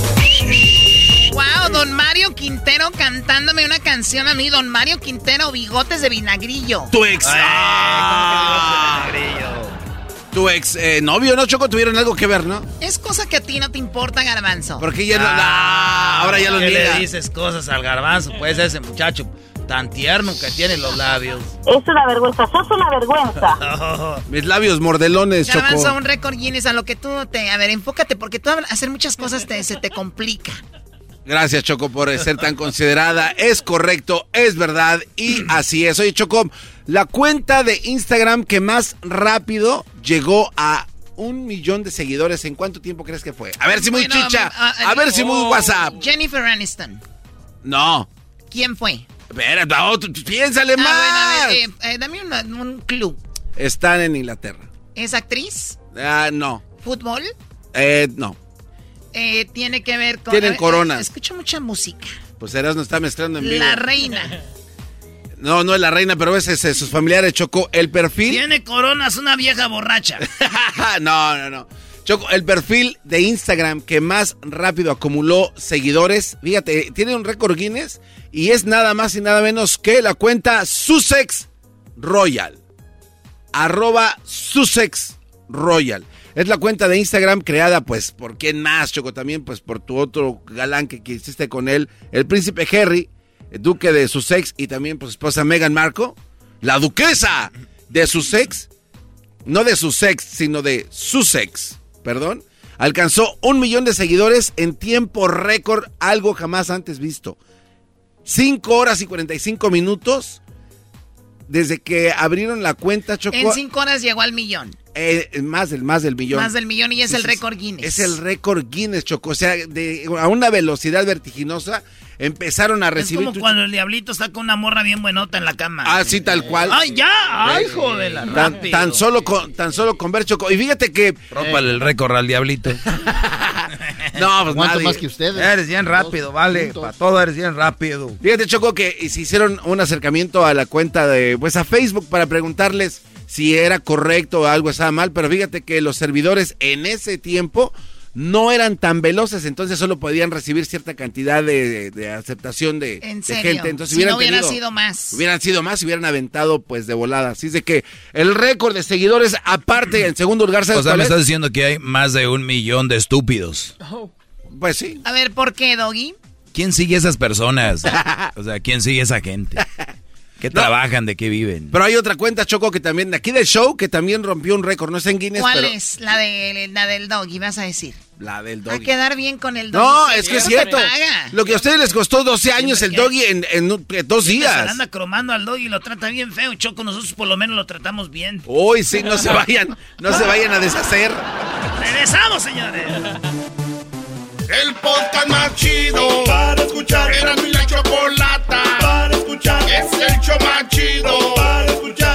Wow, don Mario Quintero cantándome una canción a mí, don Mario Quintero, bigotes de vinagrillo. Tu ex. Ah. Tu ex eh, novio, ¿no, Choco? Tuvieron algo que ver, ¿no? Es cosa que a ti no te importa, Garbanzo. Porque ya no. Ah, ahora ya lo ¿Qué niega. le dices cosas al garbanzo? Pues ese muchacho tan tierno que tiene los labios. Es una vergüenza, sos una vergüenza. Mis labios mordelones, Choco. un récord Guinness a lo que tú te... A ver, enfócate, porque tú hacer muchas cosas te, se te complica. Gracias, Choco, por ser tan considerada. Es correcto, es verdad y así es. Oye, Choco, la cuenta de Instagram que más rápido llegó a un millón de seguidores, ¿en cuánto tiempo crees que fue? A ver si muy Bueno, chicha, ah, ah, a ver si muy oh, WhatsApp. Jennifer Aniston. No. ¿Quién fue? Tú- tú piénsale Ah, más. bueno, a ver, eh, eh, dame una- un clue. Están en Inglaterra. ¿Es actriz? Ah, no. ¿Fútbol? Eh, no. Eh, tiene que ver con... Tienen ver, coronas. eh, Escucho mucha música. Pues Eras no está mezclando en vivo. La reina. No, no es la reina, pero es, es- es sus familiares, Choco. El perfil. Tiene coronas una vieja borracha. no, no, no. Choco, el perfil de Instagram que más rápido acumuló seguidores, fíjate, tiene un récord Guinness y es nada más y nada menos que la cuenta Sussex Royal. Arroba Sussex Royal. Es la cuenta de Instagram creada, pues, ¿por quién más, Choco? También, pues, por tu otro galán que, hiciste con él, el príncipe Harry, duque de Sussex, y también, pues, esposa Meghan Markle, la duquesa de Sussex, no de Sussex, sino de Sussex, perdón, alcanzó un millón de seguidores en tiempo récord, algo jamás antes visto. 5 horas y 45 minutos desde que abrieron la cuenta, Choco. En cinco horas llegó al millón. Eh, más del más del millón. Más del millón y es Sí, el sí, récord Guinness. Es el récord Guinness, Choco. O sea, de, a una velocidad vertiginosa empezaron a Es recibir. como tu- cuando el diablito está con una morra bien buenota en la cama. Ah, sí, tal cual. ¡Ay, ya! ¡Ay, joder! Tan, tan solo con, tan solo con ver Choco. Y fíjate que. Rómpale el récord al diablito. No, pues nadie. más que ustedes. Eres bien rápido, vale. Para todo eres bien rápido. Fíjate, Choco, que se hicieron un acercamiento a la cuenta de, pues a Facebook para preguntarles si era correcto o algo estaba mal, pero fíjate que los servidores en ese tiempo no eran tan veloces, entonces solo podían recibir cierta cantidad de, de aceptación de, En de serio. gente. Entonces si hubieran no hubiera tenido- sido más. Hubieran sido más, hubieran aventado pues de volada. Así es de que el récord de seguidores, aparte, en segundo lugar, ¿sabes O sea, cuál me es? estás diciendo que hay más de un millón de estúpidos. Pues sí. A ver, ¿por qué, Doggy? ¿Quién sigue a esas personas? O sea, ¿quién sigue a esa gente? ¿Qué trabajan? ¿De qué viven? Pero hay otra cuenta, Choco, que también, de aquí del show, que también rompió un récord. No es en Guinness, ¿Cuál pero... es? La, de, la del Doggy, vas a decir. La del A doggy. quedar bien con el Doggy. No, es que es cierto. Lo que a ustedes les costó 12 años el doggy en, en en dos días. anda cromando al dog y lo trata bien feo. Choco, nosotros por lo menos lo tratamos bien. Uy, sí, no se vayan, no se vayan a deshacer. ¡Regresamos, señores! El podcast más chido para escuchar. Era mi la chocolata para escuchar. Es el show más chido para escuchar.